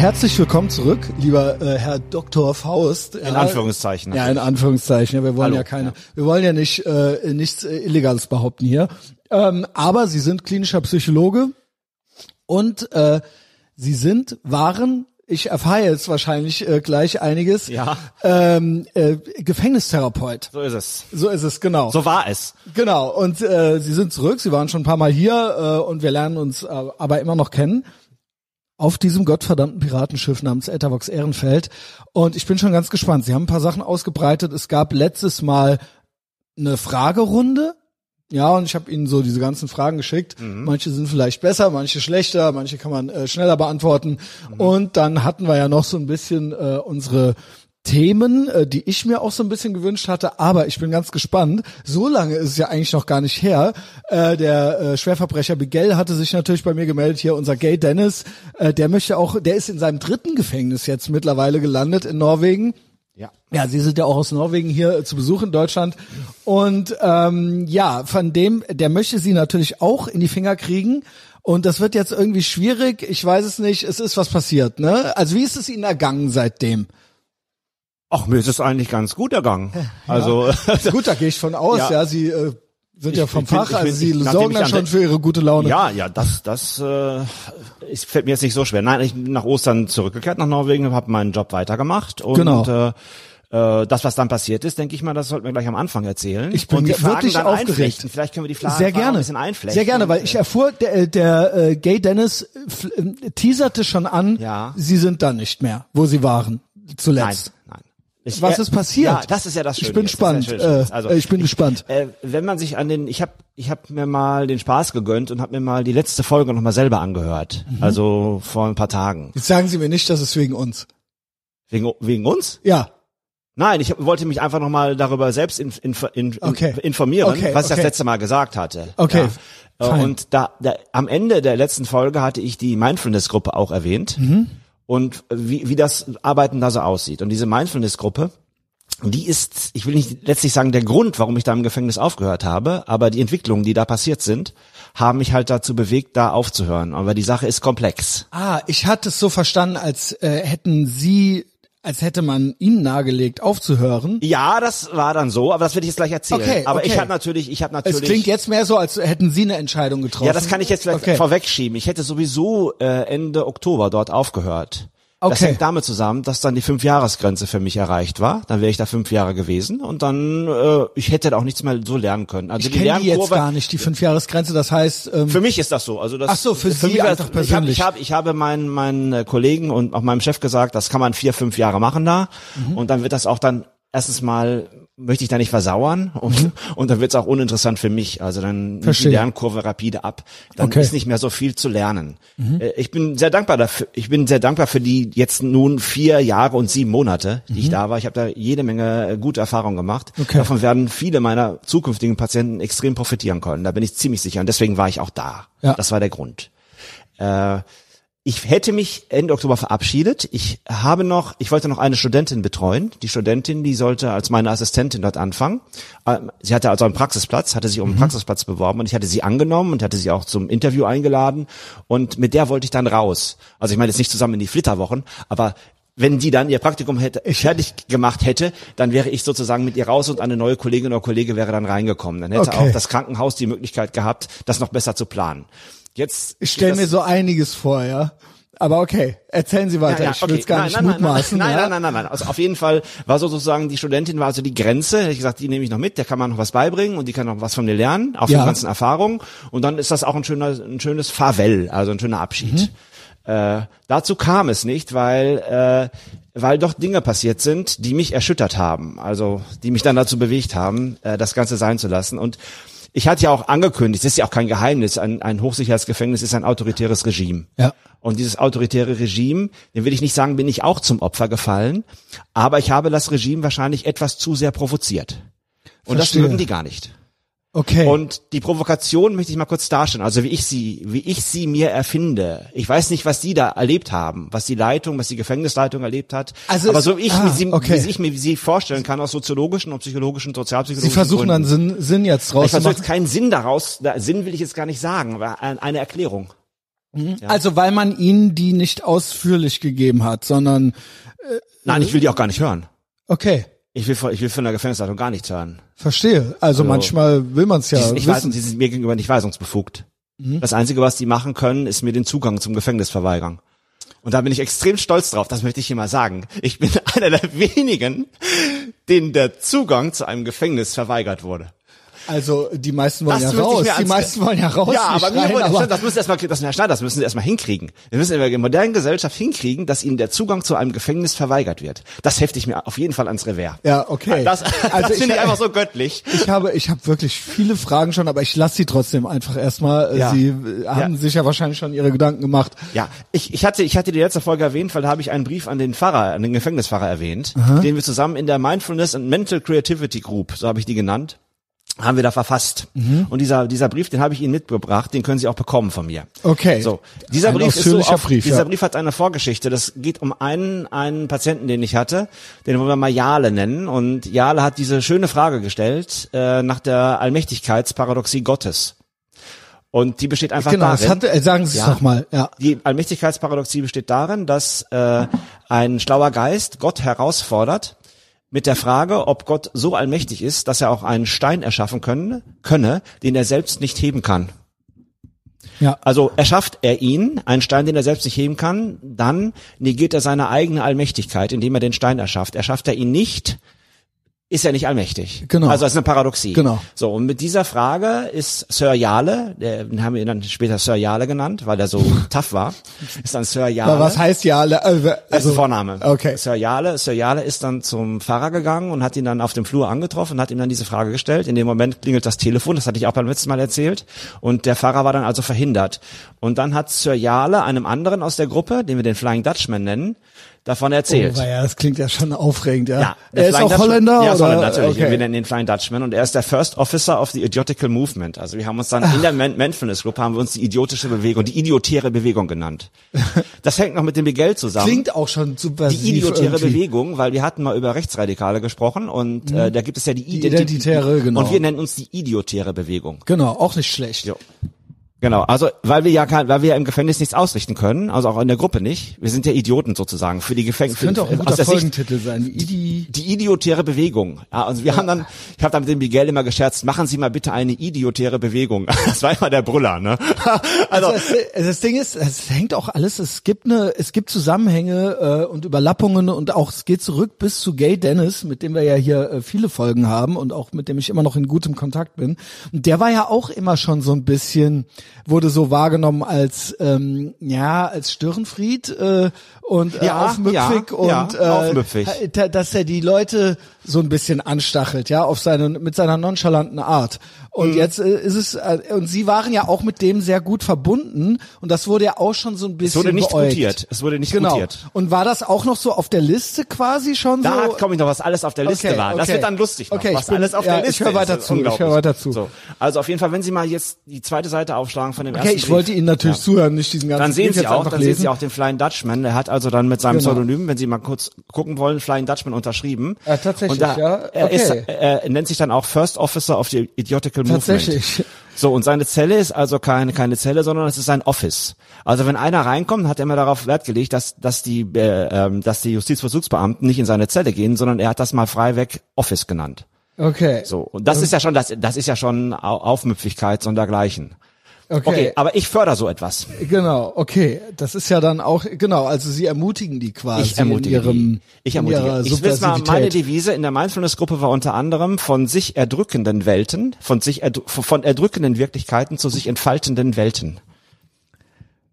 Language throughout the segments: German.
herzlich willkommen zurück, lieber äh, Herr Dr. Faust. In Anführungszeichen. Ja, in Anführungszeichen. Ja, wir wollen Hallo. ja keine, wir wollen ja nicht äh, nichts äh, Illegales behaupten hier. Ähm, aber Sie sind klinischer Psychologe und äh, Sie sind, waren, ich erfahre jetzt wahrscheinlich äh, gleich einiges, Ja. ähm, äh, Gefängnistherapeut. So ist es. So ist es, genau. So war es. Genau, und äh, Sie sind zurück, Sie waren schon ein paar Mal hier äh, und wir lernen uns äh, aber immer noch kennen. Auf diesem gottverdammten Piratenschiff namens Etavox Ehrenfeld. Und ich bin schon ganz gespannt. Sie haben ein paar Sachen ausgebreitet. Es gab letztes Mal eine Fragerunde. Ja, und ich habe Ihnen so diese ganzen Fragen geschickt. Manche sind vielleicht besser, manche schlechter, manche kann man äh, schneller beantworten. Und dann hatten wir ja noch so ein bisschen äh, unsere Themen, äh, die ich mir auch so ein bisschen gewünscht hatte, aber ich bin ganz gespannt. So lange ist es ja eigentlich noch gar nicht her. Äh, der äh, Schwerverbrecher Miguel hatte sich natürlich bei mir gemeldet, hier unser Gay Dennis, äh, der möchte auch, der ist in seinem dritten Gefängnis jetzt mittlerweile gelandet in Norwegen. Ja. Ja, Sie sind ja auch aus Norwegen hier äh, zu Besuch in Deutschland. Und ähm, ja, von dem, der möchte Sie natürlich auch in die Finger kriegen. Und das wird jetzt irgendwie schwierig. Ich weiß es nicht. Es ist was passiert, ne? Also wie ist es Ihnen ergangen seitdem? Ach, mir ist es eigentlich ganz gut ergangen. Also, Gut, da gehe ich von aus, ja. Ja. Sie äh, sind Ich- ja vom Fach, also Sie ich- sorgen dann an schon für Ihre gute Laune. ja, ja, das, das äh, ist, fällt mir jetzt nicht so schwer. Nein, ich bin nach Ostern zurückgekehrt nach Norwegen, habe meinen Job weitergemacht und Genau. äh, äh, das, was dann passiert ist, denke ich mal, das sollten wir gleich am Anfang erzählen. Ich bin wirklich dann aufgeregt. Vielleicht können wir die Fragen, Sehr gerne. ein bisschen einflechten. Sehr gerne, weil ich erfuhr, der, äh, der äh, Gay Dennis äh, teaserte schon an, Ja. Sie sind da nicht mehr, wo Sie waren zuletzt. nein. Ich, Was äh, ist passiert? Ja, das ist ja das Schöne. Ich bin gespannt. ja. Äh, Also, äh, ich bin gespannt. Äh, wenn man sich an den, ich habe ich hab mir mal den Spaß gegönnt und habe mir mal die letzte Folge noch mal selber angehört. Mhm. Also vor ein paar Tagen. Jetzt sagen Sie mir nicht, das ist wegen uns. Wegen, wegen uns? Ja. Nein, ich wollte mich einfach noch mal darüber selbst in, in, in, Okay. informieren, Okay, was ich okay. das letzte Mal gesagt hatte. Okay, Ja. Äh. Und da, da am Ende der letzten Folge hatte ich die Mindfulness-Gruppe auch erwähnt Mhm. Und wie, wie das Arbeiten da so aussieht. Und diese Mindfulness-Gruppe, die ist, ich will nicht letztlich sagen, der Grund, warum ich da im Gefängnis aufgehört habe, aber die Entwicklungen, die da passiert sind, haben mich halt dazu bewegt, da aufzuhören. Aber die Sache ist komplex. Ah, ich hatte es so verstanden, als äh, hätten Sie, als hätte man Ihnen nahegelegt, aufzuhören. Ja, das war dann so, aber das werde ich jetzt gleich erzählen. Okay, aber okay. ich habe natürlich, ich habe natürlich. Es klingt jetzt mehr so, als hätten Sie eine Entscheidung getroffen. Ja, das kann ich jetzt vielleicht Okay. vorwegschieben. Ich hätte sowieso äh, Ende Oktober dort aufgehört. Das Okay. hängt damit zusammen, dass dann die Fünfjahresgrenze für mich erreicht war. Dann wäre ich da fünf Jahre gewesen und dann, äh, ich hätte da auch nichts mehr so lernen können. Also Ich kenne die jetzt gar nicht, die Fünfjahresgrenze. Das heißt, ähm, für mich ist das so. Also das, Ach so, für Sie mich einfach das- persönlich. Ich habe, ich, habe, ich habe meinen, meinen Kollegen und auch meinem Chef gesagt, das kann man vier, fünf Jahre machen da. Mhm. Und dann wird das auch dann erstens mal möchte ich da nicht versauern und, und dann wird es auch uninteressant für mich. Also dann nimmt Mhm. Die Lernkurve rapide ab. Dann Okay. Mhm. ist nicht mehr so viel zu lernen. Äh, Ich bin sehr dankbar dafür. Ich bin sehr dankbar für die jetzt nun vier Jahre und sieben Monate, die ich da war. Ich habe da jede Menge äh, gute Erfahrungen gemacht. Mhm. Okay. Davon werden viele meiner zukünftigen Patienten extrem profitieren können. Da bin ich ziemlich sicher. Und deswegen war ich auch da. Ja. Das war der Grund. Äh, ich hätte mich Ende Oktober verabschiedet. Ich habe noch, ich wollte noch eine Studentin betreuen. Die Studentin, die sollte als meine Assistentin dort anfangen. Äh, Sie hatte also einen Praxisplatz, hatte sich um einen Praxisplatz beworben und ich hatte sie angenommen und hatte sie auch zum Interview eingeladen und mit der wollte ich dann raus. Also ich meine jetzt nicht zusammen in die Flitterwochen, aber wenn die dann ihr Praktikum hätte, fertig gemacht hätte, dann wäre ich sozusagen mit ihr raus und eine neue Kollegin oder Kollege wäre dann reingekommen. Dann hätte Okay. auch das Krankenhaus die Möglichkeit gehabt, das noch besser zu planen. Jetzt ich stelle mir so einiges vor, ja. Aber okay, erzählen Sie weiter. ja, ja, ich will es gar nein, nicht nein, nein, mutmaßen. Nein, ja? nein, nein, nein, nein. Also auf jeden Fall war so sozusagen die Studentin war also die Grenze. Hätte ich gesagt, die nehme ich noch mit, der kann man noch was beibringen und die kann noch was von mir lernen, auch von Ja. ganzen Erfahrungen. Und dann ist das auch ein schöner, ein schönes Farewell, also ein schöner Abschied. Äh, dazu kam es nicht, weil äh, weil doch Dinge passiert sind, die mich erschüttert haben, also die mich dann dazu bewegt haben, äh, das Ganze sein zu lassen. Und ich hatte ja auch angekündigt, das ist ja auch kein Geheimnis, ein, ein Hochsicherheitsgefängnis ist ein autoritäres Regime. Ja. Und dieses autoritäre Regime, dem will ich nicht sagen, bin ich auch zum Opfer gefallen, aber ich habe das Regime wahrscheinlich etwas zu sehr provoziert. Und Verstehe. das mögen die gar nicht. Okay. Und die Provokation möchte ich mal kurz darstellen, also wie ich sie, wie ich sie mir erfinde. Ich weiß nicht, was die da erlebt haben, was die Leitung, was die Gefängnisleitung erlebt hat. Also aber so wie ich, ah, sie, okay. wie ich mir sie vorstellen kann, aus soziologischen und psychologischen, sozialpsychologischen Sie versuchen dann Gründen. Sinn, Sinn jetzt Ich versuche jetzt keinen Sinn daraus, da- Sinn will ich jetzt gar nicht sagen, aber ein- eine Erklärung. Also weil man ihnen die nicht ausführlich gegeben hat, sondern Nein, ich will die auch gar nicht hören. okay, Ich will, von- ich will von der Gefängnisleitung gar nichts hören. verstehe. Also manchmal will man es ja Die sind, ich weiß, wissen. sie sind mir gegenüber nicht weisungsbefugt. Mhm. Das Einzige, was die machen können, ist mir den Zugang zum Gefängnis verweigern. Und da bin ich extrem stolz drauf, das möchte ich hier mal sagen. Ich bin einer der wenigen, denen der Zugang zu einem Gefängnis verweigert wurde. Also die meisten wollen Das ja raus. Die meisten wollen ja raus. Ja, aber, mir rein, wollen, aber das müssen erstmal, das, Herr Schneider, das müssen sie erstmal hinkriegen. Wir müssen in der modernen Gesellschaft hinkriegen, dass ihnen der Zugang zu einem Gefängnis verweigert wird. Das hefte ich mir auf jeden Fall ans Revers. ja, okay. Das, also das finde ich einfach so göttlich. ich habe, ich habe wirklich viele Fragen schon, aber ich lasse sie trotzdem einfach erstmal. Ja. Sie haben Ja. sich ja wahrscheinlich schon ihre Gedanken gemacht. Ja, ich, ich hatte ich hatte die letzte Folge erwähnt, weil da habe ich einen Brief an den Pfarrer, an den Gefängnispfarrer erwähnt, den wir zusammen in der Mindfulness and Mental Creativity Group, so habe ich die genannt, haben wir da verfasst. Mhm. Und dieser dieser Brief, den habe ich Ihnen mitgebracht, den können Sie auch bekommen von mir. Okay. So, dieser Ein Brief ist so auf, Brief, dieser ja. Brief hat eine Vorgeschichte. Das geht um einen einen Patienten, den ich hatte, den wollen wir mal Jale nennen. Und Jale hat diese schöne Frage gestellt äh, nach der Allmächtigkeitsparadoxie Gottes. Und die besteht einfach Genau, darin. das hat, äh, sagen Sie es Ja. nochmal. Ja. Die Allmächtigkeitsparadoxie besteht darin, dass äh, ein schlauer Geist Gott herausfordert mit der Frage, ob Gott so allmächtig ist, dass er auch einen Stein erschaffen können, könne, den er selbst nicht heben kann. Ja. Also erschafft er ihn, einen Stein, den er selbst nicht heben kann, dann negiert er seine eigene Allmächtigkeit, indem er den Stein erschafft. Erschafft er ihn nicht, ist er nicht allmächtig. Genau. Also das ist eine Paradoxie. Genau. So, und mit dieser Frage ist Sir Jale, der, den haben wir dann später Sir Jale genannt, weil er so tough war, ist dann Sir Jale. Aber was heißt ja ist also, ein Vorname. Okay. Sir Jale, Sir Jale ist dann zum Pfarrer gegangen und hat ihn dann auf dem Flur angetroffen und hat ihm dann diese Frage gestellt. In dem Moment klingelt das Telefon, das hatte ich auch beim letzten Mal erzählt. Und der Pfarrer war dann also verhindert. Und dann hat Sir Jale einem anderen aus der Gruppe, den wir den Flying Dutchman nennen, davon erzählt. Oh, ja, das klingt ja schon aufregend, ja. Ja, er ist Flying auch Dutchman- Holländer, Ja, ist oder? Holländer, natürlich. Okay. Wir nennen ihn Flying Dutchman und er ist der First Officer of the Idiotical Movement. Also wir haben uns dann in der Man- Mindfulness Group haben wir uns die idiotische Bewegung, die idiotäre Bewegung genannt. Das hängt noch mit dem Miguel zusammen. Klingt auch schon super die idiotäre Bewegung, weil wir hatten mal über Rechtsradikale gesprochen und äh, da gibt es ja die, Identi- identitäre, genau. Und wir nennen uns die idiotäre Bewegung. Genau, auch nicht schlecht. Jo. Genau, also weil wir ja kein, weil wir ja im Gefängnis nichts ausrichten können, also auch in der Gruppe nicht. Wir sind ja Idioten sozusagen für die Gefängnis. Könnte auch ein guter der Sicht- Folgentitel sein. Die Idi die idiotäre Bewegung. Ja, also wir haben dann, ich habe dann mit dem Miguel immer gescherzt, machen Sie mal bitte eine idiotäre Bewegung. Das war immer der Brüller, ne? Also, Also das, das Ding ist, es hängt auch alles, es gibt eine, es gibt Zusammenhänge äh, und Überlappungen und auch es geht zurück bis zu Gay Dennis, mit dem wir ja hier äh, viele Folgen haben und auch mit dem ich immer noch in gutem Kontakt bin. Und der war ja auch immer schon so ein bisschen, wurde so wahrgenommen als ähm, ja als Störenfried äh, und äh, Ja, aufmüpfig ja, und ja, äh, aufmüpfig. da- dass er die Leute so ein bisschen anstachelt, ja, auf seine mit seiner nonchalanten Art. Mhm. Und jetzt äh, ist es äh, und sie waren ja auch mit dem sehr gut verbunden und das wurde ja auch schon so ein es bisschen wurde nicht beäugt. gutiert. Es wurde nicht Genau. gutiert. Und war das auch noch so auf der Liste quasi schon Da so? komme ich noch, was alles auf der Liste Okay, war. Das okay. wird dann lustig noch, Okay, ich was bin- alles auf ja, der ich Liste höre weiter ist. zu, ich höre weiter zu. So. Also auf jeden Fall, wenn Sie mal jetzt die zweite Seite aufschlagen von dem Okay, ersten ich Brief, wollte Ihnen natürlich zuhören, nicht diesen ganzen Dann sehen Brief Sie auch, dann sehen lesen. Sie auch den Flying Dutchman. Der hat also dann mit seinem Genau. Pseudonym, wenn Sie mal kurz gucken wollen, Flying Dutchman unterschrieben. Ja, tatsächlich, Und da, ja. Er, ist, Okay. er nennt sich dann auch First Officer of the Idiotical Movement. Tatsächlich. So, und seine Zelle ist also keine, keine Zelle, sondern es ist sein Office. Also wenn einer reinkommt, hat er immer darauf Wert gelegt, dass, dass die, äh, ähm, dass die Justizvollzugsbeamten nicht in seine Zelle gehen, sondern er hat das mal frei Office genannt. Okay. So, und das ist ja schon, das, das ist ja schon Au- Aufmüpfigkeit sondergleichen. Okay. Okay, aber ich fördere so etwas. Genau, okay. Das ist ja dann auch, genau, also sie ermutigen die quasi Ich ermutige in ihrem, die. Ich ermutige. Ich will mal, meine. Devise in der Mindfulness-Gruppe war unter anderem von sich erdrückenden Welten, von sich erdr von erdrückenden Wirklichkeiten zu sich entfaltenden Welten.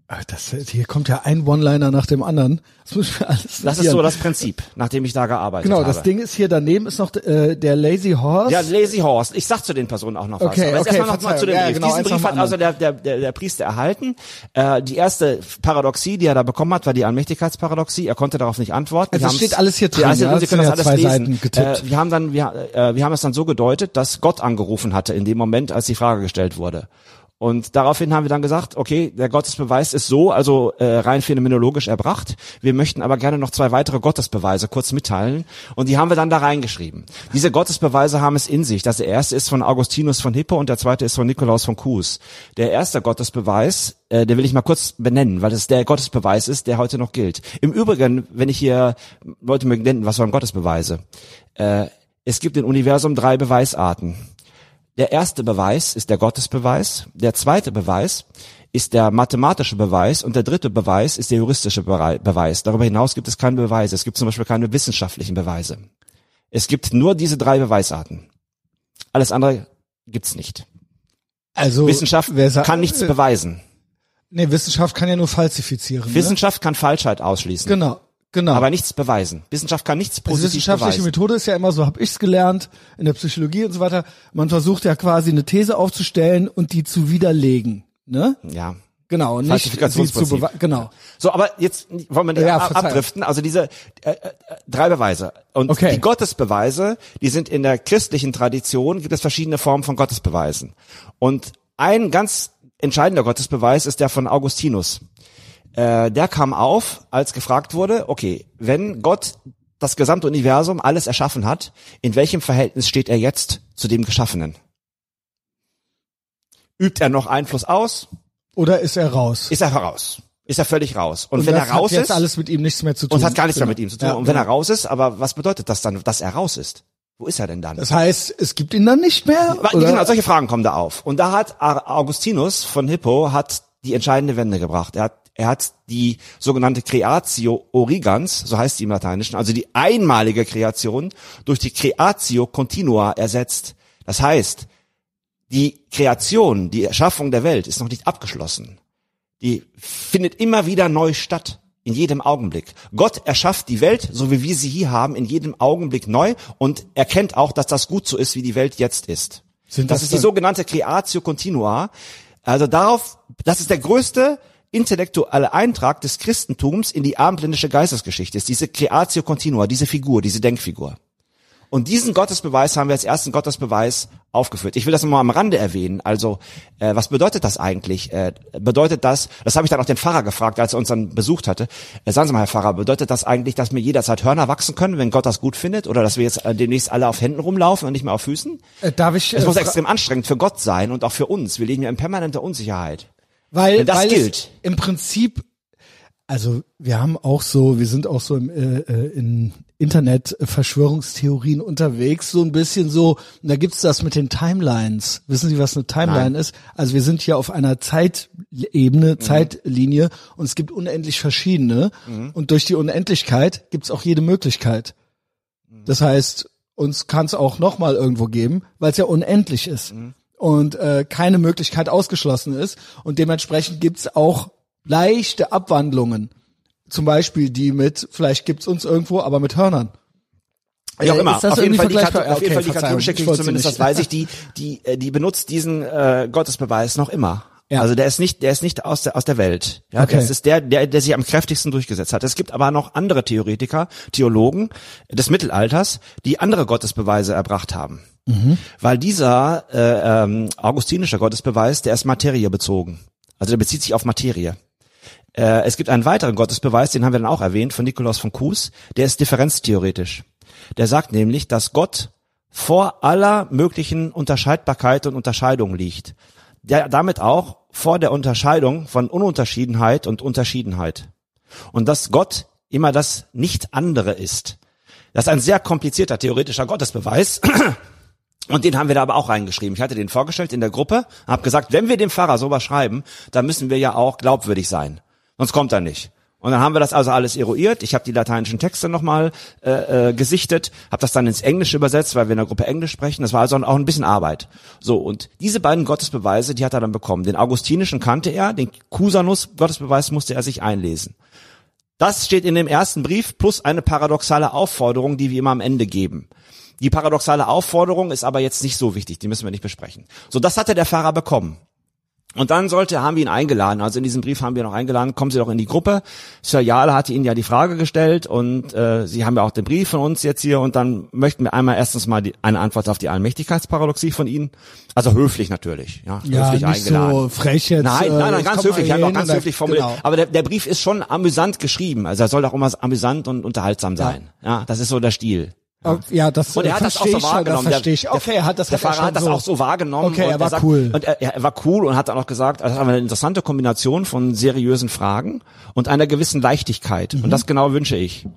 Ah, Das, hier kommt ja ein One-Liner nach dem anderen. Das muss alles Das ist so das Prinzip, nach dem ich da gearbeitet Genau, habe. das Ding ist hier daneben ist noch äh, der Lazy Horse. Ja, Lazy Horse. Ich sag zu den Personen auch noch was. Okay, Aber okay, erstmal noch mal zu dem Ja, Brief. genau, Diesen Brief hat also der, der, der, der Priester erhalten. Äh, die erste Paradoxie, die er da bekommen hat, war die Allmächtigkeitsparadoxie. Er konnte darauf nicht antworten. Also Wir steht alles hier drin, Ja, also ja? Sie können das alles lesen. Äh, wir haben dann, wir, äh, wir haben es dann so gedeutet, dass Gott angerufen hatte in dem Moment, als die Frage gestellt wurde. Und daraufhin haben wir dann gesagt, okay, der Gottesbeweis ist so, also äh, rein phänomenologisch erbracht. Wir möchten aber gerne noch zwei weitere Gottesbeweise kurz mitteilen. Und die haben wir dann da reingeschrieben. Diese Gottesbeweise haben es in sich. Das erste ist von Augustinus von Hippo und der zweite ist von Nikolaus von Kues. Der erste Gottesbeweis, äh, den will ich mal kurz benennen, weil das der Gottesbeweis ist, der heute noch gilt. Im Übrigen, wenn ich hier Leute mögen nennen, was waren Gottesbeweise? Äh, es gibt im Universum drei Beweisarten. Der erste Beweis ist der Gottesbeweis, der zweite Beweis ist der mathematische Beweis und der dritte Beweis ist der juristische Beweis. Darüber hinaus gibt es keine Beweise. Es gibt zum Beispiel keine wissenschaftlichen Beweise. Es gibt nur diese drei Beweisarten. Alles andere gibt's nicht. Also Wissenschaft kann nichts äh, beweisen. Nee, Wissenschaft kann ja nur falsifizieren. Wissenschaft kann Falschheit ausschließen. Ne? Genau. Genau. Aber nichts beweisen. Wissenschaft kann nichts Die positiv wissenschaftliche beweisen. Methode ist ja immer so, habe ich's gelernt in der Psychologie und so weiter. Man versucht ja quasi eine These aufzustellen und die zu widerlegen, ne? Ja. Genau, nicht sie zu Falsifikationsprinzip. bewe- genau. So, aber jetzt wollen wir Ja, abdriften. Also diese äh, äh, drei Beweise. Und Okay. die Gottesbeweise, die sind in der christlichen Tradition, gibt es verschiedene Formen von Gottesbeweisen. Und ein ganz entscheidender Gottesbeweis ist der von Augustinus. Äh, der kam auf, als gefragt wurde, okay, wenn Gott das gesamte Universum, alles erschaffen hat, in welchem Verhältnis steht er jetzt zu dem Geschaffenen? Übt er noch Einfluss aus? Oder ist er raus? Ist er raus? Ist er völlig raus? Und, wenn das er raus ist, alles mit ihm nichts mehr zu tun. und hat gar nichts Genau. mehr mit ihm zu tun. Ja, und wenn er genau. raus ist, aber was bedeutet das dann, dass er raus ist? Wo ist er denn dann? Das heißt, es gibt ihn dann nicht mehr? Oder? Genau, solche Fragen kommen da auf. Und da hat Augustinus von Hippo hat die entscheidende Wende gebracht. Er hat, er hat die sogenannte Creatio Origans, so heißt die im Lateinischen, also die einmalige Kreation durch die Creatio Continua ersetzt. Das heißt, die Kreation, die Erschaffung der Welt ist noch nicht abgeschlossen. Die findet immer wieder neu statt. In jedem Augenblick. Gott erschafft die Welt, so wie wir sie hier haben, in jedem Augenblick neu und erkennt auch, dass das gut so ist, wie die Welt jetzt ist. Sind das, das ist die sogenannte Creatio Continua. Also darauf, das ist der größte intellektuelle Eintrag des Christentums in die abendländische Geistesgeschichte, ist diese Creatio Continua, diese Figur, diese Denkfigur. Und diesen Gottesbeweis haben wir als ersten Gottesbeweis aufgeführt. Ich will das nochmal am Rande erwähnen. Also, äh, was bedeutet das eigentlich? Äh, bedeutet das, das habe ich dann auch den Pfarrer gefragt, als er uns dann besucht hatte. Äh, sagen Sie mal, Herr Pfarrer, bedeutet das eigentlich, dass mir jederzeit Hörner wachsen können, wenn Gott das gut findet? Oder dass wir jetzt äh, demnächst alle auf Händen rumlaufen und nicht mehr auf Füßen? Äh, darf ich? Es äh, muss fra- extrem anstrengend für Gott sein und auch für uns. Wir leben ja in permanenter Unsicherheit. Weil, wenn das weil gilt. Im Prinzip, also wir haben auch so, wir sind auch so im, äh, äh, in Internet-Verschwörungstheorien unterwegs, so ein bisschen so. Und da gibt's das mit den Timelines. Wissen Sie, was eine Timeline Nein. ist? Also wir sind hier auf einer Zeitebene, Zeitlinie und es gibt unendlich verschiedene. Und durch die Unendlichkeit gibt's auch jede Möglichkeit. Das heißt, uns kann es auch nochmal irgendwo geben, weil es ja unendlich ist und äh, keine Möglichkeit ausgeschlossen ist. Und dementsprechend gibt's auch leichte Abwandlungen. Zum Beispiel die mit, vielleicht gibt's uns irgendwo, aber mit Hörnern. Wie auch Äh, immer. auf jeden Fall die? Kathol auf jeden Okay, Fall die katholische Kirche, zumindest das weiß ich, die, die, äh, die benutzt diesen äh, Gottesbeweis noch immer. Ja. Also der ist nicht, der ist nicht aus der aus der Welt. Ja, Okay. das ist der, der, der sich am kräftigsten durchgesetzt hat. Es gibt aber noch andere Theoretiker, Theologen des Mittelalters, die andere Gottesbeweise erbracht haben. Mhm. Weil dieser äh, ähm, augustinische Gottesbeweis, der ist materiebezogen. Also der bezieht sich auf Materie. Äh, es gibt einen weiteren Gottesbeweis, den haben wir dann auch erwähnt, von Nikolaus von Kues, der ist differenztheoretisch. Der sagt nämlich, dass Gott vor aller möglichen Unterscheidbarkeit und Unterscheidung liegt. Der damit auch vor der Unterscheidung von Ununterschiedenheit und Unterschiedenheit. Und dass Gott immer das nicht andere ist. Das ist ein sehr komplizierter theoretischer Gottesbeweis. Und den haben wir da aber auch reingeschrieben. Ich hatte den vorgestellt in der Gruppe, habe gesagt, wenn wir dem Pfarrer sowas schreiben, dann müssen wir ja auch glaubwürdig sein. Sonst kommt er nicht. Und dann haben wir das also alles eruiert. Ich habe die lateinischen Texte nochmal äh, äh, gesichtet, habe das dann ins Englische übersetzt, weil wir in der Gruppe Englisch sprechen. Das war also auch ein bisschen Arbeit. So, und diese beiden Gottesbeweise, die hat er dann bekommen. Den augustinischen kannte er, den Cusanus-Gottesbeweis musste er sich einlesen. Das steht in dem ersten Brief plus eine paradoxale Aufforderung, die wir immer am Ende geben. Die paradoxale Aufforderung ist aber jetzt nicht so wichtig, die müssen wir nicht besprechen. So, das hatte der Pfarrer bekommen. Und dann sollte, haben wir ihn eingeladen, also in diesem Brief haben wir noch eingeladen, kommen Sie doch in die Gruppe. Sir Jale hatte Ihnen ja die Frage gestellt und äh, Sie haben ja auch den Brief von uns jetzt hier und dann möchten wir einmal erstens mal die, eine Antwort auf die Allmächtigkeitsparadoxie von Ihnen. Also höflich natürlich, ja, Ja, höflich nicht so frech jetzt. Nein, äh, nein, nein, ich ganz höflich, hat hier auch ganz höflich formuliert. Genau. Aber der, der Brief ist schon amüsant geschrieben, also er soll auch immer amüsant und unterhaltsam sein. Ja, das ist so der Stil. Oh, Ja, das Und er hat das auch so schon, wahrgenommen. Das verstehe ich. Okay, er hat das der er Fahrer hat das schon auch so wahrgenommen. Okay, und er war sagt, cool. Und er, er war cool und hat dann auch gesagt, also das war eine interessante Kombination von seriösen Fragen und einer gewissen Leichtigkeit. Mhm. Und das genau wünsche ich.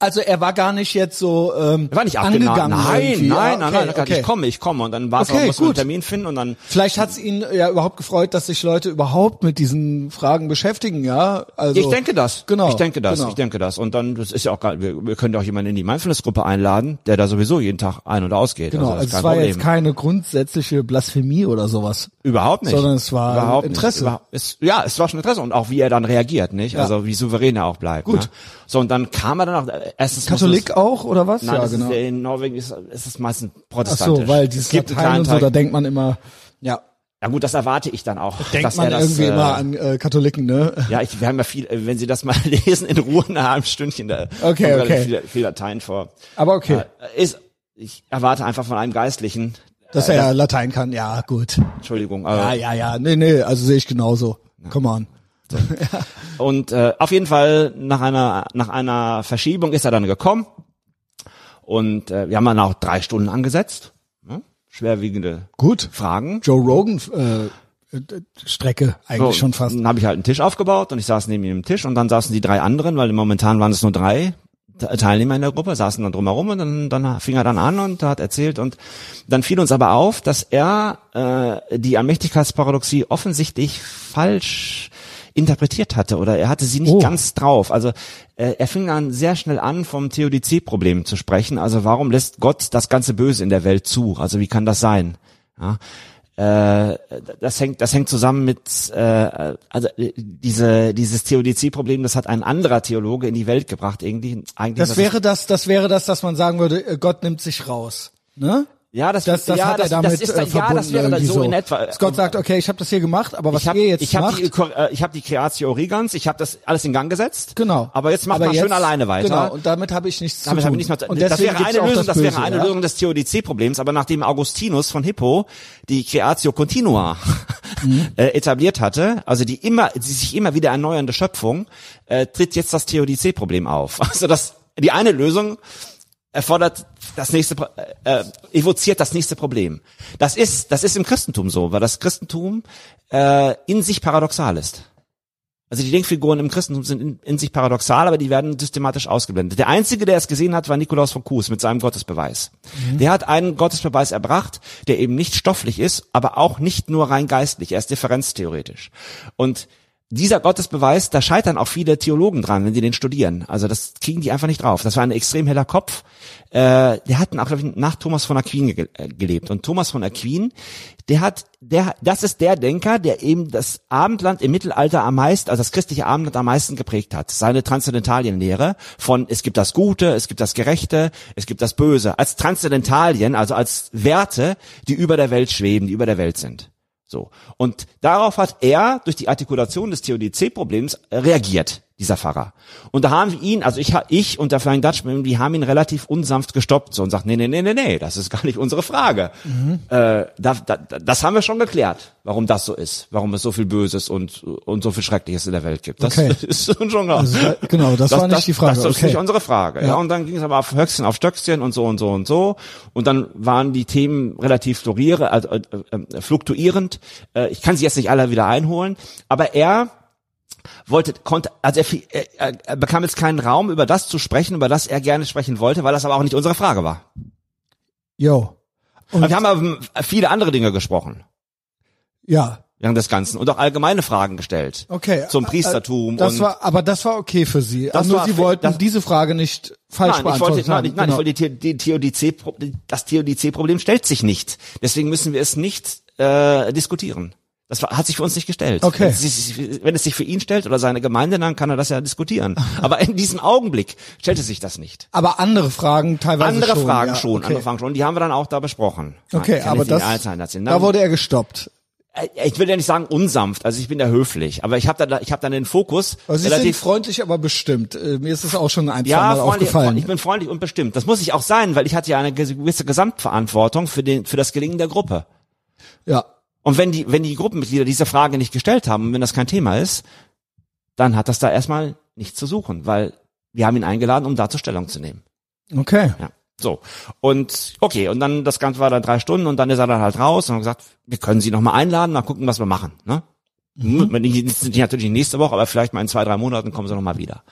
Also er war gar nicht jetzt so ähm, Er war nicht angegangen. Nein, nein, nein, okay, nein, gesagt, okay. ich komme, ich komme. Und dann war es Okay, auch, muss man einen. Termin finden und dann Vielleicht hat's ihn ja überhaupt gefreut, dass sich Leute überhaupt mit diesen Fragen beschäftigen, ja? Also Ich denke das. Genau. Ich denke das. Genau. Ich denke das. Und dann, das ist ja auch gar, wir, wir können ja auch jemanden in die Mindfulness-Gruppe einladen, der da sowieso jeden Tag ein- und ausgeht. Genau, also, also es war Problem. jetzt keine grundsätzliche Blasphemie oder sowas. Überhaupt nicht. Sondern es war Überhaupt Interesse. Nicht. Es, ja, es war schon Interesse und auch wie er dann reagiert, nicht? Ja. Also wie souverän er auch bleibt. Gut. Ne? So und dann kam er dann auch. Erstens Katholik es- auch oder was? Nein, ja, das genau. ist, in Norwegen ist, ist es meistens Ach protestantisch. so, weil es dieses Latein und so, da denkt man immer, ja, ja gut, das erwarte ich dann auch. denkt dass man er das, irgendwie äh, immer an äh, Katholiken, ne? Ja, ich, wir haben ja viel, äh, wenn Sie das mal lesen in Ruhe in einem Stündchen, da Okay, okay. Viel, viel Latein vor. Aber okay, Äh, Ist, ich erwarte einfach von einem Geistlichen, dass äh, er Latein kann, ja, gut. Entschuldigung, Ja, äh, ja, ja, nee, nee, also sehe ich genauso. Come on. Und äh, auf jeden Fall nach einer nach einer Verschiebung ist er dann gekommen und äh, wir haben dann auch drei Stunden angesetzt, ne? schwerwiegende Gut. Fragen. Joe Rogan äh, äh, Strecke eigentlich So, schon fast. Dann habe ich halt einen Tisch aufgebaut und ich saß neben ihm am Tisch und dann saßen die drei anderen, weil momentan waren es nur drei Te- Teilnehmer in der Gruppe, saßen dann drumherum und dann, dann fing er dann an und hat erzählt und dann fiel uns aber auf, dass er äh, die Allmächtigkeitsparadoxie offensichtlich falsch interpretiert hatte oder er hatte sie nicht Oh. ganz drauf. Also äh, er fing dann sehr schnell an, vom Theodizee-Problem zu sprechen. Also warum lässt Gott das ganze Böse in der Welt zu? Also wie kann das sein? Ja. Äh, das hängt, das hängt zusammen mit, äh, also äh, diese, dieses Theodizee-Problem, das hat ein anderer Theologe in die Welt gebracht, irgendwie. Eigentlich Das wäre das, das wäre das, dass man sagen würde, äh, Gott nimmt sich raus. Ne? Ja, das, Das, das ja, hat er das, damit das ist, äh, ja, das wäre dann so in etwa. Dass Gott sagt, okay, ich habe das hier gemacht, aber was ich habe ihr jetzt ich hab macht, die, äh, ich hab die Creatio Origans, ich habe das alles in Gang gesetzt. genau. Aber jetzt macht man schön alleine weiter. Genau, und damit habe ich nichts Damit zu habe tun. ich nicht mehr, und das wäre eine Lösung, das, Böse, wäre eine ja? Lösung des Theodizee-Problems, aber nachdem Augustinus von Hippo die Creatio Continua Mhm. äh, etabliert hatte, also die immer, die sich immer wieder erneuernde Schöpfung, äh, tritt jetzt das Theodizee-Problem auf. Also das, die eine Lösung erfordert das nächste, Pro- äh, evoziert das nächste Problem. Das ist, das ist im Christentum so, weil das Christentum äh, in sich paradoxal ist. Also die Denkfiguren im Christentum sind in, in sich paradoxal, aber die werden systematisch ausgeblendet. Der einzige, der es gesehen hat, war Nikolaus von Kues mit seinem Gottesbeweis. Der hat einen Gottesbeweis erbracht, der eben nicht stofflich ist, aber auch nicht nur rein geistlich. Er ist differenztheoretisch. Und dieser Gottesbeweis, da scheitern auch viele Theologen dran, wenn sie den studieren. Also das kriegen die einfach nicht drauf. Das war ein extrem heller Kopf. Äh, der hat auch glaub ich, nach Thomas von Aquin ge äh, gelebt. Und Thomas von Aquin, der hat, der, das ist der Denker, der eben das Abendland im Mittelalter am meisten, also das christliche Abendland am meisten geprägt hat. Seine Transzendentalienlehre von es gibt das Gute, es gibt das Gerechte, es gibt das Böse. Als Transzendentalien, also als Werte, die über der Welt schweben, die über der Welt sind. So. Und darauf hat er durch die Artikulation des Theodizee-Problems äh, reagiert, dieser Pfarrer. Und da haben wir ihn, also ich, ich und der Flying Dutchman, die haben ihn relativ unsanft gestoppt so und sagt, nee, nee, nee, nee, nee, das ist gar nicht unsere Frage. Äh, da, da, das haben wir schon geklärt, warum das so ist, warum es so viel Böses und, und so viel Schreckliches in der Welt gibt. Das Okay. ist schon klar. Also, genau, das war nicht die Frage, Das ist okay. nicht unsere Frage. Ja. und dann ging es aber auf Höchstchen auf Stöckchen und so und so und so. Und dann waren die Themen relativ floriere, also, äh, äh, fluktuierend. Äh, ich kann sie jetzt nicht alle wieder einholen, aber er wollte, konnte, also er, er, er bekam jetzt keinen Raum, über das zu sprechen, über das er gerne sprechen wollte, weil das aber auch nicht unsere Frage war. Yo. Und wir haben aber viele andere Dinge gesprochen ja, während des Ganzen und auch allgemeine Fragen gestellt. okay. Zum Priestertum Das und war, aber das war okay für Sie. Das Also nur war Sie wollten das- diese Frage nicht falsch Nein, ich beantwortet wollte, nein, ich, nein, genau. ich wollte die, die Theodizee, das Theodizee-Problem stellt sich nicht. Deswegen müssen wir es nicht äh, diskutieren. Das war, hat sich für uns nicht gestellt. Okay. Wenn es, sich, wenn es sich für ihn stellt oder seine Gemeinde, dann kann er das ja diskutieren. Aber in diesem Augenblick stellte sich das nicht. aber andere Fragen teilweise Andere schon. Fragen ja, schon, okay. andere Fragen schon. Die haben wir dann auch da besprochen. Okay, aber das, erzählen. da wurde er gestoppt. Äh, ich will ja nicht sagen unsanft, also ich bin ja höflich, aber ich habe da, ich habe dann den Fokus Also Sie sind freundlich, aber bestimmt. Äh, Mir ist es auch schon ein, ja, Mal aufgefallen. ich bin freundlich und bestimmt. Das muss ich auch sein, weil ich hatte ja eine gewisse Gesamtverantwortung für den, für das Gelingen der Gruppe. ja. Und wenn die, wenn die Gruppenmitglieder diese Frage nicht gestellt haben, wenn das kein Thema ist, dann hat das da erstmal nichts zu suchen, weil wir haben ihn eingeladen, um dazu Stellung zu nehmen. Okay. Ja. So. Und okay, und dann das Ganze war dann drei Stunden und dann ist er dann halt raus und hat gesagt, wir können Sie noch mal einladen, mal gucken, was wir machen. Ne? Mhm. Nicht, natürlich nächste Woche, aber vielleicht mal in zwei, drei Monaten kommen Sie noch mal wieder.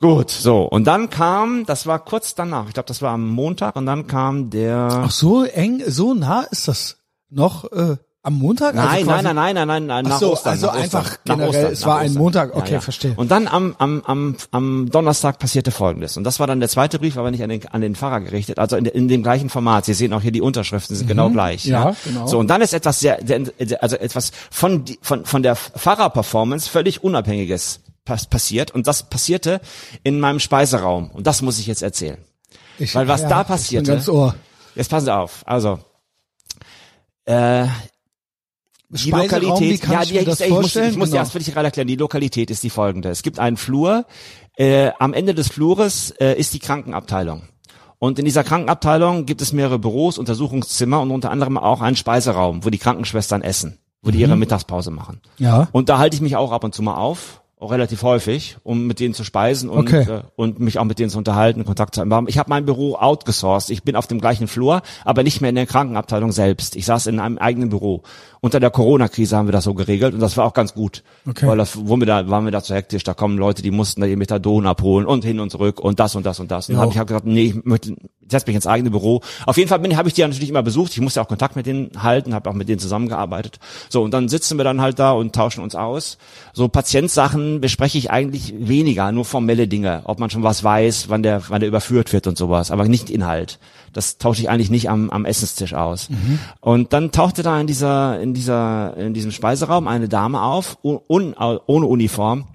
Gut, so. Und dann kam, das war kurz danach, ich glaube, das war am Montag und dann kam der. Ach so eng, so nah ist das noch äh, am Montag? Nein, also nein, nein, nein, nein, nein, Ach nach so, Ostern. also Ostern, einfach nach generell, Ostern, es war ein Ostern. Montag, okay, verstehe. Und dann am, am, am, am Donnerstag passierte Folgendes. Und das war dann der zweite Brief, aber nicht an den, an den Pfarrer gerichtet, also in, in dem gleichen Format. Sie sehen auch hier die Unterschriften sind genau gleich. Mhm. Ja, genau. So, und dann ist etwas sehr, also etwas von, von, von der Pfarrer-Performance völlig Unabhängiges pass- passiert. Und das passierte in meinem Speiseraum. Und das muss ich jetzt erzählen. Ich- weil was ja, da ich bin passierte- Ganz Ohr. Jetzt passen Sie auf. Also, äh, die Speiseraum, Lokalität, ja, ich die, das ich, ich muss, ich muss Genau. erst wirklich gerade erklären, die Lokalität ist die folgende. Es gibt einen Flur, äh, am Ende des Flures äh, ist die Krankenabteilung. Und in dieser Krankenabteilung gibt es mehrere Büros, Untersuchungszimmer und unter anderem auch einen Speiseraum, wo die Krankenschwestern essen, wo die Mhm. ihre Mittagspause machen. Ja. Und da halte ich mich auch ab und zu mal auf, auch relativ häufig, um mit denen zu speisen und, Okay. äh, und mich auch mit denen zu unterhalten, Kontakt zu haben. Ich habe mein Büro outgesourced. Ich bin auf dem gleichen Flur, aber nicht mehr in der Krankenabteilung selbst. Ich saß in einem eigenen Büro. Unter der Corona-Krise haben wir das so geregelt und das war auch ganz gut. Okay. Weil das, wo wir da, waren wir da zu hektisch, da kommen Leute, die mussten da ihr Methadon abholen und hin und zurück und das und das und das. Und dann habe ich halt gesagt, nee, ich möchte, setz mich ins eigene Büro. Auf jeden Fall bin, habe ich die ja natürlich immer besucht. Ich musste auch Kontakt mit denen halten, habe auch mit denen zusammengearbeitet. So, und dann sitzen wir dann halt da und tauschen uns aus. So Patientsachen bespreche ich eigentlich weniger, nur formelle Dinge. Ob man schon was weiß, wann der, wann der überführt wird und sowas, aber nicht Inhalt. Das tausche ich eigentlich nicht am, am Essenstisch aus. Und dann tauchte da in dieser, in dieser, in diesem Speiseraum eine Dame auf, un, ohne Uniform.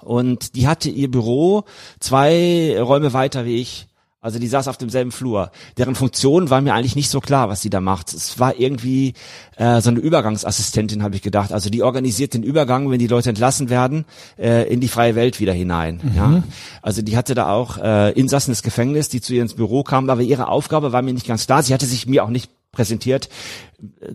Und die hatte ihr Büro zwei Räume weiter wie ich. Also die saß auf demselben Flur. Deren Funktion war mir eigentlich nicht so klar, was sie da macht. Es war irgendwie äh, so eine Übergangsassistentin, habe ich gedacht. Also die organisiert den Übergang, wenn die Leute entlassen werden, äh, in die freie Welt wieder hinein. Ja? Also die hatte da auch äh, Insassen des Gefängnisses, die zu ihr ins Büro kamen, aber ihre Aufgabe war mir nicht ganz klar. Sie hatte sich mir auch nicht präsentiert.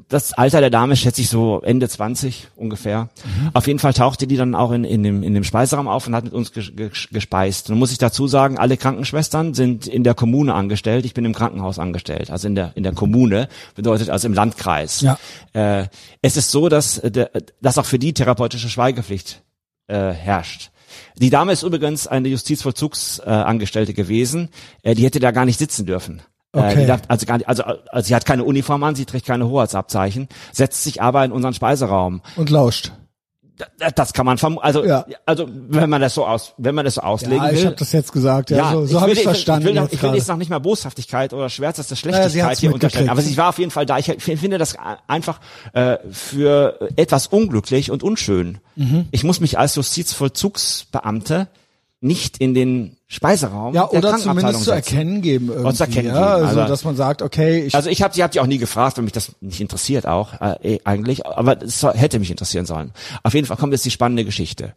Das Alter der Dame schätze ich so Ende 20 ungefähr. Auf jeden Fall tauchte die dann auch in, in, dem, in dem Speiseraum auf und hat mit uns ges, ges, gespeist. Nun muss ich dazu sagen, alle Krankenschwestern sind in der Kommune angestellt. Ich bin im Krankenhaus angestellt, also in der, in der Kommune, bedeutet also im Landkreis. Ja. Äh, es ist so, dass, äh, dass auch für die therapeutische Schweigepflicht äh, herrscht. Die Dame ist übrigens eine Justizvollzugsangestellte äh, Angestellte gewesen. Äh, die hätte da gar nicht sitzen dürfen. Äh, Okay. die darf, also, gar nicht, also, also sie hat keine Uniform an, sie trägt keine Hoheitsabzeichen, setzt sich aber in unseren Speiseraum. Und lauscht. Da- Das kann man vermuten. Also, Ja. also wenn man das so aus, wenn man das so auslegen Ja, ich will. habe das jetzt gesagt. Ja, so, so habe ich verstanden. Ich will, jetzt ich will jetzt noch nicht mal Boshaftigkeit oder schwärzeste Ja, sie Schlechtigkeit hat's hier unterstellen. Aber sie war auf jeden Fall da. Ich finde das einfach äh, für etwas unglücklich und unschön. Mhm. Ich muss mich als Justizvollzugsbeamte nicht in den Speiseraum ja, der oder zumindest zu erkennen geben. Irgendwie, zu erkennen ja, geben, Also, also- dass man sagt, okay, ich, Also ich habe sie habt ihr auch nie gefragt, weil mich das nicht interessiert auch äh, eh, eigentlich, aber es hätte mich interessieren sollen. Auf jeden Fall kommt jetzt die spannende Geschichte.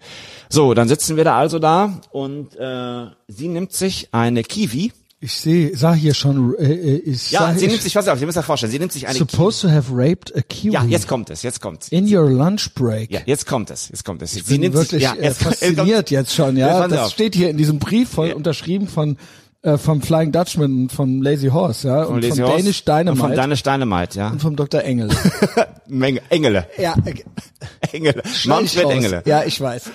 So, dann sitzen wir da also da und äh, sie nimmt sich eine Kiwi. Ich sehe, sah hier schon, äh, äh, ich Ja, sie nimmt sich, pass auf, Sie müssen sich vorstellen, sie nimmt sich eine supposed to have raped a kiwi Ja, jetzt kommt es, jetzt kommt es. in your lunch break. Ja, jetzt kommt es, jetzt kommt es. Ich sie bin nimmt wirklich sich, ja, äh, jetzt, fasziniert jetzt schon, ja. Jetzt passen Sie Das steht hier in diesem Brief voll Ja. unterschrieben von äh, vom Flying Dutchman, vom Lazy Horse, ja, und Lazy von Horse Danish und Dynamite Von Danish Dynamite, ja. und vom Dr. Engel. Menge, Engele, ja, äh, Engele, Manfred raus. Engele. Ja, ich weiß.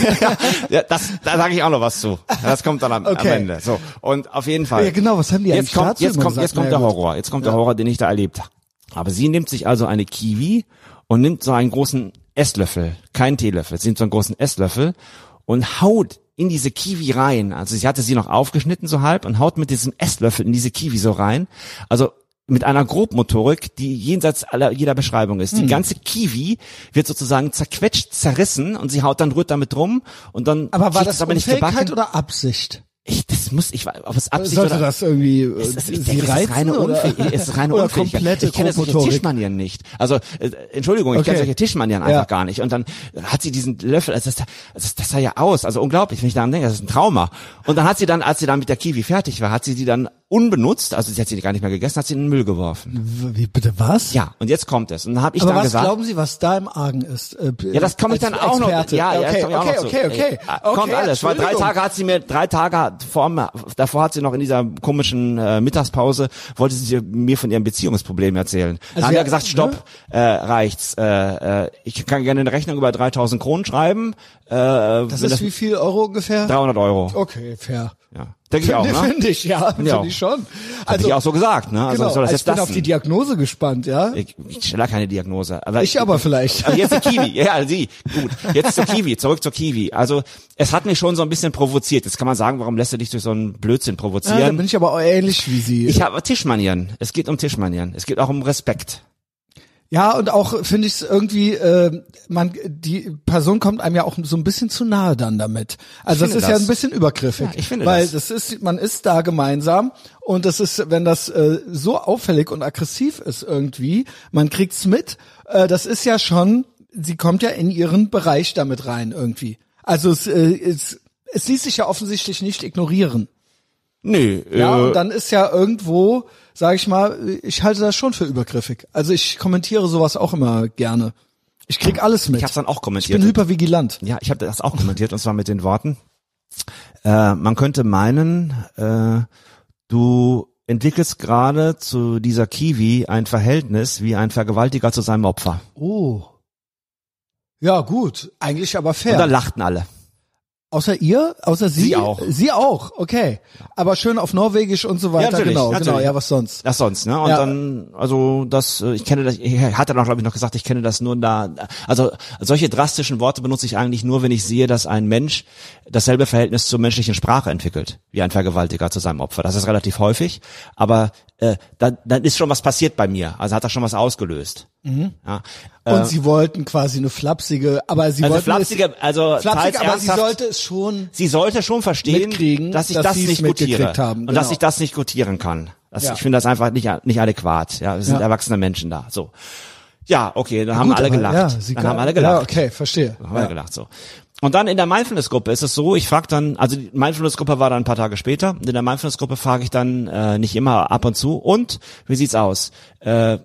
ja, das, da sage ich auch noch was zu. Das kommt dann am, Okay. am Ende. So und auf jeden Fall. Ja, genau, was haben die jetzt eigentlich kommt, dazu jetzt kommt, jetzt kommt der gut. Horror. Jetzt kommt der Horror, den ich da erlebt habe. Aber sie nimmt sich also eine Kiwi und nimmt so einen großen Esslöffel, keinen Teelöffel, sie nimmt so einen großen Esslöffel und haut in diese Kiwi rein. Also sie hatte sie noch aufgeschnitten so halb und haut mit diesem Esslöffel in diese Kiwi so rein. Also mit einer Grobmotorik, die jenseits aller, jeder Beschreibung ist. Die Hm. ganze Kiwi wird sozusagen zerquetscht, zerrissen und sie haut dann rührt damit rum und dann Aber war das aber nicht gebacken. oder Absicht? Ich, das muss, ich, ob es Absicht Sollte oder, das irgendwie äh, Es ist, ich sie denke, es ist reizen reine, Unfäh ist reine oder Unfähigkeit. komplette Ich kenne solche? Tischmanieren nicht. Also, äh, Entschuldigung, ich Okay. kenne solche Tischmanieren Ja. einfach gar nicht. Und dann hat sie diesen Löffel, also das, das, das sah ja aus, also unglaublich, wenn ich daran denke, das ist ein Trauma. Und dann hat sie dann, als sie dann mit der Kiwi fertig war, hat sie die dann unbenutzt, also sie hat sie gar nicht mehr gegessen, hat sie in den Müll geworfen. Wie bitte was? Ja, und jetzt kommt es. Und dann habe ich Aber dann was gesagt, glauben Sie, was da im Argen ist? Äh, ja, das komme ich dann auch noch. Experte. Ja, ja, okay, das komme ich auch okay, noch zu. okay, okay, Kommt okay, alles. Weil drei. Tage hat sie mir, drei Tage vor, davor hat sie noch in dieser komischen äh, Mittagspause, wollte sie mir von ihrem Beziehungsproblem erzählen. Also da haben ja, wir gesagt, stopp, äh, reicht's. Äh, äh, ich kann gerne eine Rechnung über 3000 Kronen schreiben. Äh, Das ist wie viel Euro ungefähr? 300 Euro. Okay, fair. Ja. Denke ich auch, Finde ne? finde ich, ja, finde auch. ich schon. Hab Also, ich auch so gesagt, ne? Also genau, soll das ich jetzt bin lassen. auf die Diagnose gespannt, ja? Ich, ich stelle keine Diagnose. Aber Ich aber vielleicht. Aber jetzt die Kiwi. Ja, sie. Gut. Jetzt zur Kiwi. Zurück zur Kiwi. Also, es hat mich schon so ein bisschen provoziert. Jetzt kann man sagen, warum lässt du dich durch so einen Blödsinn Ja, da provozieren? bin ich aber auch ähnlich wie Sie. ich habe Tischmanieren. Es geht um Tischmanieren. Es geht auch um Respekt. Ja, und auch finde ich es irgendwie, äh, man, die Person kommt einem ja auch so ein bisschen zu nahe dann damit. Also das ist ja das. ein bisschen übergriffig. Ja, ich finde weil das. das ist, man ist da gemeinsam und das ist, wenn das äh, so auffällig und aggressiv ist irgendwie, man kriegt's mit. Äh, das ist ja schon, sie kommt ja in ihren Bereich damit rein irgendwie. Also es, äh, es, es ließ sich ja offensichtlich nicht ignorieren. Nö. Ja, äh, und dann ist ja irgendwo, sage ich mal, ich halte das schon für übergriffig. Also ich kommentiere sowas auch immer gerne. Ich krieg alles mit. ich habe dann auch ich kommentiert. bin hypervigilant. Ja, ich habe das auch kommentiert und zwar mit den Worten. Äh, man könnte meinen, äh, du entwickelst gerade zu dieser Kiwi ein Verhältnis wie ein Vergewaltiger zu seinem Opfer. Oh. Ja, gut. Eigentlich aber Und da fair. lachten alle. Außer ihr? Außer sie? Sie auch. Sie auch, okay. Aber schön auf Norwegisch und so weiter. natürlich, genau, genau. natürlich. Ja, was sonst? Das sonst, ne? Und Ja. dann, also das, äh, ich kenne das, ich hatte noch, glaube ich, noch gesagt, ich kenne das nur da. Also solche drastischen Worte benutze ich eigentlich nur, wenn ich sehe, dass ein Mensch dasselbe Verhältnis zur menschlichen Sprache entwickelt, wie ein Vergewaltiger zu seinem Opfer. Das ist relativ häufig, aber äh, dann, dann ist schon was passiert bei mir. Also hat das schon was ausgelöst. Ja. Und sie wollten quasi eine flapsige, aber sie Also wollten flapsige, also es, flapsig, teils aber sie sollte es schon sie sollte schon verstehen, dass ich dass das nicht gutiere haben, und genau. dass ich das nicht gutieren kann. Das, Ja. Ich finde das einfach nicht nicht adäquat. Ja, es sind Ja. erwachsene Menschen da. So, ja, okay, dann haben Gut, alle aber gelacht. Ja, sie dann haben alle gelacht. Ja, okay, verstehe. Haben alle gelacht. So. Und dann in der Mindfulness-Gruppe ist es so, ich frage dann, also die Mindfulness-Gruppe war dann ein paar Tage später, in der Mindfulness-Gruppe frage ich dann äh, nicht immer ab und zu, und wie sieht's aus? Äh,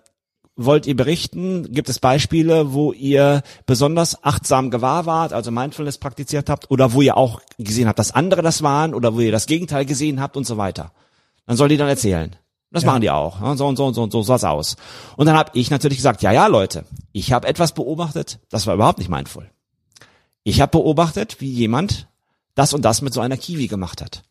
wollt ihr berichten? Gibt es Beispiele, wo ihr besonders achtsam gewahr wart, also Mindfulness praktiziert habt, oder wo ihr auch gesehen habt, dass andere das waren, oder wo ihr das Gegenteil gesehen habt und so weiter? Dann soll die dann erzählen. Das machen die auch. Ja, So und so und so und so sah's aus. Und dann habe ich natürlich gesagt, ja, ja, Leute, ich habe etwas beobachtet, das war überhaupt nicht mindful. Ich habe beobachtet, wie jemand das und das mit so einer Kiwi gemacht hat.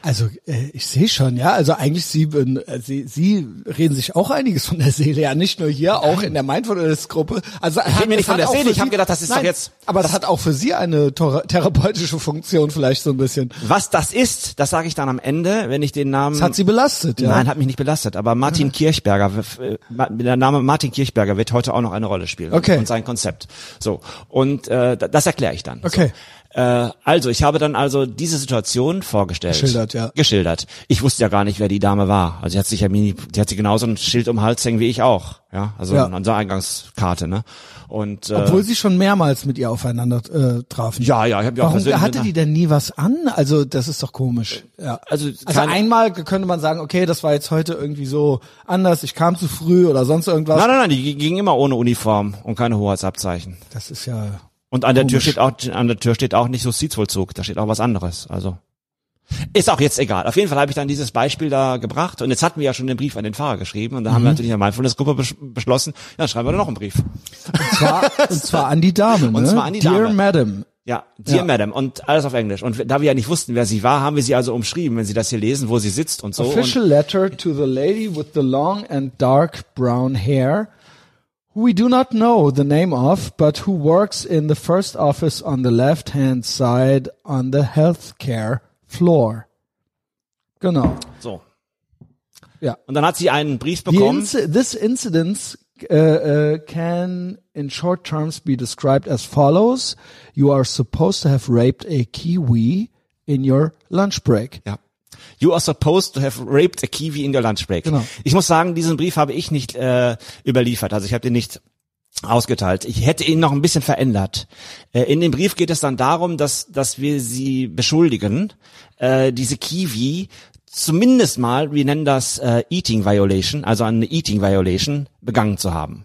Also äh, ich sehe schon, ja. Also eigentlich Sie, äh, Sie, Sie reden sich auch einiges von der Seele, ja, nicht nur hier, auch in der Mindfulness-Gruppe. Also Ich rede mir nicht von der Seele, ich habe gedacht, das ist Nein, doch jetzt. Aber das hat auch für Sie eine thera- therapeutische Funktion vielleicht so ein bisschen. Was das ist, das sage ich dann am Ende, wenn ich den Namen. Das hat Sie belastet, ja. Nein, hat mich nicht belastet. Aber Martin Kirchberger, äh, der Name Martin Kirchberger wird heute auch noch eine Rolle spielen. Okay. Und sein Konzept. So und äh, da- das erkläre ich dann. Okay. So. Äh, also ich habe dann also diese Situation vorgestellt. Geschildert, ja. Geschildert. Ich wusste ja gar nicht, wer die Dame war. Also sie hat sich ja mini, die hat sie genauso ein Schild um den Hals hängen wie ich auch. Ja, also Ja. an der Eingangskarte. Ne. Und äh, Obwohl Sie schon mehrmals mit ihr aufeinander äh, trafen. ja, ja, ich habe ja auch Warum hatte die denn nie was an? Also das ist doch komisch. Ja. Also, also einmal könnte man sagen, okay, das war jetzt heute irgendwie so anders, ich kam zu früh oder sonst irgendwas. Nein, nein, nein, die ging immer ohne Uniform und keine Hoheitsabzeichen. Das ist ja Und an der Tür steht auch, an der Tür steht auch nicht Justizvollzug, da steht auch was anderes. Also ist auch jetzt egal. Auf jeden Fall habe ich dann dieses Beispiel da gebracht und jetzt hatten wir ja schon den Brief an den Fahrer geschrieben und da Mhm. haben wir natürlich in der Mindfulness-Gruppe besch beschlossen, ja, dann schreiben wir da noch einen Brief. und zwar, und zwar an die Dame, ne? Und zwar an die Dear Dame. Madam. Ja, Dear Ja. Madam und alles auf Englisch. Und da wir ja nicht wussten, wer sie war, haben wir sie also umschrieben, wenn Sie das hier lesen, wo sie sitzt und so. Official letter to the lady with the long and dark brown hair, who we do not know the name of, but who works in the first office on the left-hand side on the healthcare floor. Genau. So. Ja. Und dann hat sie einen Brief bekommen. inci- this incident uh, uh, can, in short terms, be described as follows: You are supposed to have raped a kiwi in your lunch break. Ja. You are supposed to have raped a kiwi in your lunch break. Genau. Ich muss sagen, diesen Brief habe ich nicht äh, überliefert. Also ich habe den nicht ausgeteilt. Ich hätte ihn noch ein bisschen verändert. Äh, in dem Brief geht es dann darum, dass, dass wir sie beschuldigen, äh, diese Kiwi zumindest mal, wir nennen das äh, Eating Violation, also eine Eating Violation begangen zu haben.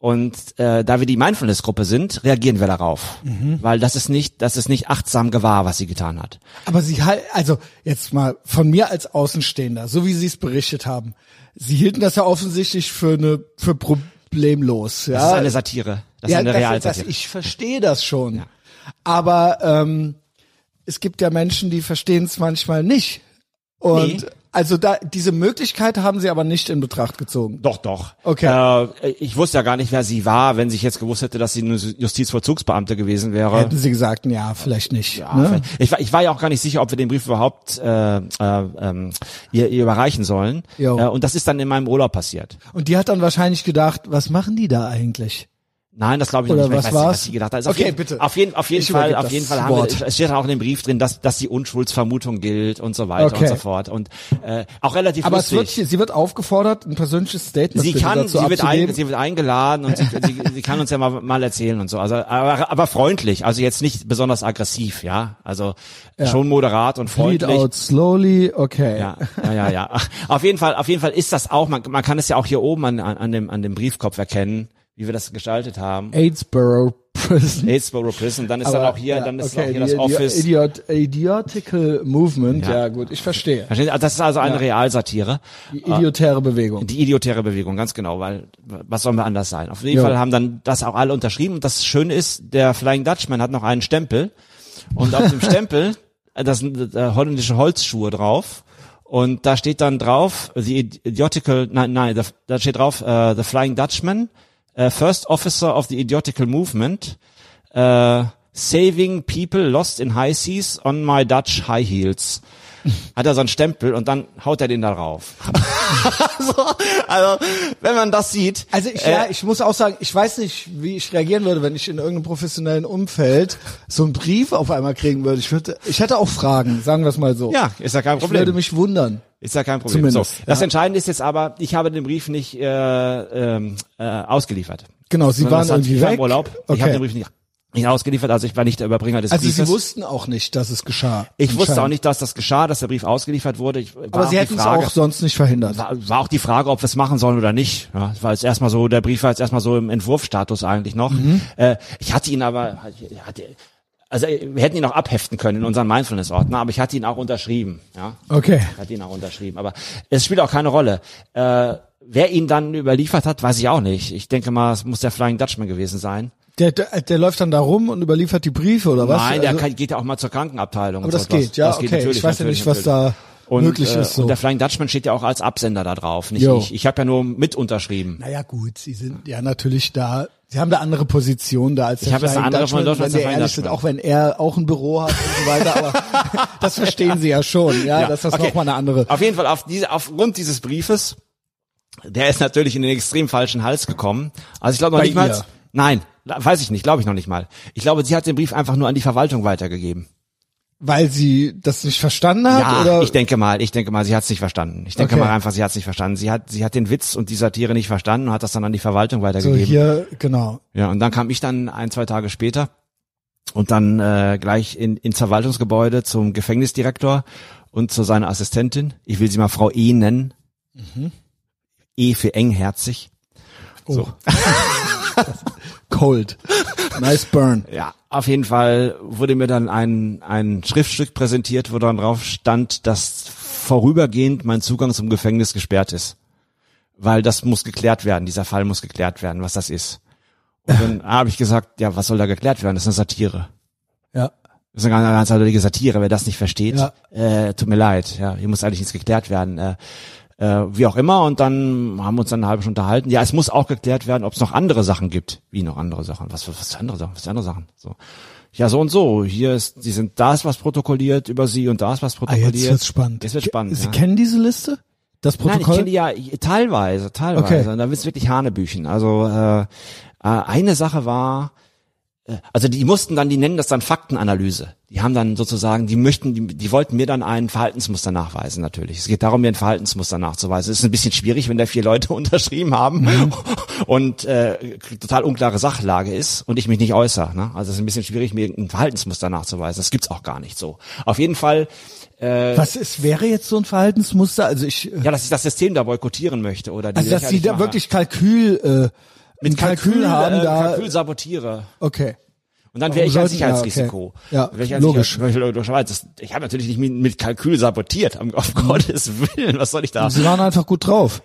Und äh, da wir die Mindfulness-Gruppe sind, reagieren wir darauf, weil das ist nicht, das ist nicht achtsam gewahr, was sie getan hat. Aber sie halt, also jetzt mal von mir als Außenstehender, so wie Sie es berichtet haben, Sie hielten das ja offensichtlich für eine für problemlos. Ja? Das ist eine Satire, das ja, ist eine das, Realsatire. ich verstehe das schon. Aber ähm, es gibt ja Menschen, die verstehen es manchmal nicht. Und Nee. Also da diese Möglichkeit haben sie aber nicht in Betracht gezogen. Doch, doch. Okay. Äh, ich wusste ja gar nicht, wer sie war, wenn ich jetzt gewusst hätte, dass sie eine Justizvollzugsbeamte gewesen wäre. Hätten sie gesagt, ja, vielleicht nicht. Ja, ne? vielleicht- ich, war, ich war ja auch gar nicht sicher, ob wir den Brief überhaupt äh, äh, ähm, ihr, ihr überreichen sollen. Jo. Äh, und das ist dann in meinem Urlaub passiert. Und die hat dann wahrscheinlich gedacht, was machen die da eigentlich? Nein, das glaube ich Oder nicht. was ich weiß nicht, was sie gedacht hat. Also Okay, auf jeden, bitte. Auf jeden, auf jeden Ich Fall, auf jeden Fall haben Wort. wir, es steht auch in dem Brief drin, dass, dass die Unschuldsvermutung gilt und so weiter Okay. und so fort. Und äh, auch relativ Aber es lustig. wird, sie wird aufgefordert, ein persönliches Statement Sie kann, dazu sie wird, ein, abzugeben. sie wird eingeladen und sie, sie, sie kann uns ja mal, mal erzählen und so. Also, aber, aber freundlich, also jetzt nicht besonders aggressiv, ja. Also schon moderat und freundlich. out slowly, okay. Ja, ja, ja, ja. Auf jeden Fall, auf jeden Fall ist das auch. Man, man kann es ja auch hier oben an, an, an dem, an dem Briefkopf erkennen, wie wir das gestaltet haben. Aidsborough Prison. Aidsborough Prison. Dann ist dann auch hier, ja, dann ist okay, auch hier die, das Office. Idiot, Idiotical Movement, ja. Ja. gut, ich verstehe. Verstehen Sie? Also Das ist also eine Ja. Realsatire. Die idiotäre Bewegung. Die idiotäre Bewegung, ganz genau, weil was sollen wir anders sein? Auf jeden Ja. Fall haben dann das auch alle unterschrieben. Und das Schöne ist, der Flying Dutchman hat noch einen Stempel. Und auf dem Stempel, äh, das sind äh, holländische Holzschuhe drauf. Und da steht dann drauf, the idiotical, nein, nein, da, steht drauf, äh, the Flying Dutchman, äh, First Officer of the Idiotical Movement, äh, Saving People Lost in High Seas on my Dutch High Heels. Hat er so einen Stempel und dann haut er den da drauf. so, also, wenn man das sieht. Also ich, äh, ja, ich muss auch sagen, ich weiß nicht, wie ich reagieren würde, wenn ich in irgendeinem professionellen Umfeld so einen Brief auf einmal kriegen würde. Ich würde, ich hätte auch Fragen, sagen wir es mal so. ja, ist ja kein ich würde Problem. mich wundern. Ist ja kein Problem. Zumindest, so, das ja. Entscheidende ist jetzt aber, ich habe den Brief nicht äh, ähm, äh, ausgeliefert. Genau, sie Sondern waren irgendwie ich war weg. im Urlaub. Ich Okay. habe den Brief nicht, nicht ausgeliefert, also ich war nicht der Überbringer des Also Briefes. sie wussten auch nicht, dass es geschah. ich wusste auch nicht, dass das geschah, dass der Brief ausgeliefert wurde. Ich, war Aber sie hätten es Frage, auch sonst nicht verhindert. war, war auch die Frage, ob wir es machen sollen oder nicht. Ja, es war jetzt erstmal so, der Brief war jetzt erstmal so im Entwurfsstatus eigentlich noch. Mhm. Äh, ich hatte ihn aber, hatte, also wir hätten ihn auch abheften können in unseren Mindfulness-Ordner, aber ich hatte ihn auch unterschrieben. Ja, Okay. ich hatte ihn auch unterschrieben. Aber es spielt auch keine Rolle. Äh, wer ihn dann überliefert hat, weiß ich auch nicht. Ich denke mal, es muss der Flying Dutchman gewesen sein. Der, der, der läuft dann da rum und überliefert die Briefe oder was? Nein, der Also- kann, geht ja auch mal zur Krankenabteilung. aber das geht, ja, Das geht okay. natürlich, ich weiß ja nicht, was natürlich. da und, möglich äh, ist. So. Und der Flying Dutchman steht ja auch als Absender da drauf, nicht Jo. ich. Ich habe ja nur mit unterschrieben. Naja gut, sie sind ja natürlich da, sie haben da andere Position da als Ich der Flying andere von Dutchman, Deutschland wenn als wir der Flying ehrlich sind, Dutchman. auch wenn er auch ein Büro hat und so weiter, aber das verstehen sie ja schon, ja, dass das okay. nochmal eine andere. Auf jeden Fall auf diese, aufgrund dieses Briefes, der ist natürlich in den extrem falschen Hals gekommen. Also ich glaube noch Bei nicht mal. ihr? Nein, weiß ich nicht, glaube ich noch nicht mal. Ich glaube, sie hat den Brief einfach nur an die Verwaltung weitergegeben. Weil sie das nicht verstanden hat? Ja, oder? ich denke mal, ich denke mal, sie hat es nicht verstanden. Ich denke Okay. mal einfach, sie hat es nicht verstanden. Sie hat, sie hat den Witz und die Satire nicht verstanden und hat das dann an die Verwaltung so weitergegeben. hier, genau. Ja, und dann kam ich dann ein, zwei Tage später und dann äh, gleich in, ins Verwaltungsgebäude zum Gefängnisdirektor und zu seiner Assistentin. Ich will sie mal Frau E nennen. E für engherzig. Oh. Cold. Nice burn. Ja, auf jeden Fall wurde mir dann ein, ein Schriftstück präsentiert, wo dann drauf stand, dass vorübergehend mein Zugang zum Gefängnis gesperrt ist. Weil das muss geklärt werden, dieser Fall muss geklärt werden, was das ist. Und dann habe ich gesagt, ja, was soll da geklärt werden? Das ist eine Satire. Ja. Das ist eine ganz, ganz eindeutige Satire, wer das nicht versteht. Ja. Äh, tut mir leid, ja, hier muss eigentlich nichts geklärt werden. Äh, äh, wie auch immer, und dann haben wir uns dann eine halbe Stunde unterhalten. Ja, es muss auch geklärt werden, ob es noch andere Sachen gibt. Wie noch andere Sachen? Was, was, was für andere Sachen? Was für andere Sachen? So. Ja, so und so. Hier ist, sie sind, da ist was protokolliert über sie und da ist was Ah, protokolliert. jetzt wird's spannend. Jetzt wird spannend. Sie ja. kennen diese Liste? Das Nein, ich Protokoll? kenne die ja teilweise, teilweise. Okay. Und da wird's wirklich Hanebüchen. Also äh, äh, eine Sache war, äh, also die mussten dann, die nennen das dann Faktenanalyse. Die haben dann sozusagen, die möchten, die, die wollten mir dann ein Verhaltensmuster nachweisen natürlich. Es geht darum, mir ein Verhaltensmuster nachzuweisen. Es ist ein bisschen schwierig, wenn da vier Leute unterschrieben haben Mhm. und äh, total unklare Sachlage ist und ich mich nicht äußere. Ne? Also es ist ein bisschen schwierig, mir ein Verhaltensmuster nachzuweisen. Das gibt's auch gar nicht so. Auf jeden Fall, Was ist, wäre jetzt so ein Verhaltensmuster? Also ich, äh, ja, dass ich das System da boykottieren möchte oder die also dass sie da mache. wirklich Kalkül, äh, mit Kalkül, haben äh, da, Kalkül sabotiere. okay. Und dann wäre ich ein sollten- ja, Sicherheitsrisiko. okay. Ja, ich logisch. Sicherheits- logischerweise. Das- Ich habe natürlich nicht mit, mit Kalkül sabotiert, auf Mhm. Gottes Willen. Was soll ich da? Sie waren einfach gut drauf.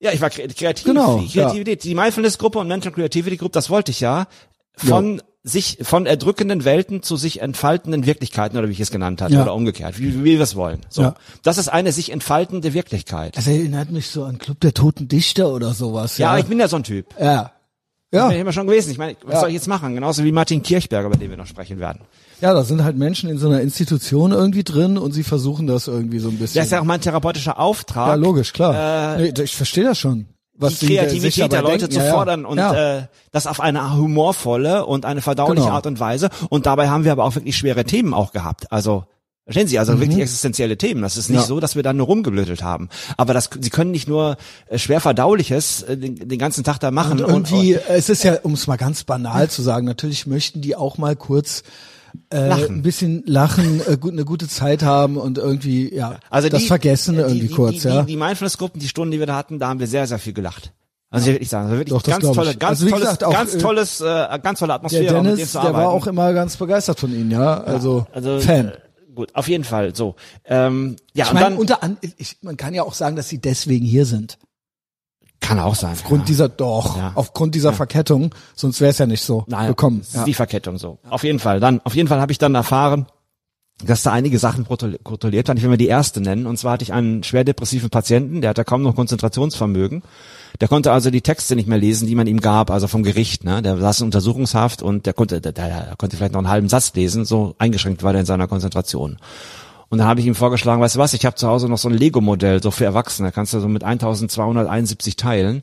Ja, ich war kre- kreativ. Genau, Die Kreativität. Die Mindfulness-Gruppe und Mental Creativity Group, das wollte ich ja. Von sich, von erdrückenden Welten zu sich entfaltenden Wirklichkeiten, oder wie ich es genannt hatte, Ja. oder umgekehrt, wie, wie wir es wollen. So. Ja. Das ist eine sich entfaltende Wirklichkeit. Das erinnert mich so an Club der Toten Dichter oder sowas. Ja, Ja, ich bin ja so ein Typ. ja. Ja. Ich immer schon gewesen. Ich meine, was Ja. soll ich jetzt machen? Genauso wie Martin Kirchberger, über den wir noch sprechen werden. ja, da sind halt Menschen in so einer Institution irgendwie drin und sie versuchen das irgendwie so ein bisschen. Das ist ja auch mein therapeutischer Auftrag. ja, logisch, klar. Äh, nee, ich verstehe das schon. Was die Kreativität dabei der Leute denken. zu ja. fordern und ja. äh, das auf eine humorvolle und eine verdauliche Genau. Art und Weise. Und dabei haben wir aber auch wirklich schwere Themen auch gehabt. Also Verstehen Sie, also wirklich existenzielle Themen. Das ist nicht Mhm. Ja. so, dass wir da nur rumgeblödelt haben. Aber das, Sie können nicht nur äh, schwer verdauliches äh, den, den ganzen Tag da machen. Und irgendwie, es ist ja, um es mal ganz banal zu sagen, natürlich möchten die auch mal kurz äh, Lachen. ein bisschen lachen, äh, gut, eine gute Zeit haben und irgendwie, ja, also das die, Vergessen die, irgendwie die, kurz, die, ja. Die, die Mindfulness-Gruppen, die Stunden, die wir da hatten, da haben wir sehr, sehr viel gelacht. Also ich will wirklich sagen, also wirklich Doch, ganz tolle, ich. ganz Also tolles, gesagt, auch, ganz äh, tolles, äh, ganz tolle der Atmosphäre, dem Dennis, der war auch immer ganz begeistert von Ihnen, ja, also, also Fan. Gut, auf jeden Fall. So, ähm, ja Ich und meine, dann unter an, ich, man kann ja auch sagen, dass sie deswegen hier sind. kann auch sein. Aufgrund ja. dieser, doch, Ja. aufgrund dieser Verkettung, sonst wäre es ja nicht so Nein, gekommen. ist Ja. die Verkettung so. Auf jeden Fall. Dann, auf jeden Fall habe ich dann erfahren, dass da einige Sachen kontrolliert waren. Ich will mir die erste nennen. Und zwar hatte ich einen schwer depressiven Patienten, der hatte kaum noch Konzentrationsvermögen. Der konnte also die Texte nicht mehr lesen, die man ihm gab, also vom Gericht. Ne? Der saß in Untersuchungshaft und der konnte, der, der konnte vielleicht noch einen halben Satz lesen. So eingeschränkt war der in seiner Konzentration. Und dann habe ich ihm vorgeschlagen, weißt du was, ich habe zu Hause noch so ein Lego-Modell, so für Erwachsene, kannst du so mit 1271 teilen.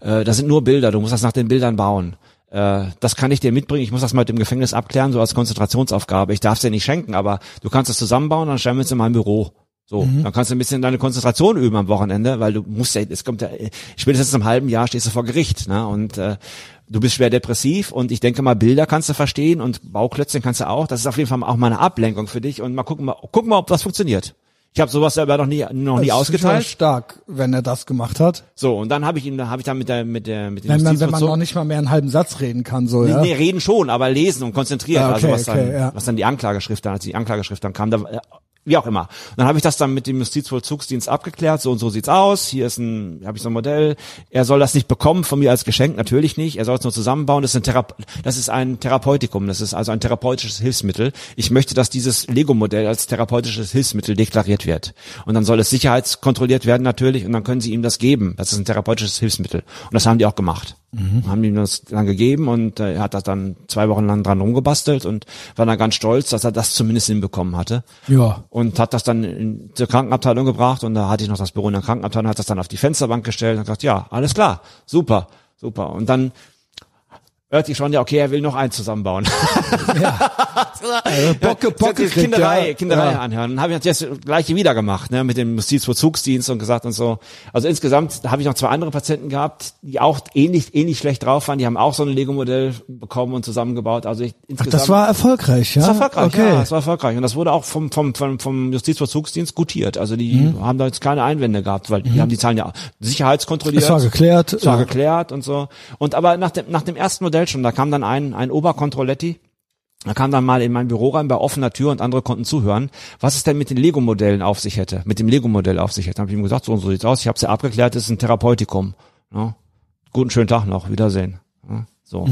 Äh, da sind nur Bilder, du musst das nach den Bildern bauen. Äh, das kann ich dir mitbringen, ich muss das mal mit dem Gefängnis abklären, so als Konzentrationsaufgabe. Ich darf es dir nicht schenken, aber du kannst es zusammenbauen, dann stellen wir es in mein Büro. So, dann kannst du ein bisschen deine Konzentration üben am Wochenende, weil du musst ja, es kommt ja, spätestens im halben Jahr stehst du vor Gericht, ne? Und äh, du bist schwer depressiv und ich denke mal, Bilder kannst du verstehen und Bauklötzchen kannst du auch. Das ist auf jeden Fall auch mal eine Ablenkung für dich und mal gucken mal, gucken mal, ob das funktioniert. Ich habe sowas selber noch nie noch nie Das ist ausgeteilt. stark, wenn er das gemacht hat. So und dann habe ich ihn, habe ich dann mit der mit der mit dem Wenn man, wenn man noch nicht mal mehr einen halben Satz reden kann, so, Nee, ja. nee, reden schon, aber lesen und konzentriert. Ah, okay, also was dann, okay, ja. was dann die Anklageschrift dann, als die Anklageschrift dann kam, da, wie auch immer. Und dann habe ich das dann mit dem Justizvollzugsdienst abgeklärt. So und so sieht's aus. Hier ist ein, habe ich so ein Modell. Er soll das nicht bekommen von mir als Geschenk, natürlich nicht. Er soll es nur zusammenbauen. Das ist ein Therape das ist ein Therapeutikum. Das ist also ein therapeutisches Hilfsmittel. Ich möchte, dass dieses Lego-Modell als therapeutisches Hilfsmittel deklariert wird. Und dann soll es sicherheitskontrolliert werden natürlich. Und dann können sie ihm das geben. Das ist ein therapeutisches Hilfsmittel. Und das haben die auch gemacht. Haben ihm das dann gegeben und äh, er hat das dann zwei Wochen lang dran rumgebastelt und war dann ganz stolz, dass er das zumindest hinbekommen hatte. Ja. Und hat das dann in, zur Krankenabteilung gebracht und da hatte ich noch das Büro in der Krankenabteilung, hat das dann auf die Fensterbank gestellt und gesagt, ja, alles klar, super, super. Und dann hörte ich schon, ja, okay, er will noch eins zusammenbauen. Äh, Bocke, Bocke Jetzt kriegt, Kinderei, ja. Kinderei ja. anhören. Dann habe ich das gleiche wieder gemacht, ne, mit dem Justizvollzugsdienst und gesagt und so. Also insgesamt habe ich noch zwei andere Patienten gehabt, die auch ähnlich, ähnlich schlecht drauf waren. Die haben auch so ein Lego-Modell bekommen und zusammengebaut. Also ich, insgesamt. Das war erfolgreich, ja? Das war erfolgreich, okay. ja, das war erfolgreich. Und das wurde auch vom, vom, vom, vom Justizvollzugsdienst gutiert. Also die Mhm. haben da jetzt keine Einwände gehabt, weil die haben die Zahlen ja sicherheitskontrolliert. Es war geklärt. Es war ja. geklärt und so. Und aber nach dem, nach dem ersten Modell schon, da kam dann ein, ein Oberkontrolletti, er kam dann mal in mein Büro rein bei offener Tür und andere konnten zuhören, was es denn mit den Lego-Modellen auf sich hätte, mit dem Lego-Modell auf sich hätte. Dann habe ich ihm gesagt, so und so sieht's aus, ich habe es ja abgeklärt, das ist ein Therapeutikum. Ja. Guten schönen Tag noch, Wiedersehen. Ja, so.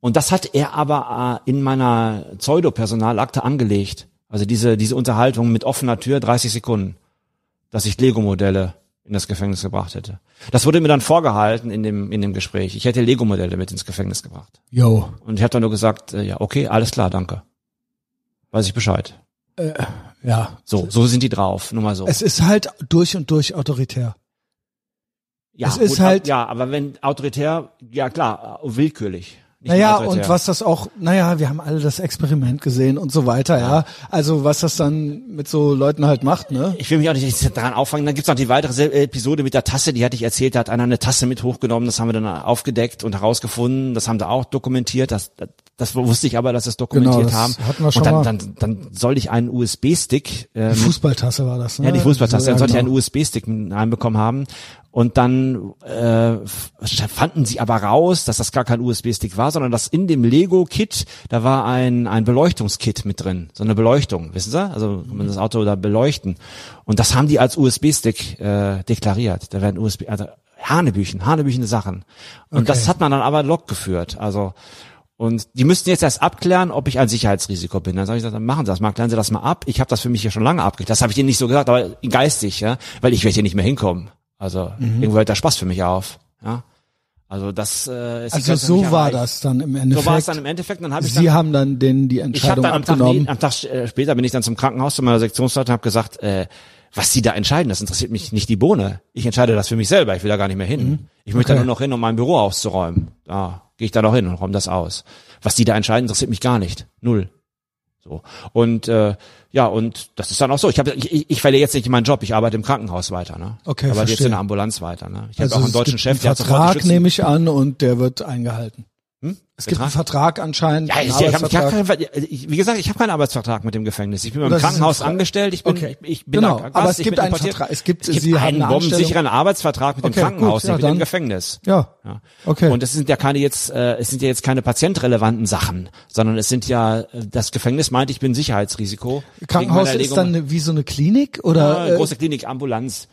Und das hat er aber äh, in meiner Pseudo-Personalakte angelegt. Also diese, diese Unterhaltung mit offener Tür, 30 Sekunden, dass ich Lego-Modelle in das Gefängnis gebracht hätte. Das wurde mir dann vorgehalten in dem, in dem Gespräch. Ich hätte Lego-Modelle mit ins Gefängnis gebracht. Yo. Und ich habe dann nur gesagt, äh, ja, okay, alles klar, danke. Weiß ich Bescheid. Ja. So, so sind die drauf, nur mal so. Es ist halt durch und durch autoritär. ja, es ist gut, halt- Ja, aber wenn autoritär, ja klar, äh, willkürlich. Naja, und was das auch, naja, wir haben alle das Experiment gesehen und so weiter, ja. Also was das dann mit so Leuten halt macht, ne? Ich will mich auch nicht daran auffangen. Dann gibt's noch die weitere Episode mit der Tasse, die hatte ich erzählt, da hat einer eine Tasse mit hochgenommen, das haben wir dann aufgedeckt und herausgefunden, das haben wir auch dokumentiert, das, das wusste ich aber, dass sie es dokumentiert Genau, das haben. hatten wir schon und dann, mal. dann, dann soll ich einen USB-Stick, äh, Die Fußballtasse war das, ne? ja die Fußballtaste, dann ja, sollte ich einen genau. USB-Stick reinbekommen haben und dann äh, fanden sie aber raus, dass das gar kein USB-Stick war, sondern dass in dem Lego-Kit, da war ein, ein Beleuchtungskit mit drin, so eine Beleuchtung, wissen Sie? Also kann man das Auto da beleuchten. Und das haben die als USB-Stick äh, deklariert. Da werden USB, also Hanebüchen, hanebüchene Sachen. Und Okay. das hat man dann aber log geführt. Also und die müssten jetzt erst abklären, ob ich ein Sicherheitsrisiko bin. Dann sage ich, dann machen Sie das mal, klären Sie das mal ab. Ich habe das für mich ja schon lange abgeklärt. Das habe ich Ihnen nicht so gesagt, aber geistig, ja, weil ich werde hier nicht mehr hinkommen. Also Mhm. irgendwo hört der Spaß für mich auf. Ja, also das äh, ist Also Grenze so war das dann im So war es Endeffekt. dann im Endeffekt. Dann habe ich Sie dann, haben dann denen die ich Entscheidung dann am Tag, abgenommen. am Tag äh, später bin ich dann zum Krankenhaus zu meiner Sektionsleiterin und habe gesagt, äh, was Sie da entscheiden, das interessiert mich nicht die Bohne. Ich entscheide das für mich selber. Ich will da gar nicht mehr hin. Ich möchte da Mhm. Okay. nur noch hin, um mein Büro auszuräumen. Da gehe ich da noch hin und räume das aus. Was die da entscheiden, interessiert mich gar nicht. Null. So. Und äh, ja, und das ist dann auch so. Ich, hab, ich, ich- ich verliere jetzt nicht meinen Job, ich arbeite im Krankenhaus weiter. Ne? Okay, Aber jetzt verstehe. in der Ambulanz weiter. Ne? Ich habe also auch einen deutschen Chef, einen der Vertrag nehme ich an und der wird eingehalten. Es gibt einen Vertrag? Anscheinend. Ja, ich, ich, hab, ich, hab keinen, wie gesagt, ich habe keinen Arbeitsvertrag mit dem Gefängnis. Ich bin beim Krankenhaus angestellt. Ich bin, Okay. ich, ich bin Genau, da Gast, aber es gibt einen. Vertrag. Es gibt- es gibt Sie haben einen eine Anstellung. bombensicheren Arbeitsvertrag mit dem Okay, gut, Krankenhaus, ja, nicht mit dem dann- Gefängnis. Ja. Ja. Okay. Und es sind ja keine jetzt, äh, es sind ja jetzt keine patientrelevanten Sachen, sondern es sind ja, äh, das Gefängnis meint, ich bin Sicherheitsrisiko. Krankenhaus ist dann wie so eine Klinik oder ja, äh, große Klinik, Ambulanz.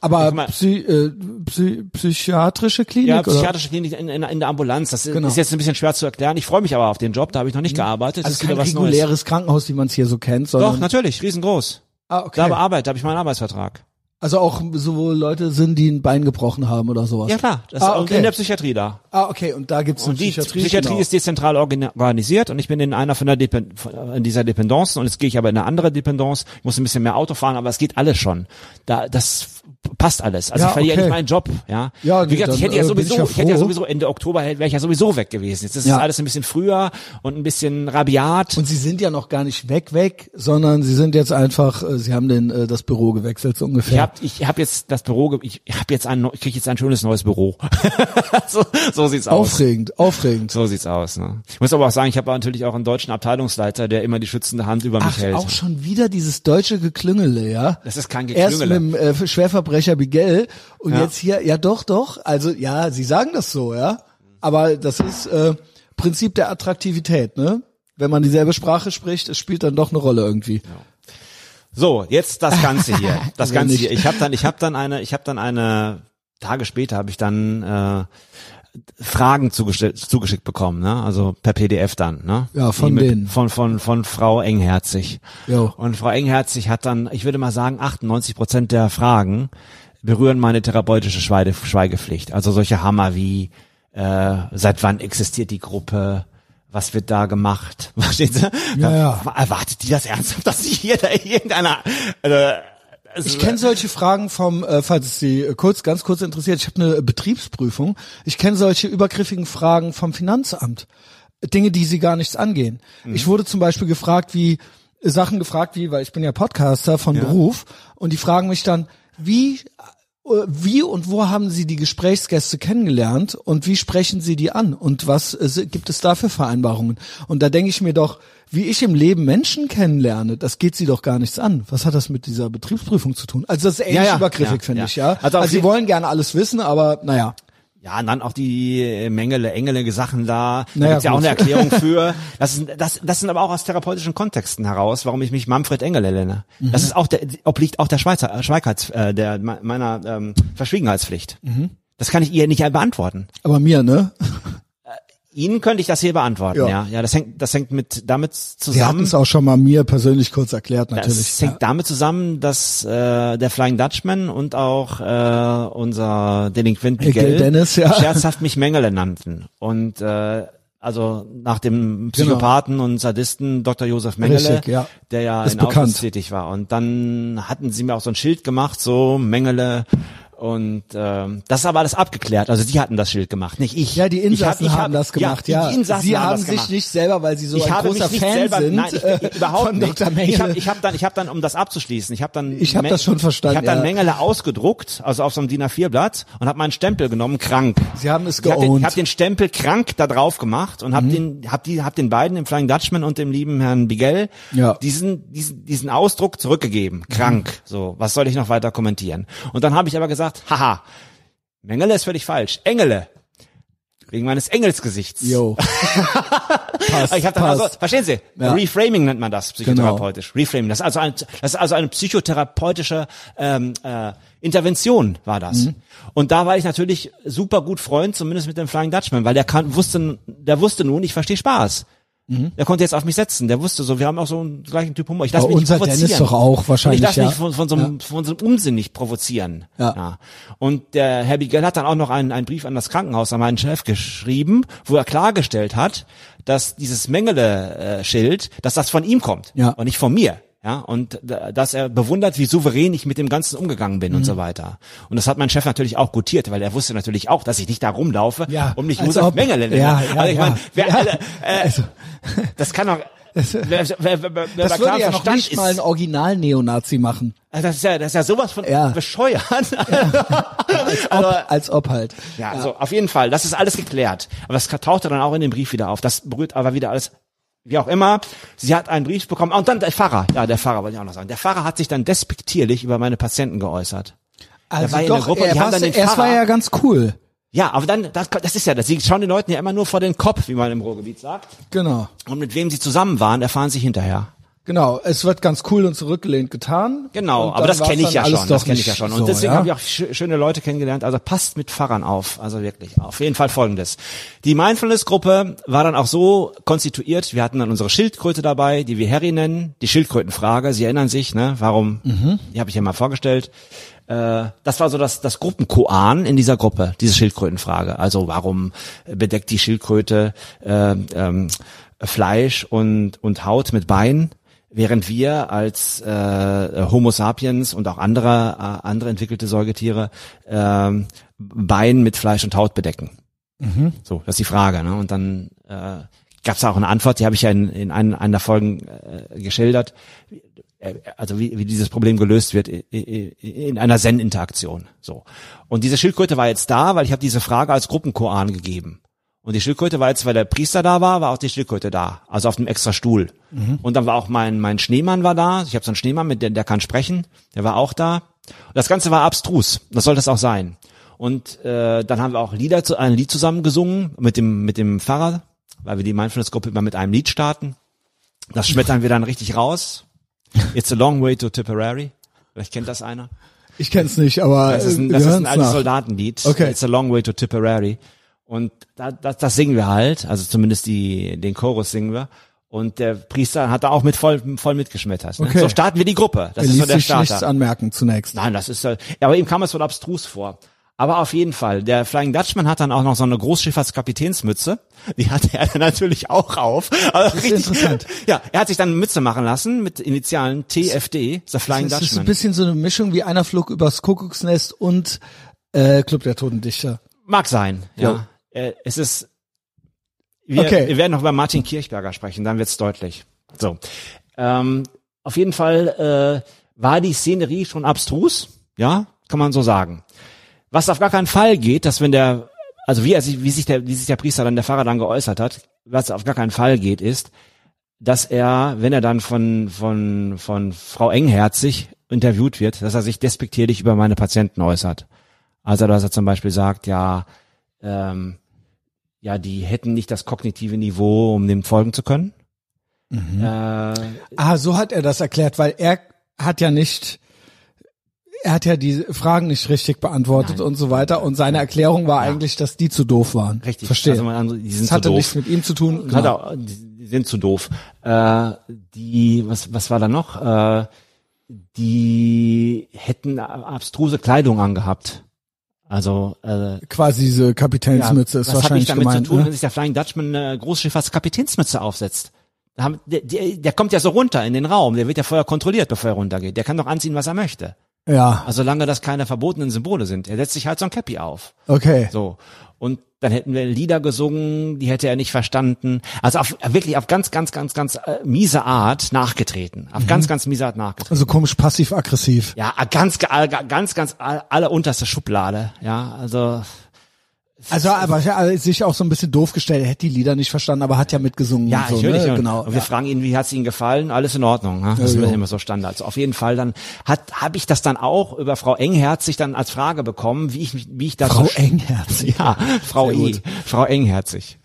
Aber ich mein- Psy, äh, Psy, psychiatrische Klinik Ja, oder? psychiatrische Klinik in, in, in der Ambulanz. Das ist- Genau. ist jetzt ein bisschen schwer zu erklären. Ich freue mich aber auf den Job, da habe ich noch nicht gearbeitet. Also Das ist kein was Neues. reguläres Krankenhaus, wie man es hier so kennt, sondern Doch, natürlich, riesengroß. ah, Da okay. bearbeite, da habe ich meinen Arbeitsvertrag. Also auch so Leute sind, die ein Bein gebrochen haben oder sowas. Ja klar, das Ah, ist okay. in der Psychiatrie da. Ah, okay, und da gibt's eine Und die Psychiatrie. Psychiatrie, genau. ist dezentral organ- organisiert und ich bin in einer von der Depen in dieser Dependance und jetzt gehe ich aber in eine andere Dependance. Ich muss ein bisschen mehr Auto fahren, aber es geht alles schon. Da das passt alles. Also Ja, ich verliere okay. nicht meinen Job, ja. Ja, Wie gesagt, ich dann, hätte ja äh, sowieso, ich ja ich hätte ja sowieso Ende Oktober wäre ich ja sowieso weg gewesen. Jetzt ist Ja. es alles ein bisschen früher und ein bisschen rabiat. Und sie sind ja noch gar nicht weg, weg, sondern sie sind jetzt einfach, äh, sie haben den, äh, das Büro gewechselt, so ungefähr. Ich habe ich hab jetzt das Büro, ich habe jetzt ein, ich kriege jetzt ein schönes neues Büro. so, so sieht's aus. aufregend, aufregend. So sieht's aus. Ne? Ich muss aber auch sagen, ich habe natürlich auch einen deutschen Abteilungsleiter, der immer die schützende Hand über mich Ach, hält. auch schon wieder dieses deutsche Geklüngele, ja? Das ist kein Erst Geklüngele. mit dem äh, Schwerverbrecher Bigel und Ja. jetzt hier, ja doch, doch. Also ja, sie sagen das so, ja. Aber das ist äh, Prinzip der Attraktivität, ne? Wenn man dieselbe Sprache spricht, es spielt dann doch eine Rolle irgendwie. So, jetzt das Ganze hier. Das Also Ganze hier. Ich habe dann, ich habe dann eine, ich habe dann eine Tage später habe ich dann äh, Fragen zugeschickt bekommen, ne? Also per PDF dann, ne? Ja, von mit- denen. Von von von Frau Engherzig. Jo. Und Frau Engherzig hat dann, ich würde mal sagen, 98 Prozent der Fragen berühren meine therapeutische Schweige, Schweigepflicht. Also solche Hammer wie äh, seit wann existiert die Gruppe? Was wird da gemacht? Verstehen Sie? Ja, ja. Erwartet die das ernsthaft, dass sich hier da irgendeiner äh, also, Ich kenne solche Fragen vom, äh, falls es Sie äh, kurz, ganz kurz interessiert, ich habe eine Betriebsprüfung. Ich kenne solche übergriffigen Fragen vom Finanzamt. Dinge, die Sie gar nichts angehen. Mhm. Ich wurde zum Beispiel gefragt, wie Sachen gefragt, wie, weil ich bin ja Podcaster von Beruf und die fragen mich dann, wie äh, wie und wo haben Sie die Gesprächsgäste kennengelernt und wie sprechen Sie die an und was äh, gibt es da für Vereinbarungen? Und da denke ich mir doch, wie ich im Leben Menschen kennenlerne, das geht Sie doch gar nichts an. Was hat das mit dieser Betriebsprüfung zu tun? Also das ist ähnlich Ja, ja, übergriffig, ja, finde ich, ja. Also Also, Sie wollen gerne alles wissen, aber naja. Ja, und dann auch die äh, Mängele, Engele Sachen da. Da Naja, gibt's ja auch eine Erklärung für. Das, ist, das, das sind aber auch aus therapeutischen Kontexten heraus, warum ich mich Manfred Engele nenne. Mhm. Das ist auch der, obliegt auch der Schweizer, äh, Schweigheits, äh, der, me- meiner ähm, Verschwiegenheitspflicht. Mhm. Das kann ich ihr nicht beantworten. Aber mir, ne? Ihnen könnte ich das hier beantworten, Ja. ja. Ja, das hängt, das hängt mit damit Sie hatten zusammen. es auch schon mal mir persönlich kurz erklärt, natürlich. Das hängt damit zusammen, dass äh, der Flying Dutchman und auch äh, unser Delinquent Miguel Dennis, ja. scherzhaft mich Mengele nannten. Und äh, also nach dem Psychopathen und Sadisten Dr. Josef Mengele, Genau. Richtig, ja. der ja Ist in Auschwitz tätig war. Und dann hatten sie mir auch so ein Schild gemacht, so Mengele Und ähm, das ist aber alles abgeklärt. Also die hatten das Schild gemacht, nicht ich. Ja, die Insassen ich hab, ich haben das gemacht, ja. Die Insassen Sie haben, haben sich gemacht. nicht selber, weil sie so ich ein habe großer mich nicht Fan selber, sind, nein, ich, äh, überhaupt nicht. Ich habe ich hab dann, ich habe dann, um das abzuschließen, ich habe dann, Ich hab Men- das schon verstanden, Ich habe dann ja. Mengele ausgedruckt, also auf so einem DIN A4-Blatt und habe meinen Stempel genommen, krank. Sie haben es Ich habe den, geowned. hab den Stempel krank da drauf gemacht und habe Mhm. den, hab die, hab den beiden, dem Flying Dutchman und dem lieben Herrn Bigel, Ja. diesen, diesen, diesen Ausdruck zurückgegeben, krank. Mhm. So, was soll ich noch weiter kommentieren? Und dann habe ich aber gesagt, haha, Mengele ist völlig falsch. Engele. Wegen meines Engelsgesichts. Jo. passt, Ich hab dann passt. also, verstehen Sie? Ja. Reframing nennt man das psychotherapeutisch. Reframing. Das ist also ein, das ist also eine psychotherapeutische ähm, äh, Intervention war das. Mhm. Und da war ich natürlich super gut Freund, zumindest mit dem Flying Dutchman, weil der kann, wusste, der wusste nun, ich verstehe Spaß. Der konnte jetzt auf mich setzen. Der wusste so, wir haben auch so einen gleichen Typ Humor. Ich lasse mich nicht unser provozieren. Dennis doch auch wahrscheinlich, ich lasse ja. mich von, von, so einem, von so einem Unsinn nicht provozieren. Ja. Und der Herr Bigel hat dann auch noch einen, einen Brief an das Krankenhaus, an meinen Chef geschrieben, wo er klargestellt hat, dass dieses Mengele-Schild, dass das von ihm kommt Ja. und nicht von mir. Ja, und dass er bewundert, wie souverän ich mit dem Ganzen umgegangen bin und Mhm. so weiter. Und das hat mein Chef natürlich auch gutiert, weil er wusste natürlich auch, dass ich nicht da rumlaufe Ja, und mich Josef ob- Mengele nenne. Ja, ja, also ich ja. meine, wer, Ja. alle, äh, Also, das kann doch, wer, wer, wer, wer, wer bei das würde ja noch Verstand nicht ist, mal ein Original-Neonazi machen. also das ist ja, das ist ja sowas von Ja. bescheuert. Als ob, als ob halt. Ja, so, auf jeden Fall. Das ist alles geklärt. Aber das tauchte dann auch in dem Brief wieder auf. Das berührt aber wieder alles, wie auch immer. Sie hat einen Brief bekommen. Und dann der Pfarrer. Ja, der Pfarrer wollte ich auch noch sagen. Der Pfarrer hat sich dann despektierlich über meine Patienten geäußert. Also war doch, Gruppe er, die haben war's- dann den erst war ja ganz cool. Ja, aber dann, das, das ist ja das. Sie schauen den Leuten ja immer nur vor den Kopf, wie man im Ruhrgebiet sagt. Genau. Und mit wem sie zusammen waren, erfahren sie hinterher. Genau, es wird ganz cool und zurückgelehnt getan. Genau, aber das kenne ich ja schon. Das kenne ich ja schon. Und so, deswegen ja? habe ich auch schö- schöne Leute kennengelernt. Also passt mit Pfarrern auf. Also wirklich. Auf jeden Fall folgendes. Die Mindfulness-Gruppe war dann auch so konstituiert. Wir hatten dann unsere Schildkröte dabei, die wir Harry nennen. Die Schildkrötenfrage. Sie erinnern sich, ne? Warum? Mhm. Die habe ich ja mal vorgestellt. Äh, das war so das, das Gruppenkoan in dieser Gruppe, diese Schildkrötenfrage. Also warum bedeckt die Schildkröte äh, ähm, Fleisch und, und Haut mit Bein? Während wir als äh, Homo sapiens und auch andere äh, andere entwickelte Säugetiere ähm, Bein mit Fleisch und Haut bedecken. So, das ist die Frage. Ne? Und dann äh, gab es auch eine Antwort, die habe ich ja in, in einer, einer der Folgen äh, geschildert. Äh, Also wie, wie dieses Problem gelöst wird in einer Zen-Interaktion. So. Und diese Schildkröte war jetzt da, weil ich habe diese Frage als Gruppenkoan gegeben. Und die Schildkröte war jetzt, weil der Priester da war, war auch die Schildkröte da, also auf einem extra Stuhl. Und dann war auch mein mein Schneemann war da. Ich habe so einen Schneemann, mit der der kann sprechen. Der war auch da. Und das Ganze war abstrus. Das soll das auch sein. Und äh, dann haben wir auch Lieder zu, ein Lied zusammen gesungen mit dem mit dem Pfarrer, weil wir die Mindfulness-Gruppe immer mit einem Lied starten. Das schmettern wir dann richtig raus. It's a long way to Tipperary. Vielleicht kennt das einer. Ich kenn's nicht, aber Das ist ein, äh, das ist ein altes nach. Soldatenlied. Okay. It's a long way to Tipperary. Und da, das, das singen wir halt, also zumindest die, den Chorus singen wir. Und der Priester hat da auch mit voll, voll mitgeschmettert. Ne? Okay. So starten wir die Gruppe. Das Er ist so der sich nichts Starter. anmerken zunächst. Nein, das ist, äh, ja, aber ihm kam es wohl abstrus vor. Aber auf jeden Fall, der Flying Dutchman hat dann auch noch so eine Großschifffahrtskapitänsmütze. Die hatte er dann natürlich auch auf. Also ist interessant. Ja, er hat sich dann eine Mütze machen lassen mit Initialen TFD, The Flying Das ist Dutchman. ein bisschen so eine Mischung wie einer flog übers Kuckucksnest und äh, Club der Toten Dichter. Mag sein, ja. Äh, es ist, wir, Okay. wir werden noch über Martin Kirchberger sprechen, dann wird's deutlich. So. Ähm, auf jeden Fall äh, war die Szenerie schon abstrus, ja, kann man so sagen. Was auf gar keinen Fall geht, dass wenn der, also wie, sich, wie sich der, wie sich der Priester dann, der Pfarrer dann geäußert hat, was auf gar keinen Fall geht, ist, dass er, wenn er dann von, von, von Frau Engherzig interviewt wird, dass er sich despektierlich über meine Patienten äußert. Also, dass er zum Beispiel sagt, ja, ähm, ja, die hätten nicht das kognitive Niveau, um dem folgen zu können. Äh, Ah, so hat er das erklärt, weil er hat ja nicht, er hat ja die Fragen nicht richtig beantwortet und so weiter. Und seine Erklärung war eigentlich, dass die zu doof waren. richtig. Verstehe. Also, man, die sind das zu hatte doof. nichts mit ihm zu tun. Hat Genau. auch, die die sind zu doof. Äh, die, was, was war da noch? Äh, die hätten abstruse Kleidung angehabt. Also äh, Quasi diese Kapitänsmütze ist was hat wahrscheinlich nicht damit gemeint. zu tun, wenn ne? sich der Flying Dutchman eine Großschifffahrts Kapitänsmütze aufsetzt? Haben, der, der, der kommt ja so runter in den Raum, der wird ja vorher kontrolliert, bevor er runtergeht. Der kann doch anziehen, was er möchte. Ja, Also solange das keine verbotenen Symbole sind. Er setzt sich halt so ein Cappy auf. okay. So. Und dann hätten wir Lieder gesungen, die hätte er nicht verstanden. Also auf, wirklich auf ganz, ganz, ganz, ganz äh, miese Art nachgetreten. Auf ganz, ganz miese Art nachgetreten. Also komisch passiv-aggressiv. Ja, ganz, ganz, ganz, ganz allerunterste Schublade. Ja, also Also, aber er hat sich auch so ein bisschen doof gestellt. Er hätte die Lieder nicht verstanden, aber hat ja mitgesungen. Ja, so, natürlich. Ne? Genau. Und wir ja. fragen ihn, wie hat's Ihnen gefallen? Alles in Ordnung. Ne? Das Ja, ist jo. immer so Standard. Also auf jeden Fall dann hat habe ich das dann auch über Frau Engherzig dann als Frage bekommen, wie ich wie ich das Frau so Engherzig. Ja, Frau E. Frau Engherzig.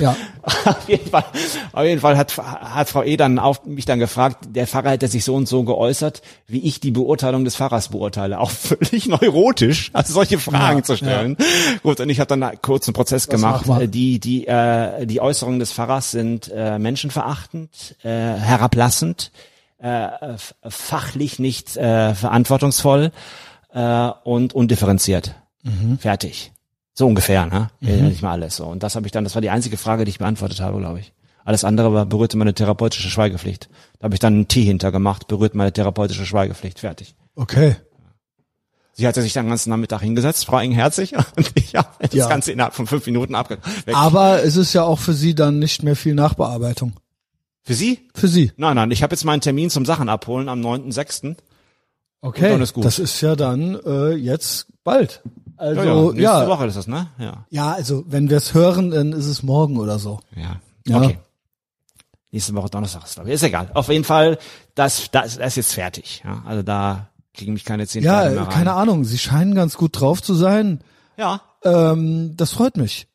Ja. auf jeden Fall, auf jeden Fall hat, hat Frau E dann auf mich dann gefragt, der Pfarrer hätte sich so und so geäußert, wie ich die Beurteilung des Pfarrers beurteile. Auch völlig neurotisch, also solche Fragen Ja, zu stellen. Gut, und ich habe dann einen kurzen Prozess gemacht. macht man? Die, die, äh, die Äußerungen des Pfarrers sind äh, menschenverachtend, äh, herablassend, äh, fachlich nicht äh, verantwortungsvoll äh, und undifferenziert. Fertig. So ungefähr, ne? Ja, Nicht mal alles so. Und das habe ich dann, das war die einzige Frage, die ich beantwortet habe, glaube ich. Alles andere war, berührte meine therapeutische Schweigepflicht. Da habe ich dann einen T hintergemacht, berührt meine therapeutische Schweigepflicht. Fertig. Okay. Sie hatte sich dann den ganzen Nachmittag hingesetzt, Frau Engherzig, und ich habe das Ja. Ganze innerhalb von fünf Minuten abge... weg. Aber es ist ja auch für Sie dann nicht mehr viel Nachbearbeitung. Für Sie? Für Sie. Nein, nein, ich habe jetzt meinen Termin zum Sachen abholen am 9.6. Okay. ist gut. Das ist ja dann äh, jetzt bald. Also Ja, ja, nächste ja, Woche ist das, ne? Ja. ja, also wenn wir es hören, dann ist es morgen oder so. Ja. Ja. Okay. Nächste Woche Donnerstag ist glaube ich. Ist egal. Auf jeden Fall, das, das, das ist jetzt fertig. Ja, also da kriegen mich keine zehn Ja, mehr rein. keine Ahnung. Sie scheinen ganz gut drauf zu sein. Ja. Ähm, das freut mich.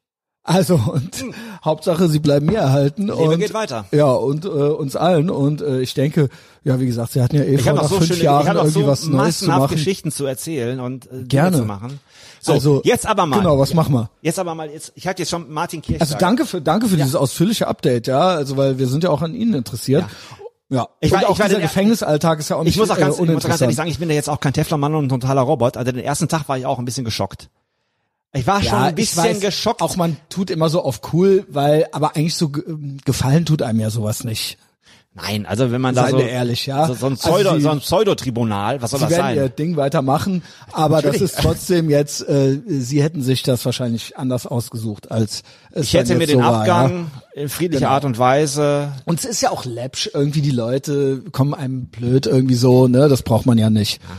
Also und Hauptsache, Sie bleiben mir erhalten Leben und geht weiter. ja und äh, uns allen und äh, ich denke, ja wie gesagt, Sie hatten ja eh Ich vor nach so fünf schöne, Jahren ich irgendwie so was Neues zu machen. Geschichten zu erzählen und äh, Dinge Gerne. zu machen. So, Also, jetzt aber mal. Genau, was machen wir? Jetzt aber mal, jetzt, ich hatte jetzt schon Martin Kirchberger. Also danke für danke für dieses ausführliche Update, ja, also weil wir sind ja auch an Ihnen interessiert. Ja, Ich und war- auch ich war dieser der- Gefängnisalltag ist ja auch nicht Ich muss auch ganz, äh, ich muss auch ganz ehrlich sagen, ich bin ja jetzt auch kein Teflonmann und ein totaler Robot. Also den ersten Tag war ich auch ein bisschen geschockt. Ich war schon ein bisschen ich weiß, geschockt. Auch man tut immer so auf cool, weil aber eigentlich so ge- gefallen tut einem ja sowas nicht. Nein, also wenn man da Seien so, wir ehrlich, ja. so, so ein Also Pseudo, Sie- so ein Pseudo-Tribunal, was soll Sie das werden sein? ihr Ding weitermachen, aber das ist trotzdem jetzt, äh, Sie hätten sich das wahrscheinlich anders ausgesucht als es Ich hätte mir den so war, ja. Abgang in friedlicher Genau. Art und Weise. Und es ist ja auch läppsch, irgendwie die Leute kommen einem blöd irgendwie so, ne, das braucht man ja nicht. Ja.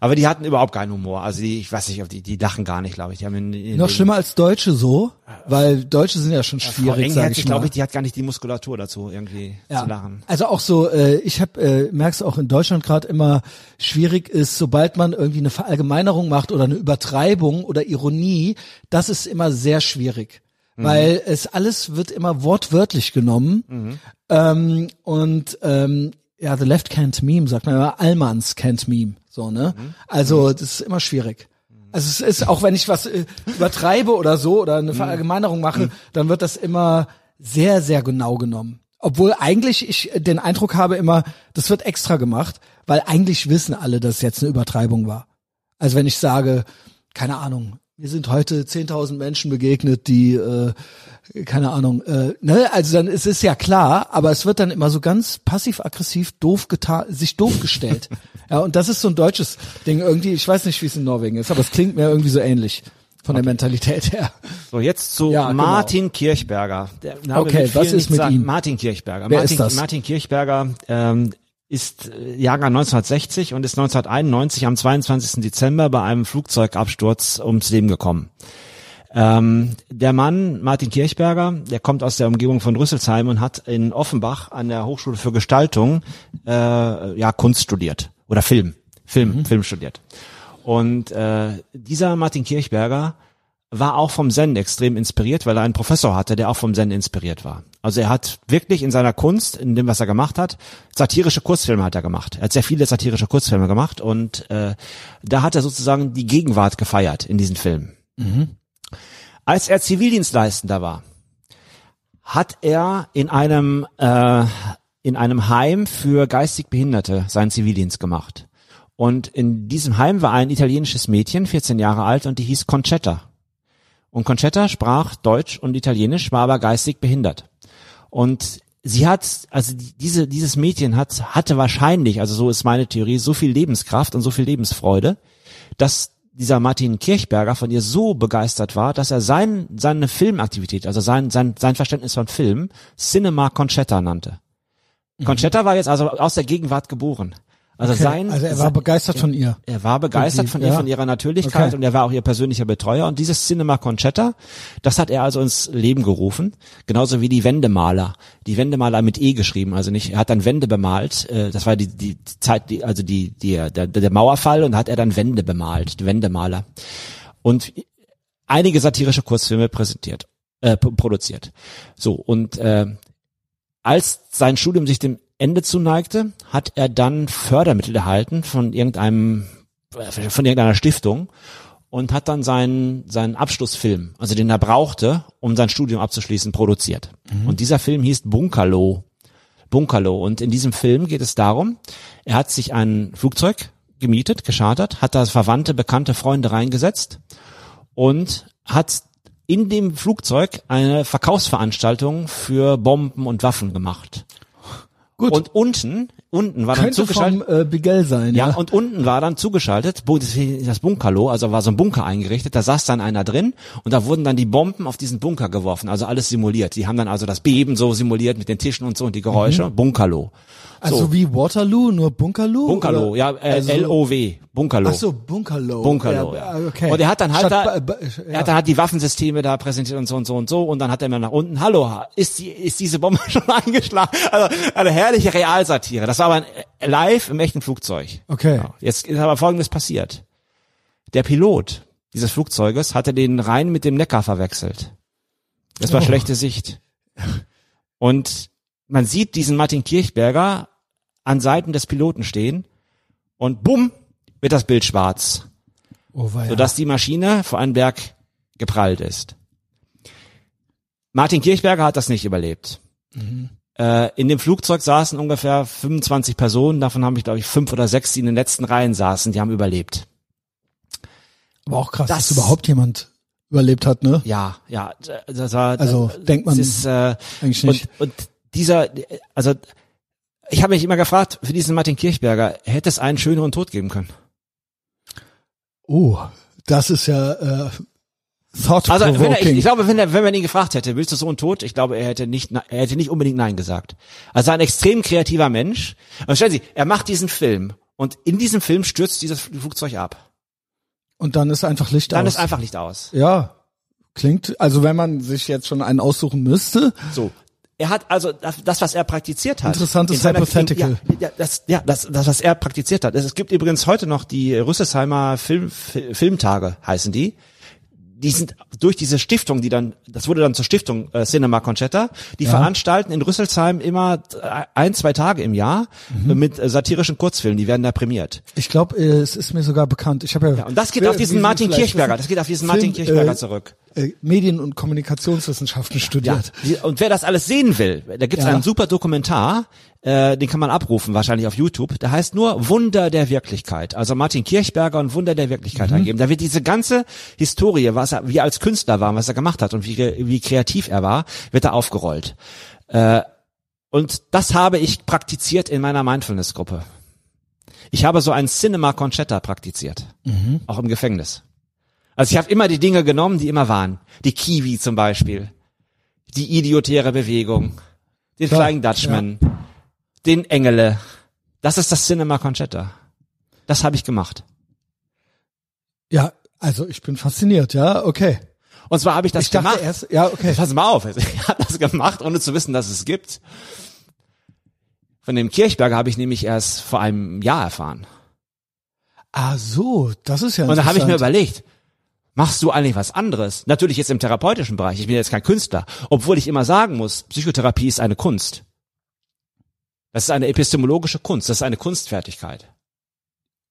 Aber die hatten überhaupt keinen Humor. Also die, ich weiß nicht, die, die lachen gar nicht, glaube ich. Die haben in, in Noch schlimmer als Deutsche so, weil Deutsche sind ja schon schwierig, Engherzig, ich glaube ich, die hat gar nicht die Muskulatur dazu, irgendwie zu lachen. Also auch so, äh, ich habe äh, merk's auch in Deutschland gerade immer schwierig ist, sobald man irgendwie eine Verallgemeinerung macht oder eine Übertreibung oder Ironie, das ist immer sehr schwierig, Mhm. weil es alles wird immer wortwörtlich genommen Mhm. ähm, und ähm, ja, the left can't meme, sagt man immer, Allmanns can't meme, so ne. Mhm. Also das ist immer schwierig. Also es ist auch, wenn ich was äh, übertreibe oder so oder Mhm. eine Verallgemeinerung mache, dann wird das immer sehr, sehr genau genommen. Obwohl eigentlich ich den Eindruck habe immer, das wird extra gemacht, weil eigentlich wissen alle, dass es jetzt eine Übertreibung war. Also wenn ich sage, keine Ahnung, mir sind heute 10.000 Menschen begegnet, die, äh, keine Ahnung, äh, ne, also dann ist es ja klar, aber es wird dann immer so ganz passiv-aggressiv doof getan, sich doof gestellt. ja, und das ist so ein deutsches Ding irgendwie, ich weiß nicht, wie es in Norwegen ist, aber es klingt mir irgendwie so ähnlich von der Mentalität her. So, jetzt zu Ja, genau. Martin Kirchberger. Der Name Okay, was ist mit sagen. ihm? Martin Kirchberger. Wer Martin, ist das? Martin Kirchberger ähm, ist äh, Jahrgang 1960 und ist 1991 am 22. Dezember bei einem Flugzeugabsturz ums Leben gekommen. Ähm, der Mann, Martin Kirchberger, der kommt aus der Umgebung von Rüsselsheim und hat in Offenbach an der Hochschule für Gestaltung äh, ja Kunst studiert oder Film, Film, Film studiert. Und äh, dieser Martin Kirchberger war auch vom Zen extrem inspiriert, weil er einen Professor hatte, der auch vom Zen inspiriert war. Also er hat wirklich in seiner Kunst, in dem, was er gemacht hat, satirische Kurzfilme hat er gemacht. Er hat sehr viele satirische Kurzfilme gemacht und äh, da hat er sozusagen die Gegenwart gefeiert in diesen Filmen. Als er Zivildienstleistender war, hat er in einem äh, in einem Heim für geistig Behinderte seinen Zivildienst gemacht. Und in diesem Heim war ein italienisches Mädchen, 14 Jahre alt, und die hieß Concetta. Und Concetta sprach Deutsch und Italienisch, war aber geistig behindert. Und sie hat, also die- diese, dieses Mädchen hat, hatte wahrscheinlich, also so ist meine Theorie, so viel Lebenskraft und so viel Lebensfreude, dass dieser Martin Kirchberger von ihr so begeistert war, dass er sein, seine Filmaktivität, also sein, sein, sein Verständnis von Film, Cinema Conchetta nannte. Conchetta war jetzt also aus der Gegenwart geboren. Also Okay, sein, also er war begeistert von ihr. er war begeistert sie- von ihr, ja. von ihrer Natürlichkeit Okay. und er war auch ihr persönlicher Betreuer. Und dieses Cinema Conchetta, das hat er also ins Leben gerufen. Genauso wie die Wendemaler. Die Wendemaler mit E geschrieben, also nicht, er hat dann Wände bemalt. äh, Das war die, die Zeit, die, also die, die, der, der Mauerfall und hat er dann Wände bemalt, die Wendemaler. Und einige satirische Kurzfilme präsentiert, äh, produziert. So, und äh, als sein Studium sich dem Ende zuneigte, hat er dann Fördermittel erhalten von irgendeinem, äh, von irgendeiner Stiftung und hat dann seinen, seinen Abschlussfilm, also den er brauchte, um sein Studium abzuschließen, produziert. Und dieser Film hieß Bunkerlo. Bunkerlo. Und in diesem Film geht es darum, er hat sich ein Flugzeug gemietet, geschartert, hat da Verwandte, bekannte Freunde reingesetzt und hat in dem Flugzeug eine Verkaufsveranstaltung für Bomben und Waffen gemacht. Gut. Und unten, unten war dann zugeschaltet. vom äh, Bigel sein, Ja, ja. und unten war dann zugeschaltet, das Bunkerlo, also war so ein Bunker eingerichtet, da saß dann einer drin und da wurden dann die Bomben auf diesen Bunker geworfen, also alles simuliert. Die haben dann also das Beben so simuliert mit den Tischen und so und die Geräusche. Bunkerlo. also so. wie Waterloo, nur Bunkerloo? Bunkerlo, ja, äh, Also- L-O-W, Bunkerlo. Ach so, Bunkerlo. Bunkerlo, ja. ja. Okay. Und er hat dann halt Statt da, Ba- er hat dann halt die Waffensysteme da präsentiert und so und so und so und dann hat er mir nach unten, hallo, ist die, ist diese Bombe schon eingeschlagen? Also eine herrliche Realsatire. Das war aber äh, live im echten Flugzeug. Okay. Ja. Jetzt ist aber Folgendes passiert. Der Pilot dieses Flugzeuges hatte den Rhein mit dem Neckar verwechselt. Das war Oh. schlechte Sicht. Und man sieht diesen Martin Kirchberger an Seiten des Piloten stehen und bumm, wird das Bild schwarz Oh, weia. sodass die Maschine vor einen Berg geprallt ist. Martin Kirchberger hat das nicht überlebt. Äh, in dem Flugzeug saßen ungefähr 25 Personen, davon habe ich glaube ich fünf oder sechs, die in den letzten Reihen saßen, die haben überlebt. Aber auch krass, das- dass überhaupt jemand überlebt hat, ne? Ja, ja, das war, Also, denkt man ist, äh, eigentlich nicht. Und, und dieser, also ich habe mich immer gefragt, für diesen Martin Kirchberger hätte es einen schöneren Tod geben können. Oh, das ist ja äh, thought Also wenn er, ich, ich glaube, wenn er, wenn man ihn gefragt hätte, willst du so einen Tod? Ich glaube, er hätte nicht, er hätte nicht unbedingt Nein gesagt. Also ein extrem kreativer Mensch. Und stellen Sie, er macht diesen Film und in diesem Film stürzt dieses Flugzeug ab. Und dann ist einfach Licht Dann aus. ist einfach Licht aus. ja, klingt, also wenn man sich jetzt schon einen aussuchen müsste, So. Er hat also das, was er praktiziert hat. Interessantes in seiner- Hypothetical. Ja, ja, das, ja das, das, was er praktiziert hat. Es gibt übrigens heute noch die Rüsselsheimer Film, Fi- Filmtage, heißen die. Die sind durch diese Stiftung, die dann, das wurde dann zur Stiftung äh, Cinema Conchetta, die veranstalten in Rüsselsheim immer äh, ein, zwei Tage im Jahr Mhm. äh, mit äh, satirischen Kurzfilmen, die werden da prämiert. ich glaube, es ist mir sogar bekannt. Ich habe ja, Ja, und das geht auf diesen Martin Kirchberger, das geht auf diesen Film, Martin Kirchberger äh, zurück. Äh, Medien- und Kommunikationswissenschaften Ja, studiert. die- und wer das alles sehen will, da gibt's Ja. einen super Dokumentar, äh, den kann man abrufen, wahrscheinlich auf YouTube. Der heißt nur Wunder der Wirklichkeit. Also Martin Kirchberger und Wunder der Wirklichkeit eingeben. Da wird diese ganze Historie, was er, wie er als Künstler war, was er gemacht hat und wie, wie kreativ er war, wird da aufgerollt. Äh, und das habe ich praktiziert in meiner Mindfulness-Gruppe. Ich habe so ein Cinema Conchetta praktiziert. Auch im Gefängnis. Also ich habe immer die Dinge genommen, die immer waren. Die Kiwi zum Beispiel die idiotäre Bewegung, den Klar, Flying Dutchman, den Engele. Das ist das Cinema Conchetta. Das habe ich gemacht. Ja, also ich bin fasziniert, ja, okay. Und zwar habe ich das Ich gemacht. erst, ja, okay. Pass mal auf, ich habe das gemacht, ohne zu wissen, dass es gibt. Von dem Kirchberger habe ich nämlich erst vor einem Jahr erfahren. Ah so, das ist ja Und da habe ich mir überlegt, machst du eigentlich was anderes? Natürlich jetzt im therapeutischen Bereich. Ich bin jetzt kein Künstler. Obwohl ich immer sagen muss, Psychotherapie ist eine Kunst. Das ist eine epistemologische Kunst. Das ist eine Kunstfertigkeit.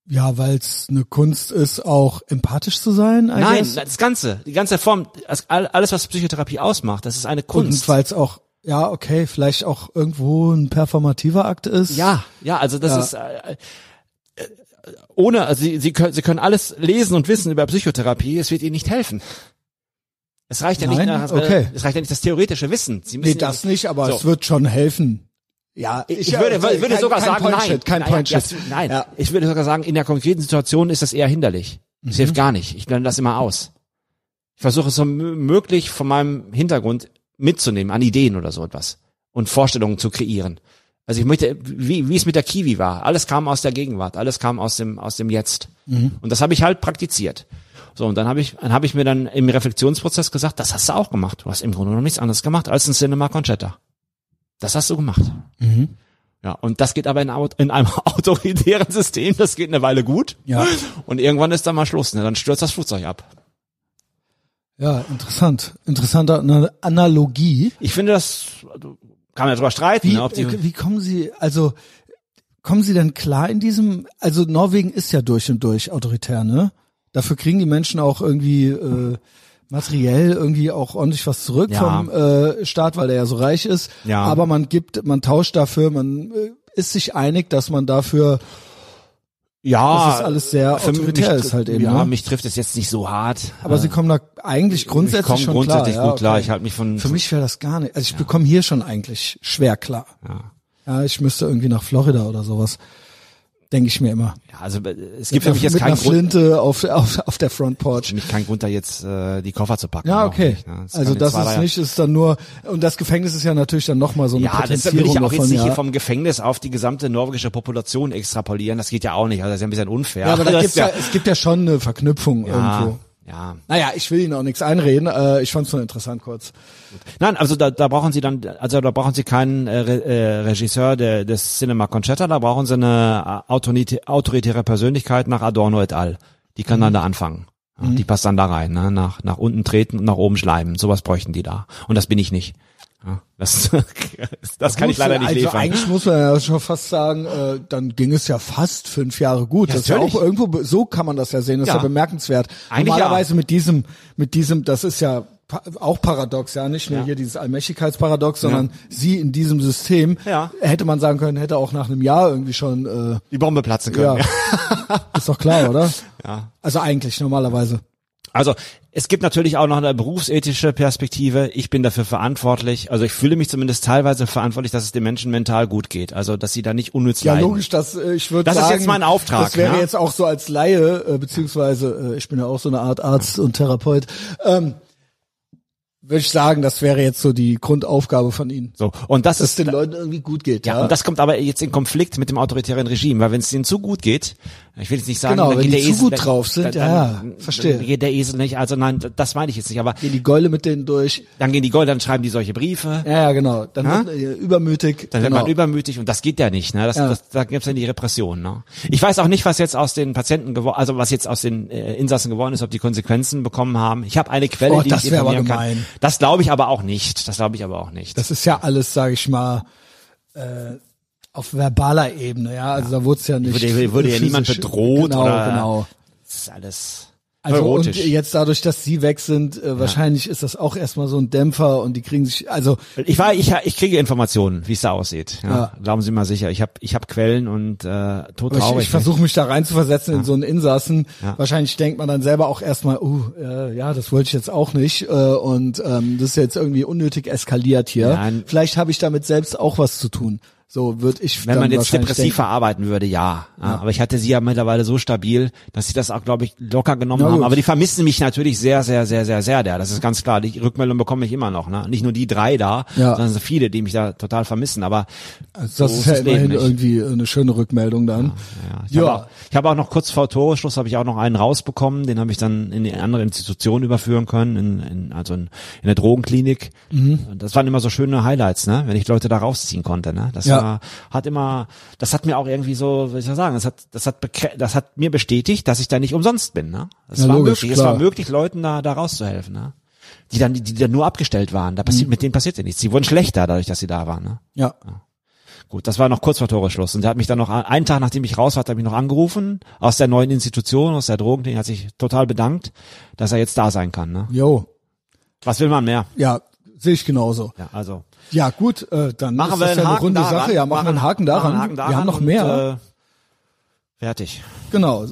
Ja, weil es eine Kunst ist, auch empathisch zu sein, I Nein, guess. das Ganze, die ganze Form, alles, was Psychotherapie ausmacht, das ist eine Kunst. Und weil es auch, ja, okay, vielleicht auch irgendwo ein performativer Akt ist. Ja, ja, also das Ja. ist äh, ohne, also Sie, Sie, können, Sie können alles lesen und wissen über Psychotherapie, es wird Ihnen nicht helfen. Es reicht ja Nein? nicht, das, Okay. es reicht ja nicht das theoretische Wissen. Sie Nee, müssen das ja, nicht, aber So. es wird schon helfen. Ja, Ich, würde, würde kein- sogar kein sagen, Point nein. Shit, kein nein, Point ja, nein. Ja. Ich würde sogar sagen, in der konkreten Situation ist das eher hinderlich. Es Mhm. hilft gar nicht. Ich blende das immer aus. Ich versuche es so mö- möglich von meinem Hintergrund mitzunehmen an Ideen oder so etwas und Vorstellungen zu kreieren. Also ich möchte, wie, wie es mit der Kiwi war. Alles kam aus der Gegenwart, alles kam aus dem, aus dem Jetzt. Mhm. Und das habe ich halt praktiziert. So, und dann habe ich, dann habe ich mir dann im Reflexionsprozess gesagt, das hast du auch gemacht. Du hast im Grunde noch nichts anderes gemacht als ein Cinema Conchetta. Das hast du gemacht. Mhm. Ja, und das geht aber in, in einem autoritären System, das geht eine Weile gut. Ja. Und irgendwann ist dann mal Schluss, ne? Dann stürzt das Flugzeug ab. Ja, interessant. Interessante Ana- Analogie. Ich finde das, also, kann man ja drüber streiten, Wie, ne, ob die, äh, wie kommen Sie, also kommen Sie denn klar in diesem, also Norwegen ist ja durch und durch autoritär, ne? Dafür kriegen die Menschen auch irgendwie äh, materiell irgendwie auch ordentlich was zurück Ja. vom äh, Staat, weil der ja so reich ist. Ja. Aber man gibt, man tauscht dafür, man äh, ist sich einig, dass man dafür, ja, dass es alles sehr für mich, autoritär ist halt eben. Ja, ne? mich trifft es jetzt nicht so hart. Aber Sie kommen da eigentlich ich grundsätzlich komme schon grundsätzlich klar. gut klar. okay. Ich halte mich von, Für mich wäre das gar nicht. Also ich bekomme hier schon eigentlich schwer klar. ja. Ja, ich müsste irgendwie nach Florida oder sowas. Denke ich mir immer. ja, also äh, es gibt für mich jetzt mit keinen einer Grund, Flinte auf, auf, auf der Front für Porch. mich keinen Grund, da jetzt äh, die Koffer zu packen. Ja, okay. nicht, ne? also kann das ist nicht, ist dann nur, und das Gefängnis ist ja natürlich dann nochmal so eine Ja, das will ich auch davon, jetzt nicht ja. hier vom Gefängnis auf die gesamte norwegische Population extrapolieren. Das geht ja auch nicht. Also das ist ja ein bisschen unfair. ja, aber da das gibt's ist ja, es gibt ja schon eine Verknüpfung ja, irgendwo. Ja. Naja, ich will Ihnen auch nichts einreden, äh, ich fand's nur interessant kurz. Nein, also da, da brauchen Sie dann, also da brauchen Sie keinen äh, äh, Regisseur der, des Cinema Concerta, da brauchen Sie eine äh, autoritä- autoritäre Persönlichkeit nach Adorno et al. Die kann Mhm. dann da anfangen. Ja, Die passt dann da rein, ne? nach, nach unten treten und nach oben schleimen. Sowas bräuchten die da. Und das bin ich nicht. Ja, das das kann ich leider nicht also liefern. eigentlich muss man ja schon fast sagen, äh, dann ging es ja fast fünf Jahre gut. Ja, das ist ja natürlich. auch irgendwo, so kann man das ja sehen, das ist Ja. ja bemerkenswert. Eigentlich Normalerweise mit diesem, mit diesem, das ist ja auch paradox, ja, nicht nur Ja. hier dieses Allmächtigkeitsparadox, sondern sie in diesem System, Ja. hätte man sagen können, hätte auch nach einem Jahr irgendwie schon, äh, Die Bombe platzen ja, können. ist doch klar, oder? ja. Also eigentlich normalerweise. Also es gibt natürlich auch noch eine berufsethische Perspektive. Ich bin dafür verantwortlich. Also ich fühle mich zumindest teilweise verantwortlich, dass es den Menschen mental gut geht. Also dass sie da nicht unnütz Ja, leiden. logisch, das, äh, ich würde Das ist sagen. jetzt mein Auftrag, Das wäre ne? jetzt auch so als Laie, äh, beziehungsweise, äh, ich bin ja auch so eine Art Arzt und Therapeut, ähm, würde ich sagen, das wäre jetzt so die Grundaufgabe von Ihnen. So und das Dass ist es den Leuten irgendwie gut geht, ja. ja, und das kommt aber jetzt in Konflikt mit dem autoritären Regime, weil wenn es denen zu gut geht, ich will jetzt nicht sagen, Genau, dann wenn geht die der zu Esel, gut dann- drauf sind, dann, ja, dann, verstehe. Dann geht der Esel nicht, also nein, das meine ich jetzt nicht, aber Gehen die Geule mit denen durch. dann gehen die Gold, dann schreiben die solche Briefe. Ja, ja, genau. Dann Ja? wird man, äh, übermütig. Dann genau. wird man übermütig und das geht ja nicht. Ne? Das, Ja. das, da gibt's dann die Repression. Ne? Ich weiß auch nicht, was jetzt aus den Patienten geworden, also was jetzt aus den äh, Insassen geworden ist, ob die Konsequenzen bekommen haben. Ich habe eine Quelle, Oh, die das ich informieren kann. Das glaube ich aber auch nicht. Das glaube ich aber auch nicht. Das ist ja alles, sage ich mal, äh, auf verbaler Ebene, ja. Also da wurde es ja nicht. Wurde- wurde ja niemand bedroht genau, oder- Genau. Das ist alles Also und neurotisch. jetzt dadurch, dass sie weg sind, äh, wahrscheinlich ist das auch erstmal so ein Dämpfer und die kriegen sich, also ich war, ich, ich kriege Informationen, wie es da aussieht. Ja, Ja. Glauben Sie mal sicher. Ich habe, ich habe Quellen und äh, tot ich, ich versuche mich da reinzuversetzen in so einen Insassen. Ja. Wahrscheinlich denkt man dann selber auch erstmal, uh, äh, ja, das wollte ich jetzt auch nicht äh, und ähm, das ist jetzt irgendwie unnötig eskaliert hier. Nein. Vielleicht habe ich damit selbst auch was zu tun. So würde ich Wenn man jetzt depressiv denken. verarbeiten würde, ja. ja. Aber ich hatte sie ja mittlerweile so stabil, dass sie das auch, glaube ich, locker genommen haben. Aber die vermissen mich natürlich sehr, sehr, sehr, sehr, sehr. Der, das ist ganz klar. Die Rückmeldung bekomme ich immer noch. Ne? Nicht nur die drei da, Ja. sondern so viele, die mich da total vermissen. Aber Also das so ist ja immerhin irgendwie eine schöne Rückmeldung dann. Ja, ich habe auch, habe auch noch kurz vor Toreschluss habe ich auch noch einen rausbekommen, den habe ich dann in eine andere Institution überführen können, in, in, also in, in der Drogenklinik. Mhm. Das waren immer so schöne Highlights, ne, wenn ich Leute da rausziehen konnte, ne. Das Ja. War, hat immer, das hat mir auch irgendwie so, wie soll ich sagen, das hat, das hat, das hat mir bestätigt, dass ich da nicht umsonst bin, ne. Es Ja, war logisch, möglich, es klar. war möglich, Leuten da, da rauszuhelfen, ne. Die dann, die, die dann nur abgestellt waren. Da passiert, Mhm. mit denen passierte nichts. Sie wurden schlechter dadurch, dass sie da waren, ne. Ja. Gut, das war noch kurz vor Toreschluss. Und der hat mich dann noch, einen Tag nachdem ich raus war, hat er mich noch angerufen, aus der neuen Institution, aus der Drogenklinik, hat sich total bedankt, dass er jetzt da sein kann. Ne? Jo. Was will man mehr? Ja, sehe ich genauso. Ja, also Ja, gut, äh, dann machen ist wir das einen ja eine Haken runde daran. Sache. Ja, machen wir einen Haken daran. einen Haken daran wir haben noch und, mehr. Äh, fertig. genau.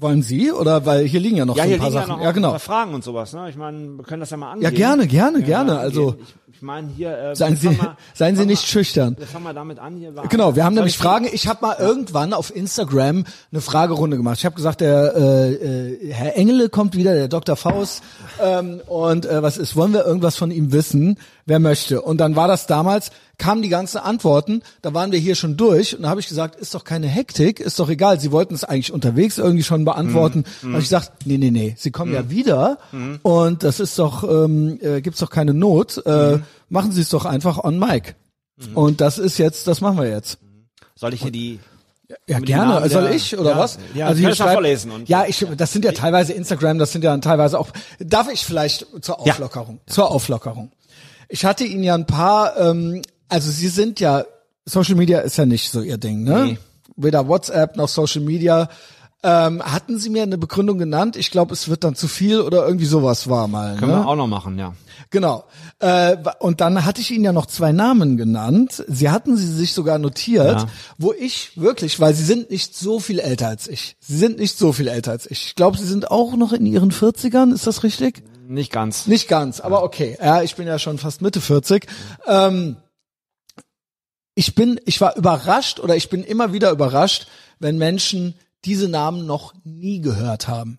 Wollen Sie oder weil hier liegen ja noch Ja, so ein paar Sachen. ja ja, genau. Fragen und sowas. Ne? Ich meine, wir können das ja mal angehen. Ja, gerne, gerne, gerne. Also angehen. ich, ich meine hier. Äh, seien Sie, mal- seien Sie nicht mal- schüchtern. Wir fangen mal damit an hier. Genau, wir haben nämlich ich- Fragen. Ich habe mal irgendwann auf Instagram eine Fragerunde gemacht. Ich habe gesagt, der äh, äh, Herr Engele kommt wieder, der Dr. Faust. Ähm, und äh, was ist, wollen wir irgendwas von ihm wissen? Wer möchte? Und dann war das damals, kamen die ganzen Antworten, da waren wir hier schon durch und da habe ich gesagt, ist doch keine Hektik, ist doch egal. Sie wollten es eigentlich unterwegs irgendwie schon beantworten. Da habe ich gesagt, nee, nee, nee, sie kommen ja wieder und das ist doch, ähm, äh, gibt's doch keine Not. Äh, Machen Sie es doch einfach on mic. Und das ist jetzt, das machen wir jetzt. Soll ich hier die? Ja, gerne. Namen Soll ich oder ja, was? ja, also ich mal schreibt, vorlesen und- ja, ich, das sind ja teilweise Instagram, das sind ja dann teilweise auch. Darf ich vielleicht zur Ja. Auflockerung? Zur Auflockerung. Ich hatte Ihnen ja ein paar. Ähm, also Sie sind ja Social Media ist ja nicht so Ihr Ding, ne? Nee. Weder WhatsApp noch Social Media. Ähm, hatten Sie mir eine Begründung genannt? Ich glaube, es wird dann zu viel oder irgendwie sowas war mal. Können ne? wir auch noch machen, ja. Genau. Äh, und dann hatte ich Ihnen ja noch zwei Namen genannt. Sie hatten sie sich sogar notiert, Ja. wo ich wirklich, weil Sie sind nicht so viel älter als ich. Sie sind nicht so viel älter als ich. Ich glaube, Sie sind auch noch in Ihren 40ern, ist das richtig? Nicht ganz. Nicht ganz, aber okay. Ja, ich bin ja schon fast Mitte 40. Ähm, ich bin, ich war überrascht oder ich bin immer wieder überrascht, wenn Menschen diese Namen noch nie gehört haben.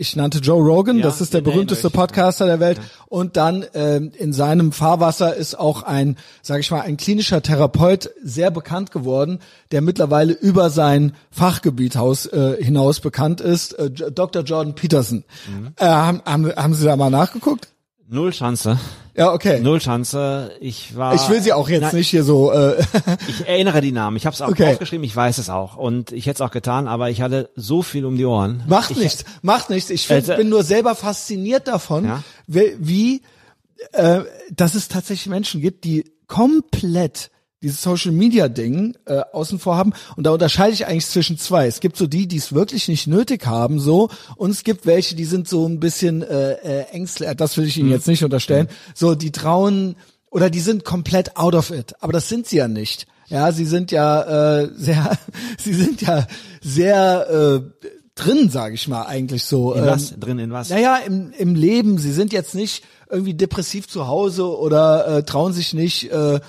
Ich nannte Joe Rogan, Ja, das ist der berühmteste. Podcaster der Welt. Und dann ähm, in seinem Fahrwasser ist auch ein, sage ich mal, ein klinischer Therapeut sehr bekannt geworden, der mittlerweile über sein Fachgebiet haus, äh, hinaus bekannt ist, äh, Dr. Jordan Peterson. Mhm. Äh, haben, haben, haben Sie da mal nachgeguckt? Null Chance. Ja, okay. Null Chance. Ich war. Ich will sie auch jetzt Nein, nicht hier so. Äh, Ich erinnere die Namen. Ich habe es auch Okay. aufgeschrieben. Ich weiß es auch. Und ich hätte es auch getan, aber ich hatte so viel um die Ohren. macht ich, nichts, macht nichts. Ich find, Also- bin nur selber fasziniert davon, Ja. wie, wie äh, dass es tatsächlich Menschen gibt, die komplett dieses Social Media Ding äh, außen vor haben und da unterscheide ich eigentlich zwischen zwei. Es gibt so die, die es wirklich nicht nötig haben, so und es gibt welche, die sind so ein bisschen äh, äh, ängstlich. Das will ich Ihnen jetzt nicht unterstellen. So, die trauen oder die sind komplett out of it. Aber das sind sie ja nicht. Ja, sie sind ja äh, sehr, sie sind ja sehr äh, drin, sage ich mal, eigentlich so. In ähm, was? Drin in was? naja, im, im Leben. Sie sind jetzt nicht irgendwie depressiv zu Hause oder äh, trauen sich nicht. Äh,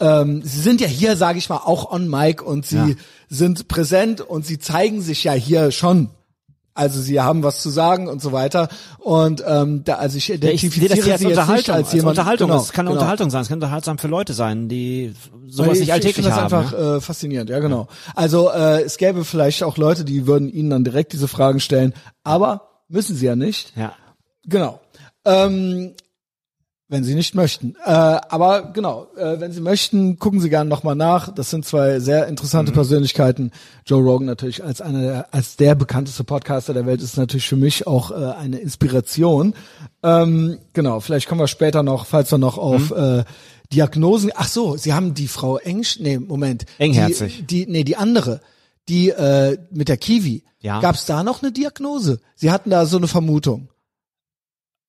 ähm, sie sind ja hier, sage ich mal, auch on mic und sie Ja. sind präsent und sie zeigen sich ja hier schon. Also sie haben was zu sagen und so weiter. Und ähm, da, also ich Ja, ich identifiziere das als sie jetzt nicht Unterhaltung. als Als jemand. Unterhaltung. Genau, Es kann eine genau. Unterhaltung sein. Es kann unterhaltsam für Leute sein, die sowas ich, nicht ich alltäglich finde das haben. einfach ja. äh, faszinierend, ja genau. Also äh, es gäbe vielleicht auch Leute, die würden ihnen dann direkt diese Fragen stellen, aber müssen sie ja nicht. ja. Genau. Ähm, wenn Sie nicht möchten. Äh, aber genau, äh, wenn Sie möchten, gucken Sie gerne nochmal nach. Das sind zwei sehr interessante Persönlichkeiten. Joe Rogan natürlich als einer der, als der bekannteste Podcaster der Welt ist natürlich für mich auch äh, eine Inspiration. Ähm, genau, vielleicht kommen wir später noch, falls wir noch auf äh, Diagnosen. Ach so, Sie haben die Frau Engsch, nee, Moment. Engherzig. Die, die nee, die andere, die äh, mit der Kiwi. Ja. Gab es da noch eine Diagnose? Sie hatten da so eine Vermutung.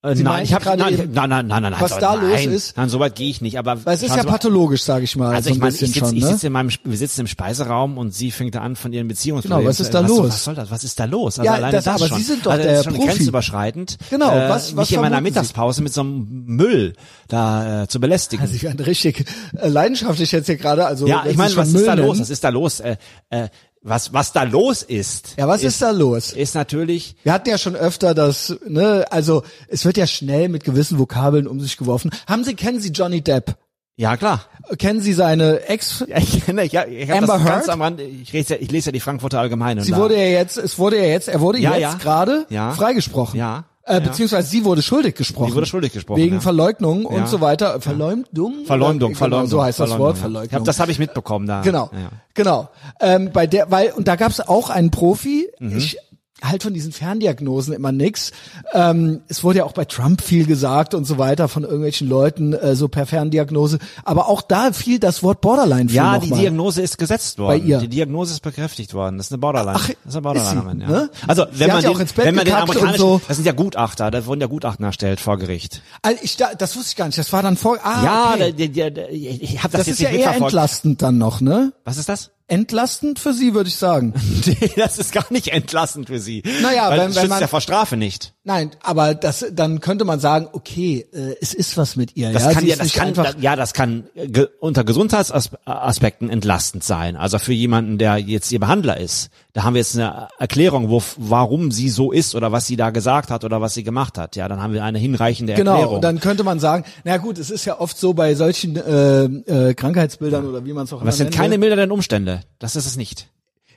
Äh, Sie nein, ich habe gerade nein, nein, nein, nein, nein, was da los ist? Nein, so weit gehe ich nicht. Aber Weil es ist ja pathologisch, sage ich mal, Also so ich ein meine, ich sitze ich Ne? sitze in meinem, wir sitzen im Speiseraum und sie fängt da an von ihren Beziehungsproblemen. Genau, was ist da was, los? Was soll das? Was ist da los? Also Ja, alleine das- das, aber. Sie sind doch also der schon Profi. grenzüberschreitend. Genau, äh, was- was mich in meiner? Mittagspause mit so einem Müll da äh, zu belästigen. Also ich werde richtig äh, leidenschaftlich jetzt hier gerade. Also ja, ich meine, was ist da los? Was ist da los? Äh, äh, was was da los ist? Ja, was ist, da los? Ist natürlich Wir hatten ja schon öfter das, ne, also es wird ja schnell mit gewissen Vokabeln um sich geworfen. Haben Sie, kennen Sie Johnny Depp? ja klar. Kennen Sie seine Ex? Ja, ich kenne, ich, ich Amber das ganz Heard? am Rand. Ich lese ja, ich lese ja die Frankfurter Allgemeine. Sie wurde ja jetzt, es wurde ja jetzt, er wurde Ja, jetzt ja. gerade Ja. freigesprochen. Ja. Äh, Ja. beziehungsweise sie wurde schuldig gesprochen. Sie wurde schuldig gesprochen, Wegen ja. Verleugnung und so weiter. Verleumdung? Verleumdung, Verleumdung. Genau, so heißt das Wort. Verleugnung. Hab, das habe ich mitbekommen da. Genau, genau. Ähm, bei der, weil und da gab es auch einen Profi. Mhm. Ich halt von diesen Ferndiagnosen immer nix. Ähm, es wurde ja auch bei Trump viel gesagt und so weiter von irgendwelchen Leuten äh, so per Ferndiagnose. Aber auch da fiel das Wort Borderline. Ja, die mal. Diagnose ist gesetzt worden. Bei ihr. Die Diagnose ist bekräftigt worden. Das ist eine Borderline. Ach, das ist eine Borderlinerin, sie, ja. ne? Also, Sie wenn hat man ja den, auch ins Bett wenn man den amerikanischen, so. das sind ja Gutachter, da wurden ja Gutachten erstellt vor Gericht. Also ich, da, das wusste ich gar nicht. Das war dann vor. Ah, ja, okay. der, der, der, ich habe das, das jetzt ist ja nicht eher mitverfolgt. entlastend dann noch, ne? Was ist das? Entlastend für Sie, würde ich sagen. Nee, das ist gar nicht entlastend für sie. Naja, Weil wenn- wenn schützt man- ja vor Strafe nicht. Nein, aber das, dann könnte man sagen, okay, äh, es ist was mit ihr. Das ja, kann ja, das kann, einfach, ja, das kann ge unter Gesundheitsaspekten entlastend sein. Also für jemanden, der jetzt ihr Behandler ist. Da haben wir jetzt eine Erklärung, wo, warum sie so ist oder was sie da gesagt hat oder was sie gemacht hat. Ja, dann haben wir eine hinreichende Genau, Erklärung. dann könnte man sagen, na gut, es ist ja oft so bei solchen äh, äh, Krankheitsbildern oder wie man es auch Aber das immer sind keine will. mildernden Umstände. Das ist es nicht.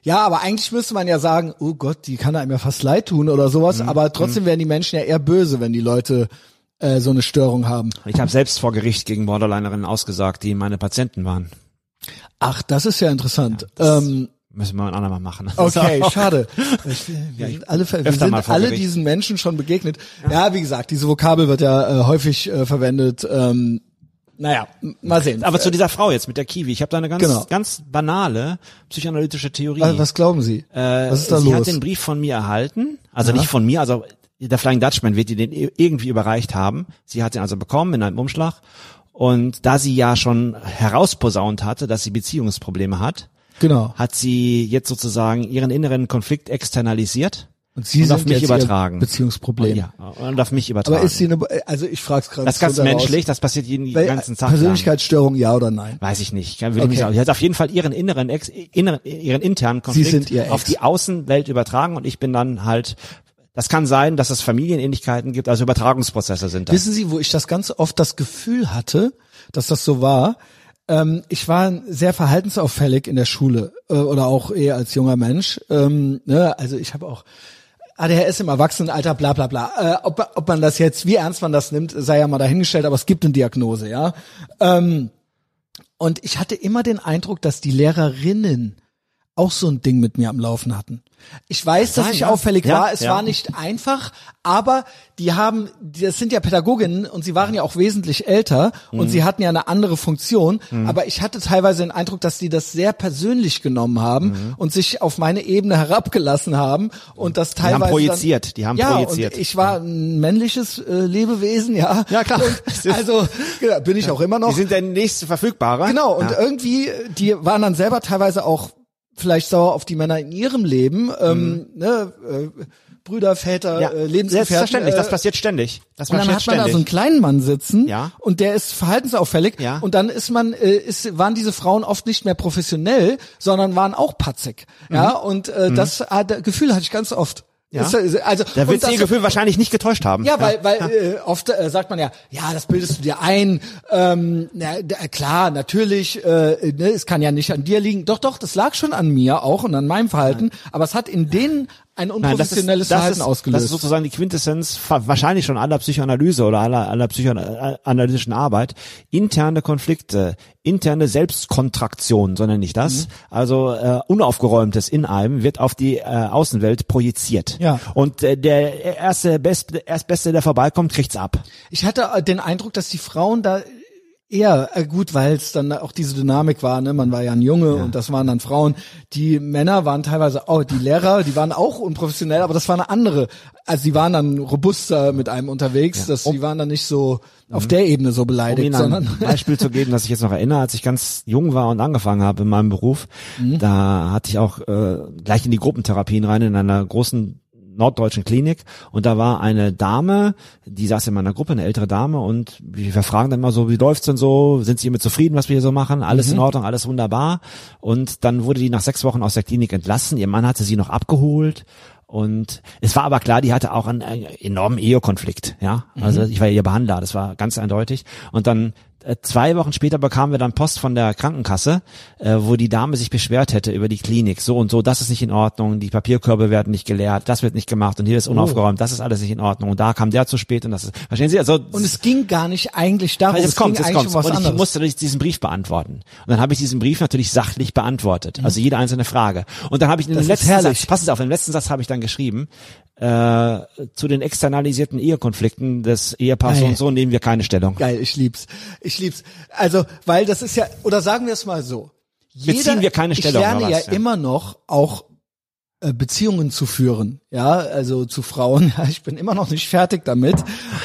Ja, aber eigentlich müsste man ja sagen, oh Gott, die kann einem ja fast leid tun oder sowas, Mhm. aber trotzdem werden die Menschen ja eher böse, wenn die Leute äh, so eine Störung haben. Ich habe selbst vor Gericht gegen Borderlinerinnen ausgesagt, die meine Patienten waren. Ach, das ist ja interessant. ähm, Müssen wir ein andermal machen. Okay, schade. Wir sind alle, wir sind alle diesen Menschen schon begegnet. Ja, wie gesagt, diese Vokabel wird ja äh, häufig äh, verwendet. Ähm, naja, mal sehen. Aber zu dieser Frau jetzt mit der Kiwi. Ich habe da eine ganz, Genau. ganz banale psychoanalytische Theorie. was, was glauben Sie? Äh, was ist da sie los? hat den Brief von mir erhalten, also nicht von mir, also der Flying Dutchman wird ihr den irgendwie überreicht haben. Sie hat ihn also bekommen in einem Umschlag. Und da sie ja schon herausposaunt hatte, dass sie Beziehungsprobleme hat, genau. hat sie jetzt sozusagen ihren inneren Konflikt externalisiert Und Sie und sind auf mich übertragen. Beziehungsproblem. ja, und auf mich übertragen. Aber ist sie eine, also ich frage es gerade. das ist ganz menschlich, das passiert jeden Weil, ganzen Tag. lang. Persönlichkeitsstörung, ja oder nein? Weiß ich nicht. Will ich Okay. nicht sagen. Sie hat auf jeden Fall ihren inneren, Ex, inneren, ihren internen Konflikt ihr auf die Außenwelt übertragen und ich bin dann halt, das kann sein, dass es Familienähnlichkeiten gibt, also Übertragungsprozesse sind das. Wissen Sie, wo ich das ganz oft das Gefühl hatte, dass das so war? Ähm, ich war sehr verhaltensauffällig in der Schule äh, oder auch eher als junger Mensch. Ähm, ne? Also ich habe auch ADHS im Erwachsenenalter, bla bla bla. Äh, ob, ob man das jetzt, wie ernst man das nimmt, sei ja mal dahingestellt, aber es gibt eine Diagnose, ja. Ähm, und ich hatte immer den Eindruck, dass die Lehrerinnen auch so ein Ding mit mir am Laufen hatten. Ich weiß, dass ich ja. auffällig Ja, war. Es ja. war nicht einfach, aber die haben, das sind ja Pädagoginnen und sie waren ja auch wesentlich älter und Mhm. sie hatten ja eine andere Funktion. Aber ich hatte teilweise den Eindruck, dass die das sehr persönlich genommen haben Mhm. und sich auf meine Ebene herabgelassen haben und das Die haben teilweise projiziert, Dann, die haben ja, projiziert. Und ich war ein männliches äh, Lebewesen, ja. Ja, klar. Und, also genau, bin ich auch immer noch. Die sind der nächste Verfügbare. Genau, und irgendwie, die waren dann selber teilweise auch vielleicht sauer auf die Männer in ihrem Leben, ähm, ne, äh, Brüder, Väter, Mhm. ja, äh, Lebensgefährten. selbstverständlich, das äh, passiert ständig. Das und dann hat man da so einen ständig. kleinen Mann sitzen Ja. und der ist verhaltensauffällig Ja. und dann ist man äh, ist waren diese Frauen oft nicht mehr professionell, sondern waren auch patzig. Ja, und äh, das äh, das Gefühl hatte ich ganz oft. Ja. Das, äh, also da wird ihr Gefühl wahrscheinlich nicht getäuscht haben. ja, weil, weil Äh, oft äh, sagt man ja, ja, das bildest du dir ein. Ähm, na, d- klar, natürlich, äh, ne, es kann ja nicht an dir liegen. Doch, doch, das lag schon an mir auch und an meinem Verhalten. Aber es hat in denen ein Nein, das ist, unprofessionelles das Verhalten ist, ausgelöst. Das ist sozusagen die Quintessenz wahrscheinlich schon aller Psychoanalyse oder aller, aller psychoanalytischen Arbeit. Interne Konflikte, interne Selbstkontraktion, so nenne ich das. Mhm. Also äh, Unaufgeräumtes in einem wird auf die äh, Außenwelt projiziert. Ja. Und äh, der erste Beste, Erstbeste, der vorbeikommt, kriegt's ab. ich hatte äh, den Eindruck, dass die Frauen da eher äh, gut, weil es dann auch diese Dynamik war, ne? Man war ja ein Junge und das waren dann Frauen. Die Männer waren teilweise auch, die Lehrer, die waren auch unprofessionell, aber das war eine andere. Also die waren dann robuster mit einem unterwegs, dass die waren dann nicht so auf der Ebene so Um beleidigt, ein sondern Beispiel zu geben, das ich jetzt noch erinnere, als ich ganz jung war und angefangen habe in meinem Beruf, Mhm. da hatte ich auch äh, gleich in die Gruppentherapien rein in einer großen norddeutschen Klinik und da war eine Dame, die saß in meiner Gruppe, eine ältere Dame und wir fragen dann mal so, wie läuft's denn so? Sind Sie mit zufrieden, was wir hier so machen? Alles Mhm. in Ordnung, alles wunderbar. Und dann wurde die nach sechs Wochen aus der Klinik entlassen. Ihr Mann hatte sie noch abgeholt und es war aber klar, die hatte auch einen, einen enormen Ehekonflikt, ja. Also Mhm. ich war ihr Behandler, das war ganz eindeutig. Und dann äh, zwei Wochen später bekamen wir dann Post von der Krankenkasse, äh, wo die Dame sich beschwert hätte über die Klinik. So und so, das ist nicht in Ordnung, die Papierkörbe werden nicht geleert, das wird nicht gemacht und hier ist unaufgeräumt, das ist alles nicht in Ordnung und da kam der zu spät und das ist, verstehen Sie? Also Und es ging gar nicht eigentlich darum, jetzt es kommt, eigentlich kommt. um was Und ich anderes. musste diesen Brief beantworten. Und dann habe ich diesen Brief natürlich sachlich beantwortet. Also jede einzelne Frage. Und dann habe ich in ist letzten herrlich. Satz, passen Sie auf, im letzten Satz habe ich dann geschrieben, äh, zu den externalisierten Ehekonflikten des Ehepaars Geil. und so nehmen wir keine Stellung. Geil, ich lieb's. Ich lieb's. Also, weil das ist ja, oder sagen wir es mal so. Beziehen wir keine Stellung, Ich lerne oder ja, was? Ja. immer noch auch äh, Beziehungen zu führen, ja, also zu Frauen. Ja, ich bin immer noch nicht fertig damit.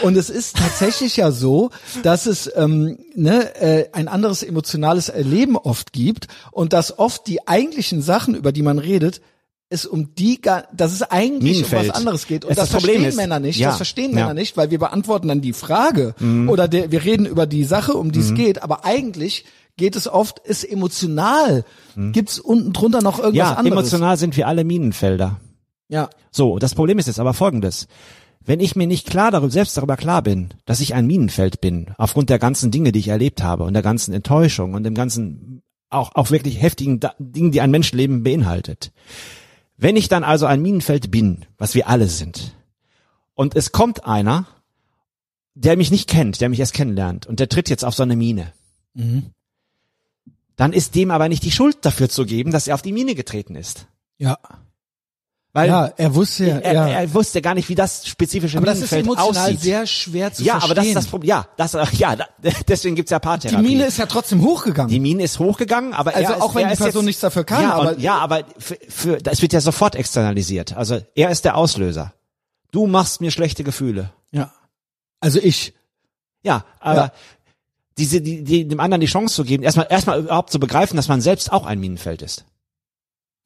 Und es ist tatsächlich ja so, dass es ähm, ne, äh, ein anderes emotionales Erleben oft gibt und dass oft die eigentlichen Sachen, über die man redet, es um die, dass es eigentlich um was anderes geht. Und Es- das, das Problem verstehen ist- Männer nicht. ja, Das verstehen ja. Männer nicht, weil wir beantworten dann die Frage Mhm. oder der, wir reden über die Sache, um die es geht. Aber eigentlich geht es oft, ist emotional. Gibt's unten drunter noch irgendwas Mhm. Ja, anderes? emotional sind wir alle Minenfelder. Ja. So, das Problem ist jetzt aber folgendes. Wenn ich mir nicht klar darüber, selbst darüber klar bin, dass ich ein Minenfeld bin, aufgrund der ganzen Dinge, die ich erlebt habe und der ganzen Enttäuschung und dem ganzen, auch, auch wirklich heftigen Da- Dingen, die ein Menschenleben beinhaltet. Wenn ich dann also ein Minenfeld bin, was wir alle sind, und es kommt einer, der mich nicht kennt, der mich erst kennenlernt, und der tritt jetzt auf so eine Mine, dann ist dem aber nicht die Schuld dafür zu geben, dass er auf die Mine getreten ist. Ja. Weil Ja, er wusste ja, er, ja. er wusste gar nicht, wie das spezifische aber das ist Minenfeld emotional aussieht. sehr schwer zu ja, verstehen. aber das ist das Problem. Ja, das, ja, da, deswegen gibt's ja die Paartherapie. Mine ist ja trotzdem hochgegangen. die Mine ist hochgegangen, aber Also er ist, auch wenn er die ist Person jetzt, nichts dafür kann, ja, aber- und, ja, aber für, für, das wird ja sofort externalisiert. Also er ist der Auslöser. Du machst mir schlechte Gefühle. ja. Also ich. Ja, aber Ja. diese, die, die, dem anderen die Chance zu geben, erstmal, erstmal überhaupt zu begreifen, dass man selbst auch ein Minenfeld ist.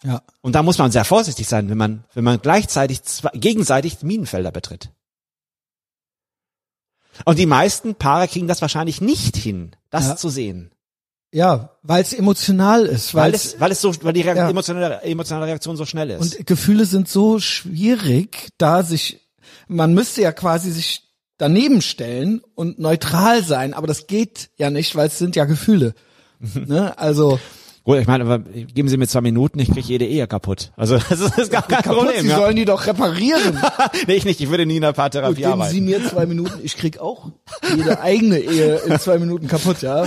Ja. Und da muss man sehr vorsichtig sein, wenn man, wenn man gleichzeitig zwei, gegenseitig Minenfelder betritt. Und die meisten Paare kriegen das wahrscheinlich nicht hin, das Ja. zu sehen. Ja, weil es emotional ist, Weil es, weil es so, weil die Reak Ja. emotionale, emotionale Reaktion so schnell ist. und Gefühle sind so schwierig, da sich man müsste ja quasi sich daneben stellen und neutral sein, aber das geht ja nicht, weil es sind ja Gefühle. ne? Also Gut, ich meine, aber geben Sie mir zwei Minuten, ich kriege jede Ehe kaputt. Also das ist, das ist gar kein kaputt, Problem. Sie Ja. sollen die doch reparieren. nee, ich nicht, ich würde nie in der Gut, Paartherapie geben arbeiten. Sie mir zwei Minuten, ich krieg auch jede eigene Ehe in zwei Minuten kaputt, ja.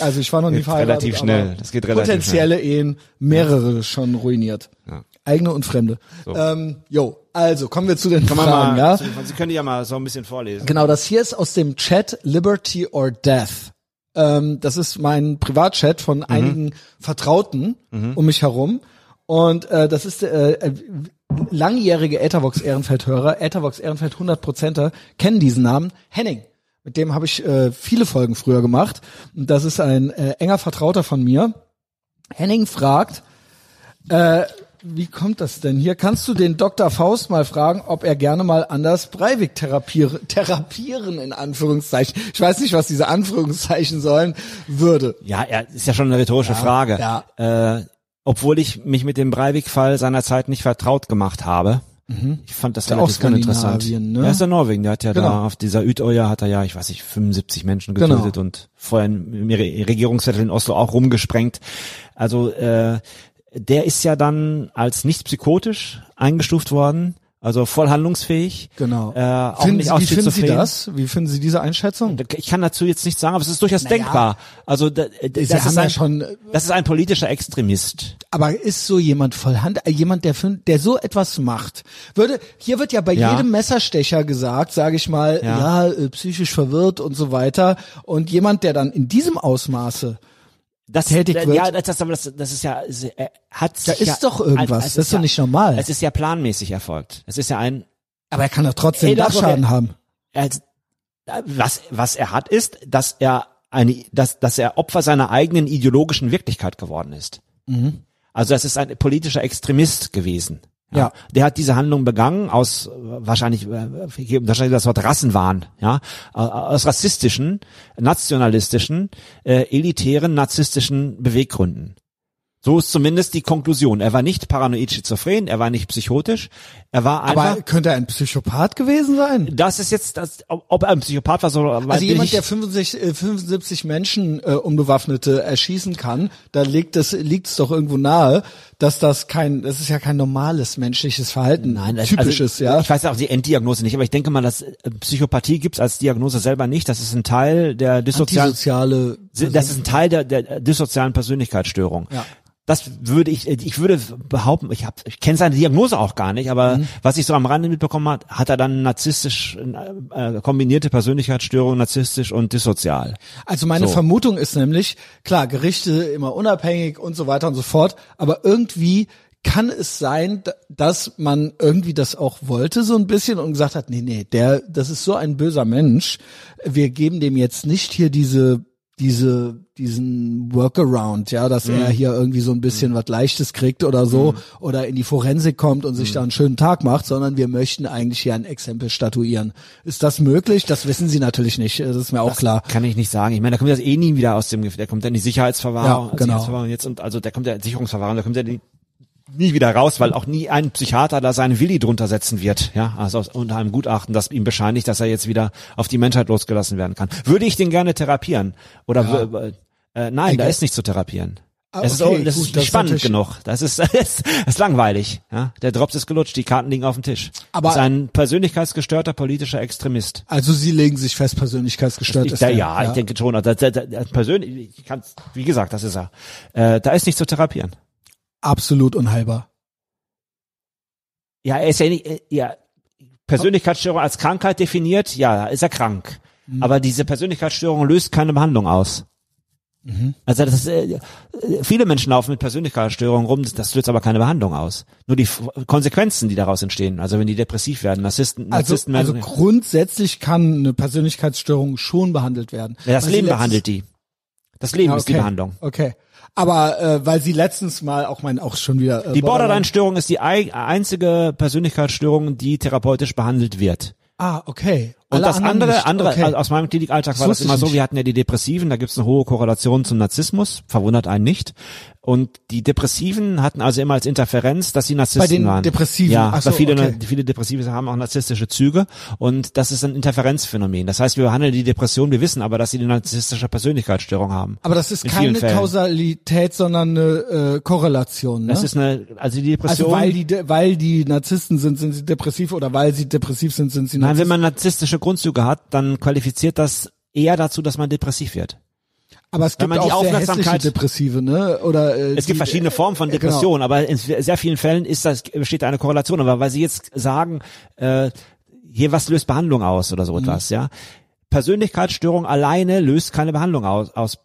Also ich war noch nie verheiratet. relativ schnell, das geht relativ Potenzielle Ehen, mehrere schon ruiniert. Ja. Eigene und fremde. Ähm, jo, also kommen wir zu den Kann Fragen, mal, ja. Sie können die ja mal so ein bisschen vorlesen. Genau, das hier ist aus dem Chat Liberty or Death. Ähm, das ist mein Privatchat von einigen Vertrauten um mich herum. Und äh, das ist äh, äh, langjährige Ethervox Ehrenfeld-Hörer, Ethervox Ehrenfeld 100%er, kennen diesen Namen, Henning. Mit dem habe ich äh, viele Folgen früher gemacht. Und das ist ein äh, enger Vertrauter von mir. Henning fragt, äh, wie kommt das denn hier? Kannst du den Dr. Faust mal fragen, ob er gerne mal Anders Breivik therapieren, therapieren in Anführungszeichen. Ich weiß nicht, was diese Anführungszeichen sollen, würde. Ja, er ist ja schon eine rhetorische Frage. ja. Äh, obwohl ich mich mit dem Breivik-Fall seinerzeit nicht vertraut gemacht habe. Ich fand das ja relativ auch uninteressant. Ne? Er ist ja Norwegen, der hat ja Genau. da auf dieser Utøya hat er ja, ich weiß nicht, 75 Menschen Genau. getötet und vorher im Re- Regierungsviertel in Oslo auch rumgesprengt. Also äh, der ist ja dann als nicht psychotisch eingestuft worden, also voll handlungsfähig. Genau. Äh, auch Finden nicht Sie, wie finden Sie das? Wie finden Sie diese Einschätzung? Ich kann dazu jetzt nichts sagen, aber es ist durchaus denkbar. Also da, Sie das, haben ist ja ein, schon, das ist ein politischer Extremist. aber ist so jemand voll Hand, äh, jemand, der, der so etwas macht, würde, hier wird ja bei Ja. jedem Messerstecher gesagt, sage ich mal, ja, Ja. äh, psychisch verwirrt und so weiter. Und jemand, der dann in diesem Ausmaße Das, Tätig äh, wird. Ja, das, das, das, das ist ja, ist, äh, hat Da sich ja, ist doch irgendwas. es Das ist doch ja, nicht normal. Es ist ja planmäßig erfolgt. Es ist ja ein, Aber er kann doch trotzdem doch- Dachschaden haben. er, was, was er hat, ist, dass er eine, dass, dass er Opfer seiner eigenen ideologischen Wirklichkeit geworden ist. Mhm. Also es ist ein politischer Extremist gewesen. Ja. Der hat diese Handlung begangen aus äh, wahrscheinlich äh, wahrscheinlich das Wort Rassenwahn, ja, äh, aus rassistischen, nationalistischen, äh, elitären, narzisstischen Beweggründen. So ist zumindest die Konklusion. Er war nicht paranoid schizophren, er war nicht psychotisch, er war einfach. Aber könnte er ein Psychopath gewesen sein? das ist jetzt, das, ob er ein Psychopath war, so. Also jemand, der 65, äh, 75 Menschen äh, unbewaffnete erschießen kann, da liegt es liegt es doch irgendwo nahe, dass das kein, das ist ja kein normales menschliches Verhalten, Nein, das- typisches, also, ja. Ich weiß auch die Enddiagnose nicht, aber ich denke mal, dass äh, Psychopathie gibt's als Diagnose selber nicht. Das ist ein Teil der dissozialen, das ist ein Teil der, der dissozialen Persönlichkeitsstörung. Ja. Das würde ich, ich würde behaupten, ich hab, ich kenne seine Diagnose auch gar nicht, aber Mhm. was ich so am Rande mitbekommen hat, hat er dann narzisstisch, äh, kombinierte Persönlichkeitsstörung, narzisstisch und dissozial. Also meine So. Vermutung ist nämlich, klar, Gerichte immer unabhängig und so weiter und so fort, aber irgendwie kann es sein, dass man irgendwie das auch wollte so ein bisschen und gesagt hat, nee, nee, der, das ist so ein böser Mensch. Wir geben dem jetzt nicht hier diese, diese, diesen Workaround, ja, dass Mhm. er hier irgendwie so ein bisschen was Leichtes kriegt oder so oder in die Forensik kommt und Mhm. sich da einen schönen Tag macht, sondern wir möchten eigentlich hier ein Exempel statuieren. Ist das möglich? Das wissen Sie natürlich nicht. Das ist mir auch klar. Kann ich nicht sagen. Ich meine, da kommt das eh nie wieder aus dem, Gef- der kommt dann in die Sicherheitsverwahrung, Ja, genau. Sicherheitsverwahrung jetzt und also der kommt ja in Sicherungsverwahrung, da kommt ja nie, nie wieder raus, weil auch nie ein Psychiater da seinen Willi drunter setzen wird, ja, also unter einem Gutachten, das ihm bescheinigt, dass er jetzt wieder auf die Menschheit losgelassen werden kann. Würde ich den gerne therapieren? Oder wür- äh, nein, da Egal. ist nicht zu therapieren. Ah, Es ist, okay, auch, das gut, ist das nicht ist spannend natürlich- genug. Das ist, das ist, das ist langweilig. Ja? Der Drops ist gelutscht, die Karten liegen auf dem Tisch. Aber- das ist ein persönlichkeitsgestörter politischer Extremist. Also Sie legen sich fest, persönlichkeitsgestört Ich, ist da, er. ja, ich denke schon. Da, da, da, da, persönlich, ich kann's, wie gesagt, das ist er. Äh, da ist nicht zu therapieren. Absolut unheilbar. Ja, er ist ja nicht, äh, ja, Persönlichkeitsstörung als Krankheit definiert, ja, ist er krank. Mhm. Aber diese Persönlichkeitsstörung löst keine Behandlung aus. Mhm. Also das, äh, äh, viele Menschen laufen mit Persönlichkeitsstörungen rum, das- löst aber keine Behandlung aus. Nur die Konsequenzen, die daraus entstehen, also wenn die depressiv werden, Narzissten, Also, Narzissten also werden, grundsätzlich kann eine Persönlichkeitsstörung schon behandelt werden. ja, das Leben behandelt die. Das Leben Ja, ist die okay. Behandlung. Okay. Aber äh, weil sie letztens mal auch mein auch schon wieder äh, Die Borderline-Störung ist die ei- einzige Persönlichkeitsstörung, die therapeutisch behandelt wird. Ah, okay. Und das andere, andere okay. also aus meinem Klinikalltag war Das das immer so, wir hatten ja die Depressiven, da gibt es eine hohe Korrelation zum Narzissmus, verwundert einen nicht. Und die Depressiven hatten also immer als Interferenz, dass sie Narzissten Bei den waren. Depressiven, Ja, ach so, viele, okay. viele Depressive haben auch narzisstische Züge und das ist ein Interferenzphänomen. Das heißt, wir behandeln die Depression, wir wissen aber, dass sie eine narzisstische Persönlichkeitsstörung haben. Aber das ist in keine. Kausalität, sondern eine äh, Korrelation. Ne? Das ist eine, also die Depression. also weil die weil die Narzissten sind, sind sie depressiv oder weil sie depressiv sind, sind sie Nein, wenn man narzisstische Grundzüge hat, dann qualifiziert das eher dazu, dass man depressiv wird. Aber es gibt die auch sehr hässliche Depressive, ne? Oder äh, Es die, gibt verschiedene Formen von äh, genau. Depressionen, aber in sehr vielen Fällen ist das, besteht da eine Korrelation. Aber weil Sie jetzt sagen, äh, hier was löst Behandlung aus oder so Mhm. etwas, ja. Persönlichkeitsstörung alleine löst keine Behandlung aus. aus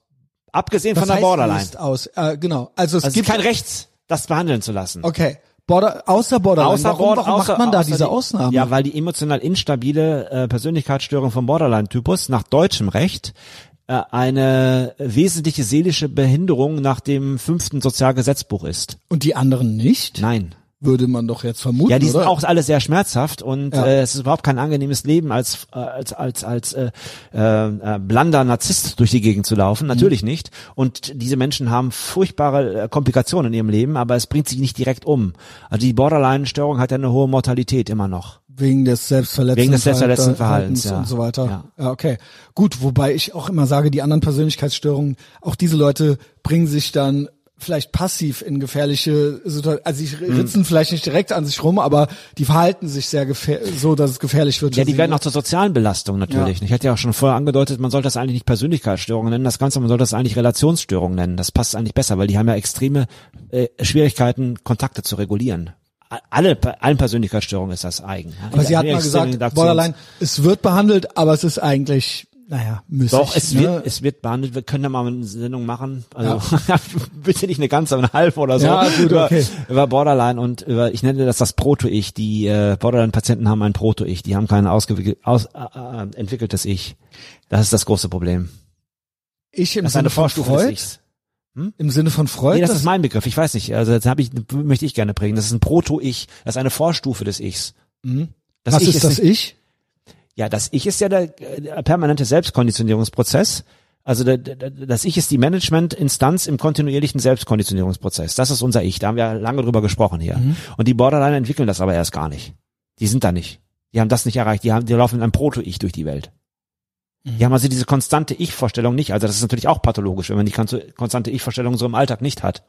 abgesehen Was von der heißt Borderline. löst aus? Äh, genau. Also es Also es gibt ist kein Rechts, das behandeln zu lassen. Okay. Border, außer Borderline. Außer warum Bord- warum außer- macht man da diese die- Ausnahme? Ja, weil die emotional instabile äh, Persönlichkeitsstörung vom Borderline-Typus nach deutschem Recht äh, eine wesentliche seelische Behinderung nach dem fünften Sozialgesetzbuch ist. Und die anderen nicht? Nein. Würde man doch jetzt vermuten, Ja, die sind oder? auch alle sehr schmerzhaft und Ja. äh, es ist überhaupt kein angenehmes Leben als äh, als als als äh, äh, äh, blander Narzisst durch die Gegend zu laufen, natürlich Mhm. nicht. Und diese Menschen haben furchtbare äh, Komplikationen in ihrem Leben, aber es bringt sie nicht direkt um. Also die Borderline-Störung hat ja eine hohe Mortalität immer noch. Wegen des selbstverletzenden, Wegen des selbstverletzenden Verhaltens, ja. und so weiter. Ja. Ja. okay. Gut, wobei ich auch immer sage, die anderen Persönlichkeitsstörungen, auch diese Leute bringen sich dann vielleicht passiv in gefährliche Situationen, also sie Hm. ritzen vielleicht nicht direkt an sich rum, aber die verhalten sich sehr so, dass es gefährlich wird. Ja, die werden auch zur sozialen Belastung natürlich. Ja. Ich hatte ja auch schon vorher angedeutet, man sollte das eigentlich nicht Persönlichkeitsstörung nennen, das Ganze, man sollte das eigentlich Relationsstörung nennen. Das passt eigentlich besser, weil die haben ja extreme äh, Schwierigkeiten, Kontakte zu regulieren. Alle, allen Persönlichkeitsstörungen ist das eigen. aber sie hat Ja, mal gesagt, Borderline, es wird behandelt, aber es ist eigentlich, naja, müßig. Doch, es ne? wird, es wird behandelt. Wir können da mal eine Sendung machen. Also bitte nicht eine ganze, eine halbe oder so. Ja, gut, über, okay. über Borderline und über, ich nenne das das Proto-Ich. Die äh, Borderline-Patienten haben ein Proto-Ich. Die haben kein aus, äh, äh, entwickeltes Ich. Das ist das große Problem. ich im Das ist Sinne eine von Vorstufe des Freud, Ichs. im Sinne von Freud, Nee, das ist mein Begriff. Ich weiß nicht. Also das habe ich, möchte ich gerne prägen. Das ist ein Proto-Ich. Das ist eine Vorstufe des Ichs. Mhm. Das was Ich ist das nicht- Ich? Ja, das Ich ist ja der, der permanente Selbstkonditionierungsprozess. Also das Ich ist die Managementinstanz im kontinuierlichen Selbstkonditionierungsprozess. Das ist unser Ich. Da haben wir lange drüber gesprochen hier. Und die Borderline entwickeln das aber erst gar nicht. Die sind da nicht. Die haben das nicht erreicht. Die haben, die laufen in einem Proto-Ich durch die Welt. Die haben also diese konstante Ich-Vorstellung nicht. Also das ist natürlich auch pathologisch, wenn man die konst- konstante Ich-Vorstellung so im Alltag nicht hat.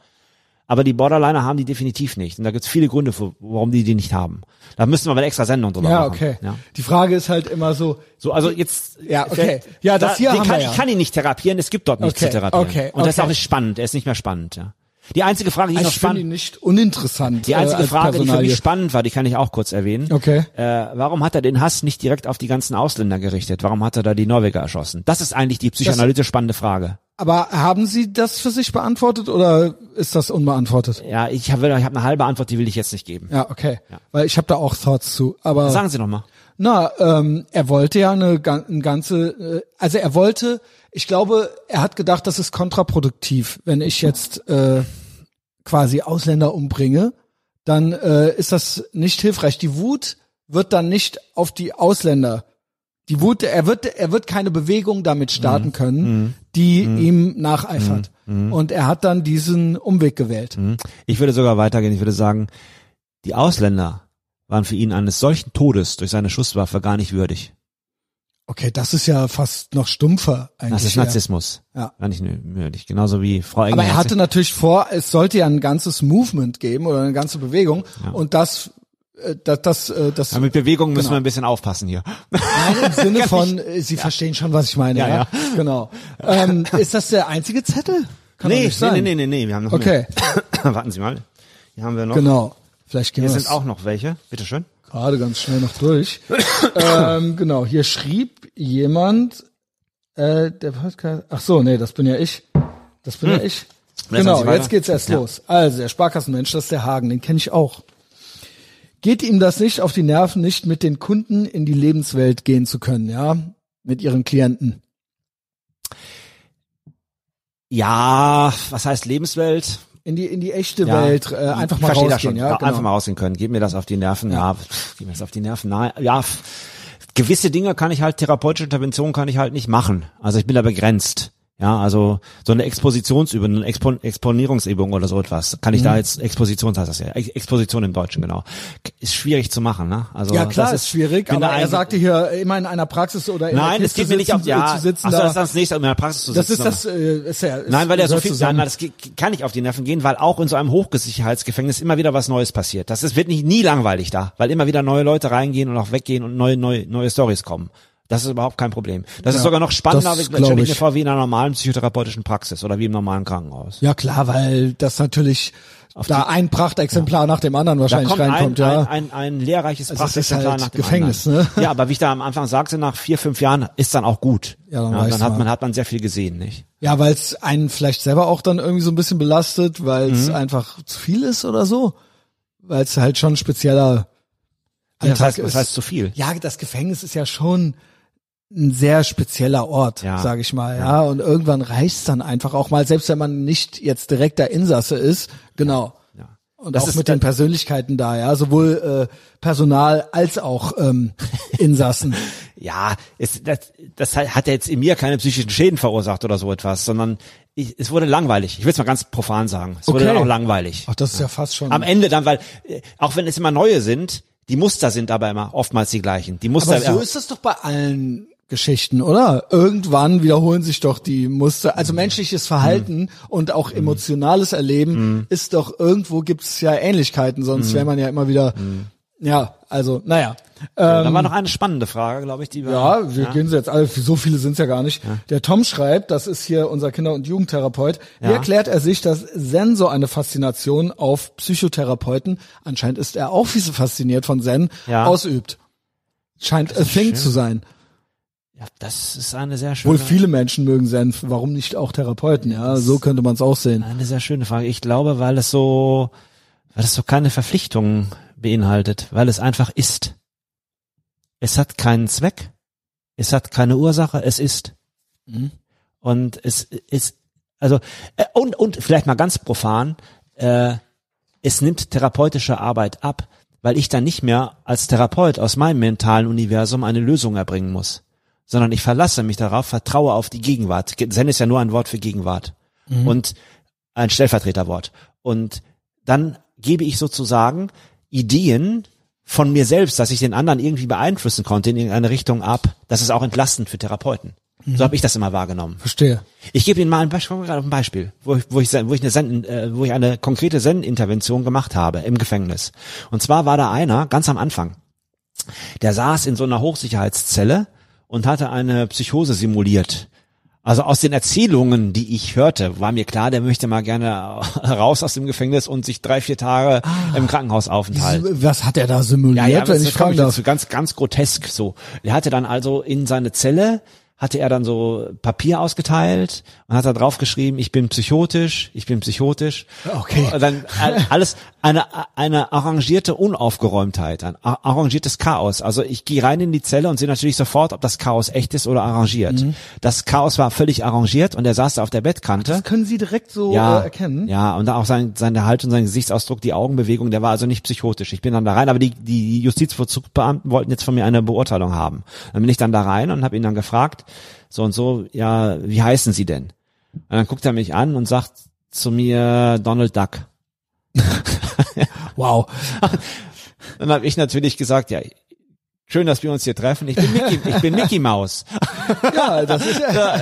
Aber die Borderliner haben die definitiv nicht. Und da gibt es viele Gründe, für, warum die die nicht haben. Da müssten wir mal eine extra Sendung drüber Ja, machen. okay. Ja. Die Frage ist halt immer so, So, also jetzt. Ja, okay. Ja, das hier den haben kann, wir ja. Ich kann ihn nicht therapieren, es gibt dort nichts Okay, zu therapieren. okay, Und das ist okay. auch nicht spannend, er ist nicht mehr spannend, ja. Die einzige Frage, die ich noch finde spannend, ihn nicht uninteressant. die einzige äh, Frage, die für mich spannend war, die kann ich auch kurz erwähnen. Okay. Äh, warum hat er den Hass nicht direkt auf die ganzen Ausländer gerichtet? Warum hat er da die Norweger erschossen? Das ist eigentlich die psychoanalytisch spannende Frage. Aber haben Sie das für sich beantwortet oder ist das unbeantwortet? Ja, ich habe ich hab eine halbe Antwort, die will ich jetzt nicht geben. Ja, okay. Weil ich habe da auch Thoughts zu. Aber Sagen Sie noch mal. Na, ähm, er wollte ja eine, eine ganze, äh, also er wollte, ich glaube, er hat gedacht, das ist kontraproduktiv, wenn ich jetzt äh, quasi Ausländer umbringe, dann äh, ist das nicht hilfreich. Die Wut wird dann nicht auf die Ausländer. Die Wut, er wird, er wird keine Bewegung damit starten können, die ihm nacheifert. Und er hat dann diesen Umweg gewählt. Ich würde sogar weitergehen. Ich würde sagen, die Ausländer waren für ihn eines solchen Todes durch seine Schusswaffe gar nicht würdig. Okay, das ist ja fast noch stumpfer eigentlich. Das ist ja. Narzissmus. Ja. Gar nicht würdig. Genauso wie Frau Engel. Aber er hat hatte natürlich vor, es sollte ja ein ganzes Movement geben oder eine ganze Bewegung und das, äh, das, das, äh, das Ja, mit Bewegung müssen Genau. wir ein bisschen aufpassen hier. Nein, im Sinne von, äh, Sie verstehen schon, was ich meine, ja? Ja, Genau. Ähm, ist das der einzige Zettel? Kann Nee, nicht nee, sein. nee, nee, nee, nee, wir haben noch Okay, mehr. Warten Sie mal. Hier haben wir noch. genau. Vielleicht gehen Hier wir sind auch noch welche. Bitteschön. gerade ganz schnell noch durch. ähm, genau, hier schrieb jemand, äh, der Podcast, ach so, nee, das bin ja ich. Das bin ja ich. Hm. Genau, jetzt geht's erst Ja. los. Also, der Sparkassenmensch, das ist der Hagen, den kenne ich auch. Geht ihm das nicht auf die Nerven, nicht mit den Kunden in die Lebenswelt gehen zu können, ja? Mit ihren Klienten. Ja, was heißt Lebenswelt? In die, in die echte Ja, Welt, äh, einfach mal rausgehen, schon. ja? Genau. Einfach mal rausgehen können. Geht mir das auf die Nerven? Ja, pff, geht mir das auf die Nerven? Nein, ja. Gewisse Dinge kann ich halt, therapeutische Interventionen kann ich halt nicht machen. Also ich bin da begrenzt. Ja, also so eine Expositionsübung, eine Expo Exponierungsübung oder so etwas, kann ich Mhm. da jetzt, Exposition heißt das ja, Ex Exposition im Deutschen, genau. Ist schwierig zu machen, ne? Also Ja klar, das ist schwierig, aber er sagte hier immer in einer Praxis oder in Nein, es geht mir nicht auf, ja, zu sitzen. ach so, da. das ist das nächste, in der Praxis zu sitzen. das ist das, äh, ist ja, ist, Nein, weil er so viel, zusammen. nein, das kann nicht auf die Nerven gehen, weil auch in so einem Hochsicherheitsgefängnis immer wieder was Neues passiert. Das ist, wird nicht, nie langweilig da, weil immer wieder neue Leute reingehen und auch weggehen und neue, neue, neue Stories kommen. Das ist überhaupt kein Problem. Das ist Ja, sogar noch spannender, das stelle ich vor, wie in einer normalen psychotherapeutischen Praxis oder wie im normalen Krankenhaus. Ja klar, weil das natürlich da ein Prachtexemplar nach dem anderen Da wahrscheinlich kommt ein, reinkommt, ja. ein, ein, ein lehrreiches Also es ist Praxisexemplar halt nach dem Gefängnis, anderen. ne? Ja, aber wie ich da am Anfang sagte, nach vier, fünf Jahren ist dann auch gut. Ja, dann weißt dann hat man, hat man sehr viel gesehen, nicht? Ja, weil es einen vielleicht selber auch dann irgendwie so ein bisschen belastet, weil es Mhm. einfach zu viel ist oder so. Weil es halt schon ein spezieller Das Alltag heißt, ist. das heißt zu viel. ja, das Gefängnis ist ja schon ein sehr spezieller Ort, Ja. sage ich mal, ja. Und irgendwann reicht's dann einfach auch mal, selbst wenn man nicht jetzt direkt der Insasse ist, genau. Ja. Und Das auch ist mit den Persönlichkeiten da, ja, sowohl äh, Personal als auch ähm, Insassen. ja, es, das, das hat jetzt in mir keine psychischen Schäden verursacht oder so etwas, sondern ich, es wurde langweilig. Ich will es mal ganz profan sagen. Es wurde Okay. dann auch langweilig. Ach, das ist ja fast schon. Am Ende dann, weil äh, auch wenn es immer neue sind, die Muster sind aber immer oftmals die gleichen. Die Muster Aber so ist das doch bei allen Geschichten, oder? Irgendwann wiederholen sich doch die Muster. Also menschliches Verhalten und auch emotionales Erleben ist doch irgendwo gibt's ja Ähnlichkeiten, sonst wäre man ja immer wieder. Ja, also naja. da war noch eine spannende Frage, glaube ich, die wir. Ja, wir gehen sie jetzt alle, so viele sind's ja gar nicht. Der Tom schreibt, das ist hier unser Kinder- und Jugendtherapeut. Wie Ja. erklärt er sich, dass Zen so eine Faszination auf Psychotherapeuten, anscheinend ist er auch wie so fasziniert von Zen, Ja. ausübt? Scheint a thing zu sein. Ja, das ist eine sehr schöne. Wohl viele Menschen mögen Zen, warum nicht auch Therapeuten? Ja, so könnte man es auch sehen. Eine sehr schöne Frage. Ich glaube, weil es so, weil es so keine Verpflichtungen beinhaltet, weil es einfach ist. Es hat keinen Zweck, es hat keine Ursache, es ist. Mhm. Und es ist, also, äh, und, und vielleicht mal ganz profan, äh, es nimmt therapeutische Arbeit ab, weil ich dann nicht mehr als Therapeut aus meinem mentalen Universum eine Lösung erbringen muss, sondern ich verlasse mich darauf, vertraue auf die Gegenwart. Zen ist ja nur ein Wort für Gegenwart und ein Stellvertreterwort. Und dann gebe ich sozusagen Ideen von mir selbst, dass ich den anderen irgendwie beeinflussen konnte in irgendeine Richtung ab. Das ist auch entlastend für Therapeuten. So habe ich das immer wahrgenommen. Verstehe. Ich gebe Ihnen mal ein Beispiel, gerade ein Beispiel, wo ich, wo ich, wo ich eine Zen, äh, wo ich eine konkrete Zen-Intervention gemacht habe im Gefängnis. Und zwar war da einer ganz am Anfang, der saß in so einer Hochsicherheitszelle und hatte eine Psychose simuliert. Also aus den Erzählungen, die ich hörte, war mir klar, der möchte mal gerne raus aus dem Gefängnis und sich drei, vier Tage im Krankenhaus aufenthalten. Was hat er da simuliert, wenn das ich kommt fragen darf? ganz, ganz grotesk so. Er hatte dann also in seine Zelle, hatte er dann so Papier ausgeteilt und hat da drauf geschrieben, ich bin psychotisch, ich bin psychotisch. Okay. Und dann alles eine eine arrangierte Unaufgeräumtheit, ein arrangiertes Chaos. Also ich gehe rein in die Zelle und sehe natürlich sofort, ob das Chaos echt ist oder arrangiert. Mhm. Das Chaos war völlig arrangiert und er saß da auf der Bettkante. Das können Sie direkt so ja, äh, erkennen. Ja, und auch sein, seine Haltung, sein Gesichtsausdruck, die Augenbewegung, der war also nicht psychotisch. Ich bin dann da rein, aber die, die Justizvollzugsbeamten wollten jetzt von mir eine Beurteilung haben. Dann bin ich dann da rein und habe ihn dann gefragt, so und so, ja, wie heißen Sie denn? Und dann guckt er mich an und sagt zu mir Donald Duck. Wow. Dann habe ich natürlich gesagt, ja, schön, dass wir uns hier treffen. Ich bin Mickey, ich bin Mickey Maus. Ja, das ist ja.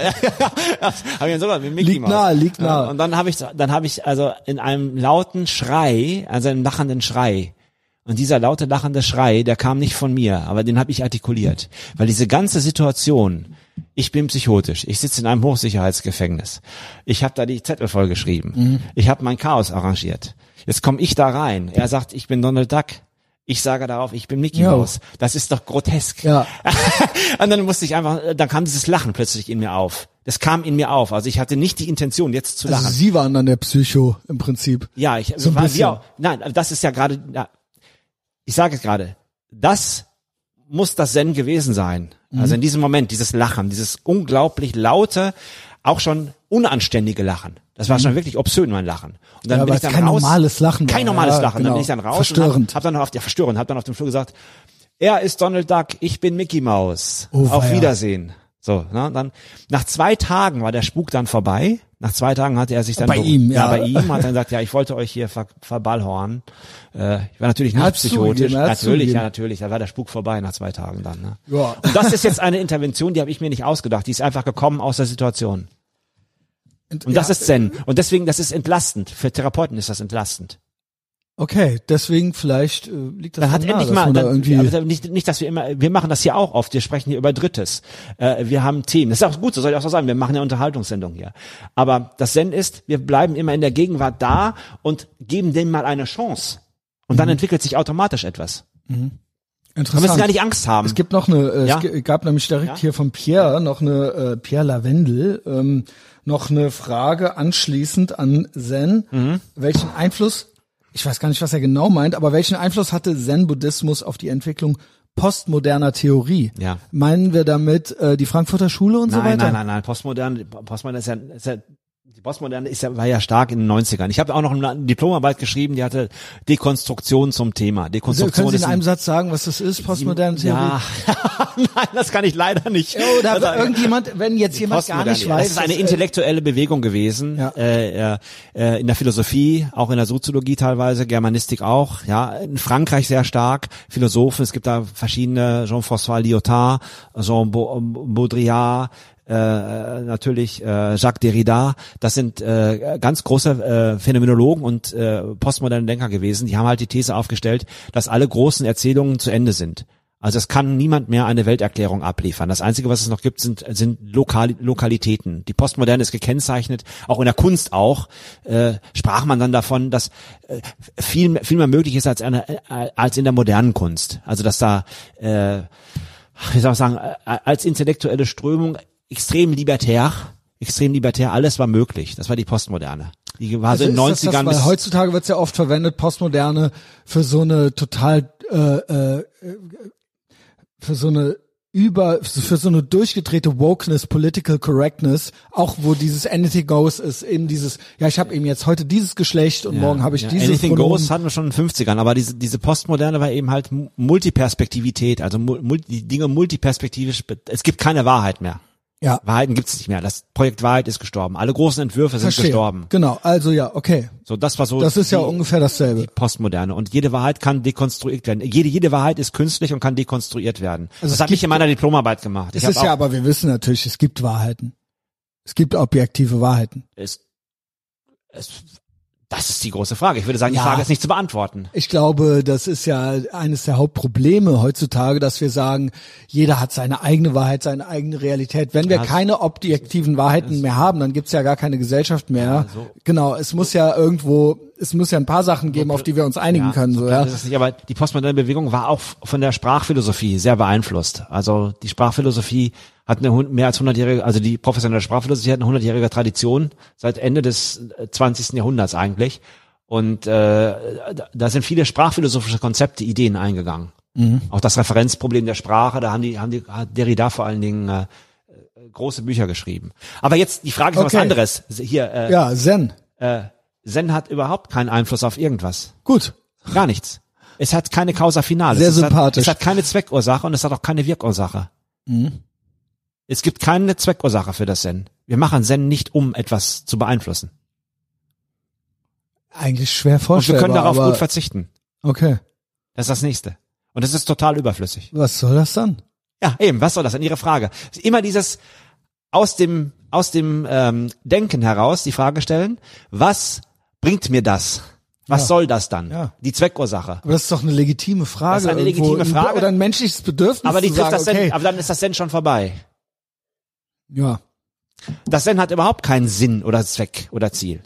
Hab ich dann sogar mit Mickey Liegt Maus. nahe, liegt nahe. Ja, Und dann habe ich, dann habe ich also in einem lauten Schrei, also einem lachenden Schrei. Und dieser laute lachende Schrei, der kam nicht von mir, aber den habe ich artikuliert, weil diese ganze Situation, ich bin psychotisch, ich sitze in einem Hochsicherheitsgefängnis, ich habe da die Zettel vollgeschrieben, Mhm. ich habe mein Chaos arrangiert. Jetzt komme ich da rein. Er sagt, ich bin Donald Duck. Ich sage darauf, ich bin Mickey Ja. Mouse. Das ist doch grotesk. Ja. Und dann musste ich einfach, dann kam dieses Lachen plötzlich in mir auf. Das kam in mir auf. Also ich hatte nicht die Intention, jetzt zu Also lachen. Sie waren dann der Psycho im Prinzip. ja, ich so ein war, bisschen. ja, nein, das ist ja gerade, ja, ich sage es gerade, das muss das Zen gewesen sein. Mhm. Also in diesem Moment, dieses Lachen, dieses unglaublich laute, auch schon unanständige Lachen. Das war schon wirklich obszön, mein Lachen. Und dann Mhm. Ja, bin ich dann kein raus. normales Lachen. Kein normales Ja, Lachen. genau. Dann bin ich dann raus Verstörend. und hab, hab dann auf, ja, verstörend, hab dann auf dem Flur gesagt, er ist Donald Duck, ich bin Mickey Mouse. Oh, auf. Wiedersehen. So, ne, dann, nach zwei Tagen war der Spuk dann vorbei. Nach zwei Tagen hatte er sich dann Bei ihm, ja. bei ihm hat er gesagt, ja, ich wollte euch hier ver verballhorn. Äh, ich war natürlich nicht psychotisch. hat's natürlich, ja, natürlich. Da war der Spuk vorbei nach zwei Tagen dann. Ne? Ja. Und das ist jetzt eine Intervention, die habe ich mir nicht ausgedacht. Die ist einfach gekommen aus der Situation. Und das ja, ist Zen. Und deswegen, das ist entlastend. Für Therapeuten ist das entlastend. Okay, deswegen vielleicht äh, liegt das Dann hat nahe, endlich mal, da dann, irgendwie aber nicht, nicht, dass wir immer, wir machen das hier auch oft, wir sprechen hier über Drittes. Äh, wir haben Themen. Das ist auch gut, so soll ich auch so sagen, wir machen eine Unterhaltungssendung hier. Aber das Zen ist, wir bleiben immer in der Gegenwart da und geben dem mal eine Chance. Und Mhm. dann entwickelt sich automatisch etwas. Wir interessant. müssen gar nicht Angst haben. Es gibt noch eine, äh, Ja? es gab nämlich direkt Ja? hier von Pierre noch eine, äh, Pierre Lavendel, ähm, noch eine Frage anschließend an Zen. Mhm. Welchen Einfluss, ich weiß gar nicht, was er genau meint, aber welchen Einfluss hatte Zen-Buddhismus auf die Entwicklung postmoderner Theorie? Ja. Meinen wir damit äh, die Frankfurter Schule und so Nein, weiter? nein, nein, nein. Postmodern, Postmodern ist ja, ist ja Postmoderne ist ja, war ja stark in den 90ern. Ich habe auch noch eine Diplomarbeit geschrieben, die hatte Dekonstruktion zum Thema. Also, Dekonstruktion können Sie in ein- einem Satz sagen, was das ist, postmoderne Theorie? Ja, nein, das kann ich leider nicht. Oder Das- irgendjemand, wenn jetzt jemand gar nicht weiß. Das ist eine äh, intellektuelle Bewegung gewesen, Ja. äh, äh, in der Philosophie, auch in der Soziologie teilweise, Germanistik auch, ja, in Frankreich sehr stark, Philosophen, es gibt da verschiedene, Jean-François Lyotard, Jean Baudrillard, äh, natürlich äh, Jacques Derrida, das sind äh, ganz große äh, Phänomenologen und äh, postmoderne Denker gewesen, die haben halt die These aufgestellt, dass alle großen Erzählungen zu Ende sind. Also es kann niemand mehr eine Welterklärung abliefern. Das Einzige, was es noch gibt, sind, sind Lokal Lokalitäten. Die Postmoderne ist gekennzeichnet, auch in der Kunst auch, äh, sprach man dann davon, dass äh, viel, viel mehr möglich ist als, eine, äh, als in der modernen Kunst. Also dass da, äh, wie soll ich sagen, äh, als intellektuelle Strömung extrem libertär, extrem libertär, alles war möglich. Das war die Postmoderne. Die war so in den Also ist das 90ern das, weil heutzutage wird es ja oft verwendet, Postmoderne, für so eine total, äh, äh, für so eine über, für so eine durchgedrehte Wokeness, Political Correctness, auch wo dieses Anything Goes ist, eben dieses, ja, ich habe eben jetzt heute dieses Geschlecht und morgen habe ich ja, dieses Anything Pronomen. Goes hatten wir schon in den 50ern, aber diese, diese Postmoderne war eben halt Mu- Multiperspektivität, also mul- die Dinge multiperspektivisch, es gibt keine Wahrheit mehr. Ja, Wahrheiten gibt es nicht mehr. Das Projekt Wahrheit ist gestorben. Alle großen Entwürfe sind verstehe. gestorben. Genau, also ja, okay. So, das war so Das ist ja die, ungefähr dasselbe. die Postmoderne. Und jede Wahrheit kann dekonstruiert werden. Jede, jede Wahrheit ist künstlich und kann dekonstruiert werden. Also das habe ich in meiner Diplomarbeit gemacht. Es hab ist ja, aber wir wissen natürlich, es gibt Wahrheiten. Es gibt objektive Wahrheiten. es, es, das ist die große Frage. Ich würde sagen, die Ja. Frage ist nicht zu beantworten. Ich glaube, das ist ja eines der Hauptprobleme heutzutage, dass wir sagen, jeder hat seine eigene Wahrheit, seine eigene Realität. Wenn wir Ja, keine objektiven Wahrheiten mehr haben, dann gibt's ja gar keine Gesellschaft mehr. so. Genau, es muss ja irgendwo, es muss ja ein paar Sachen geben, auf die wir uns einigen können. So, ja. Nicht, aber die postmoderne Bewegung war auch von der Sprachphilosophie sehr beeinflusst. Also die Sprachphilosophie hat eine mehr als 100-jährige, also die professionelle Sprachphilosophie hat eine 100-jährige Tradition seit Ende des äh, 20. Jahrhunderts eigentlich. Und äh, da- sind viele sprachphilosophische Konzepte, Ideen eingegangen. Auch das Referenzproblem der Sprache, da haben die, haben die, hat Derrida vor allen Dingen äh, äh, große Bücher geschrieben. Aber jetzt die Frage ist Okay. was anderes. Hier, äh, Ja, Zen. äh, Zen hat überhaupt keinen Einfluss auf irgendwas. Gut. Gar nichts. Es hat keine Causa Finale. Sehr es sympathisch. Hat, es hat keine Zweckursache und es hat auch keine Wirkursache. Es gibt keine Zweckursache für das Zen. Wir machen Zen nicht, um etwas zu beeinflussen. Eigentlich schwer Und wir vorstellbar. können darauf gut verzichten. Okay. Das ist das nächste. Und das ist total überflüssig. Was soll das dann? Ja, eben, was soll das denn? Ihre Frage. Immer dieses aus dem, aus dem ähm, Denken heraus die Frage stellen, was bringt mir das? Was Ja. soll das dann? Ja. Die Zweckursache. Aber das ist doch eine legitime Frage. Das ist eine legitime Frage. Oder ein menschliches Bedürfnis Aber die trifft sagen, das okay. aber dann ist das Zen schon vorbei. Ja. Das Zen hat überhaupt keinen Sinn oder Zweck oder Ziel.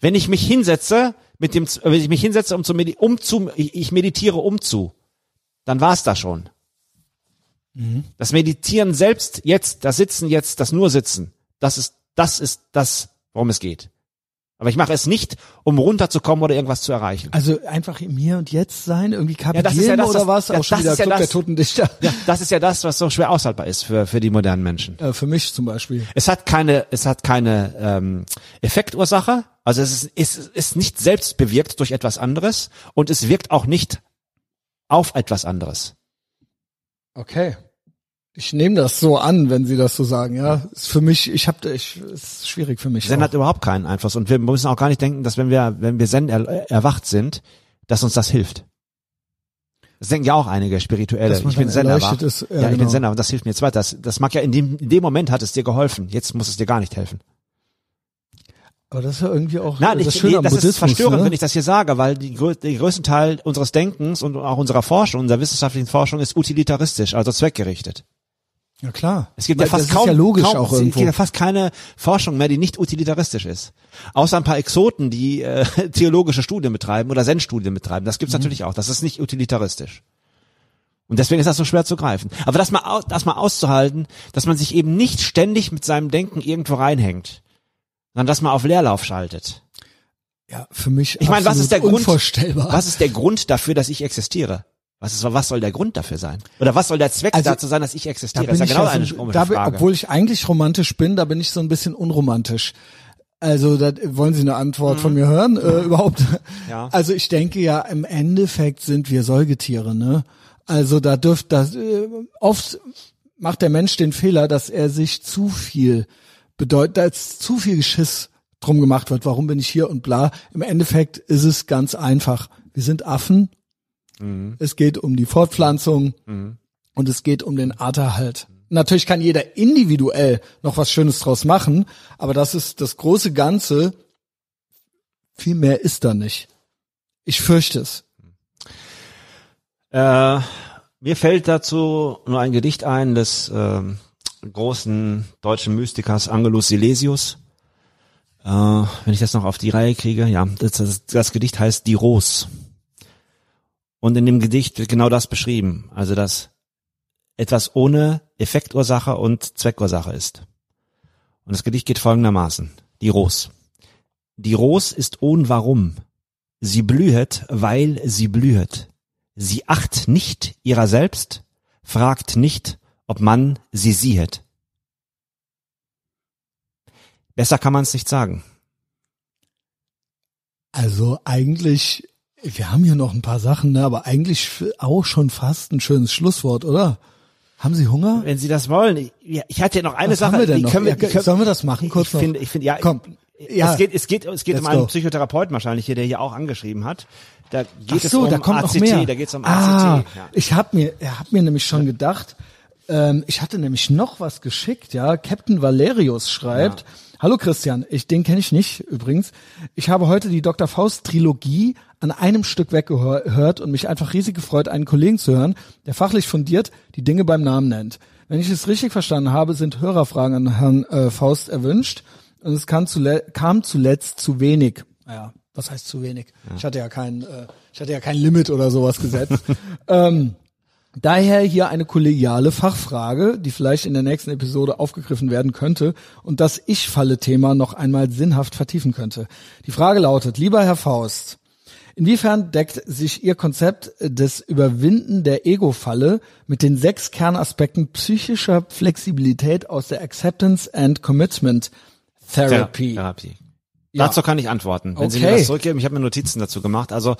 Wenn ich mich hinsetze, mit dem, wenn ich mich hinsetze, um zu, um zu ich meditiere um zu, dann war's da schon. Das Meditieren selbst, jetzt, das Sitzen jetzt, das nur Sitzen, das ist, das ist das, worum es geht. Aber ich mache es nicht, um runterzukommen oder irgendwas zu erreichen. Also einfach im Hier und Jetzt sein, irgendwie ist ja das, oder was- ja, Auch schon das wieder ist ja Club der das- Toten Dichter. Ja, das ist ja das, was so schwer aushaltbar ist für, für die modernen Menschen. Äh, für mich zum Beispiel. Es hat keine, es hat keine ähm, Effektursache. Also es ist, es ist nicht selbst bewirkt durch etwas anderes und es wirkt auch nicht auf etwas anderes. Okay. Ich nehme das so an, wenn Sie das so sagen, ja. Ist für mich, ich habe, ich, ist schwierig für mich. Zen auch. hat überhaupt keinen Einfluss und wir müssen auch gar nicht denken, dass wenn wir, wenn wir Zen er, erwacht sind, dass uns das hilft. Das denken ja auch einige Spirituelle. Ich bin Zen erwacht. ist, ja, ja, ich bin genau. Zen und das hilft mir jetzt weiter. Das, das mag ja in dem, in dem Moment hat es dir geholfen. Jetzt muss es dir gar nicht helfen. Aber das ist ja irgendwie auch Nein, das ich, Schöne nee, das Buddhismus. ist verstörend, ne? wenn ich das hier sage, weil die, der größte Teil unseres Denkens und auch unserer Forschung, unserer wissenschaftlichen Forschung ist utilitaristisch, also zweckgerichtet. Ja klar. Es gibt ja fast kaum, ja logisch kaum auch es irgendwo. gibt ja fast keine Forschung mehr, die nicht utilitaristisch ist. Außer ein paar Exoten, die äh, theologische Studien betreiben oder Zen-Studien betreiben. Das gibt's Mhm. natürlich auch. Das ist nicht utilitaristisch. Und deswegen ist das so schwer zu greifen. Aber das mal, das mal auszuhalten, dass man sich eben nicht ständig mit seinem Denken irgendwo reinhängt, sondern dass man auf Leerlauf schaltet. Ja, für mich Ich meine, was ist der Grund? unvorstellbar. Was ist der Grund dafür, dass ich existiere? Was ist, was soll der Grund dafür sein? Oder was soll der Zweck Also, dazu sein, dass ich Da existiere? bin ist ja genau eine so, komische da Frage. obwohl ich eigentlich romantisch bin, da bin ich so ein bisschen unromantisch. Also, da wollen Sie eine Antwort von mir hören? Äh, überhaupt? Mhm. Ja. Also ich denke ja, im Endeffekt sind wir Säugetiere, ne? Also da dürft das äh, oft macht der Mensch den Fehler, dass er sich zu viel bedeutet, als zu viel Geschiss drum gemacht wird. Warum bin ich hier und bla? Im Endeffekt ist es ganz einfach. Wir sind Affen. Es geht um die Fortpflanzung und es geht um den Arterhalt. Natürlich kann jeder individuell noch was Schönes draus machen, aber das ist das große Ganze. Viel mehr ist da nicht. Ich fürchte es. Äh, mir fällt dazu nur ein Gedicht ein des ähm, großen deutschen Mystikers Angelus Silesius. Äh, wenn ich das noch auf die Reihe kriege, ja, das, das, das Gedicht heißt Die Ros. Und in dem Gedicht wird genau das beschrieben, also dass etwas ohne Effektursache und Zweckursache ist. Und das Gedicht geht folgendermaßen. Die Ros. Die Ros ist ohn Warum. Sie blühet, weil sie blühet. Sie acht nicht ihrer selbst, fragt nicht, ob man sie siehet. Besser kann man es nicht sagen. Also eigentlich, wir haben hier noch ein paar Sachen, ne, aber eigentlich auch schon fast ein schönes Schlusswort, oder? Haben Sie Hunger? Wenn Sie das wollen, ich, ja, ich hatte ja noch eine Was Sache. haben wir denn die noch? Können wir, Ja, die können, sollen wir das machen kurz ich noch? Finde, ich finde, ja, Komm. Ja. Es geht, es geht, es geht um einen go. Psychotherapeuten wahrscheinlich hier, der hier auch angeschrieben hat. Da geht Ach es so, um da kommt ACT, noch mehr. da geht es um ah, ACT. Ja. Ich habe mir, er hat mir nämlich schon gedacht, ähm, ich hatte nämlich noch was geschickt, ja. Captain Valerius schreibt, Hallo Christian, ich den kenne ich nicht übrigens. Ich habe heute die Dr. Faust Trilogie an einem Stück weggehört und mich einfach riesig gefreut, einen Kollegen zu hören, der fachlich fundiert die Dinge beim Namen nennt. Wenn ich es richtig verstanden habe, sind Hörerfragen an Herrn äh, Faust erwünscht und es kam, zule kam zuletzt zu wenig. Naja, was heißt zu wenig? Ich hatte ja kein, äh, ich hatte ja kein Limit oder sowas gesetzt. ähm, Daher hier eine kollegiale Fachfrage, die vielleicht in der nächsten Episode aufgegriffen werden könnte und das Ich-Falle-Thema noch einmal sinnhaft vertiefen könnte. Die Frage lautet, lieber Herr Faust, inwiefern deckt sich Ihr Konzept des Überwinden der Ego-Falle mit den sechs Kernaspekten psychischer Flexibilität aus der Acceptance and Commitment Therapy? Therapie. Ja. Dazu kann ich antworten, wenn Sie mir Okay. das zurückgeben. Ich habe mir Notizen dazu gemacht. Also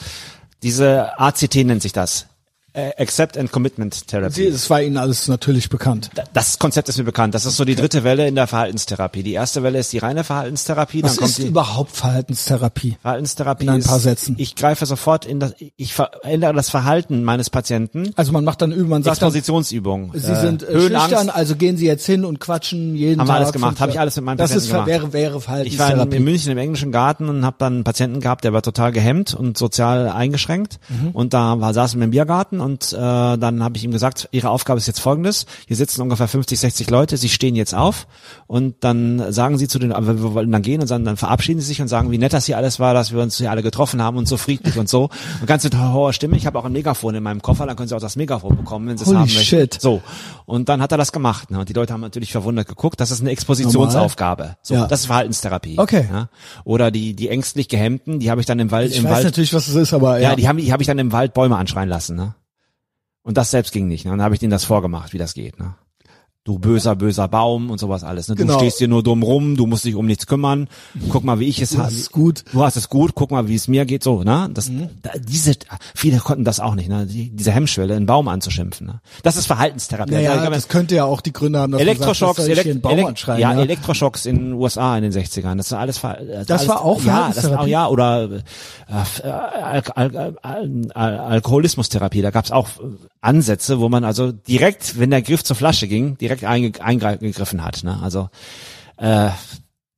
diese ACT nennt sich das. Äh, Accept and Commitment Therapy. Das war Ihnen alles natürlich bekannt. Das Konzept ist mir bekannt. Das ist so die dritte Welle in der Verhaltenstherapie. Die erste Welle ist die reine Verhaltenstherapie. Was dann kommt ist überhaupt Verhaltenstherapie? Verhaltenstherapie. in ein paar ist, Sätzen? Ich greife sofort in das, ich verändere das Verhalten meines Patienten. Also man macht dann üben, man sagt Expositionsübung. Sie sind äh, Höhenangst. schüchtern, also gehen Sie jetzt hin und quatschen jeden Haben wir Tag. alles gemacht, habe ich alles mit meinen Das ist Patienten wäre wäre Ich war in, Verhaltenstherapie. in München im englischen Garten und habe dann einen Patienten gehabt, der war total gehemmt und sozial eingeschränkt. Mhm. Und da war, saßen wir im Biergarten und äh, dann habe ich ihm gesagt, Ihre Aufgabe ist jetzt folgendes. Hier sitzen ungefähr 50, 60 Leute, Sie stehen jetzt auf und dann sagen Sie zu den, wir wollen dann gehen und dann, dann verabschieden Sie sich und sagen, wie nett das hier alles war, dass wir uns hier alle getroffen haben und so friedlich und so. Und ganz mit hoher Stimme. Ich habe auch ein Megafon in meinem Koffer, dann können Sie auch das Megafon bekommen, wenn Sie es haben möchten. shit. So. Und dann hat er das gemacht. Ne? Und die Leute haben natürlich verwundert geguckt. Das ist eine Expositionsaufgabe. So, Ja. das ist Verhaltenstherapie. Okay. Ja? Oder die, die ängstlich Gehemmten, die habe ich dann im Wald, ich im weiß Wald, natürlich, was es ist, aber ja. ja, die habe die hab ich dann im Wald Bäume anschreien lassen. Ne? Und das selbst ging nicht. Ne? Und dann habe ich denen das vorgemacht, wie das geht. Ne? Du böser, böser Baum und sowas alles. Ne? Du Genau. stehst hier nur dumm rum, du musst dich um nichts kümmern. Guck mal, wie ich es Du habe. hast es gut. Du hast es gut, guck mal, wie es mir geht. So, ne? Das, Mhm. da, diese, viele konnten das auch nicht, ne? Die, diese Hemmschwelle, einen Baum anzuschimpfen. Ne? Das ist Verhaltenstherapie. naja, Also, das könnte ja auch die Gründe haben, dass Elektroschocks, du sagst, dass einen Baum ja, ja. Elektroschocks in den USA in den 60ern. Das war alles, das, Das alles, war auch ja, das war, Verhaltenstherapie? ja, oder äh, Al Al Al Al Alkoholismustherapie. Da gab's auch äh, Ansätze, wo man also direkt, wenn der Griff zur Flasche ging, direkt einge eingegriffen hat. Ne? Also äh,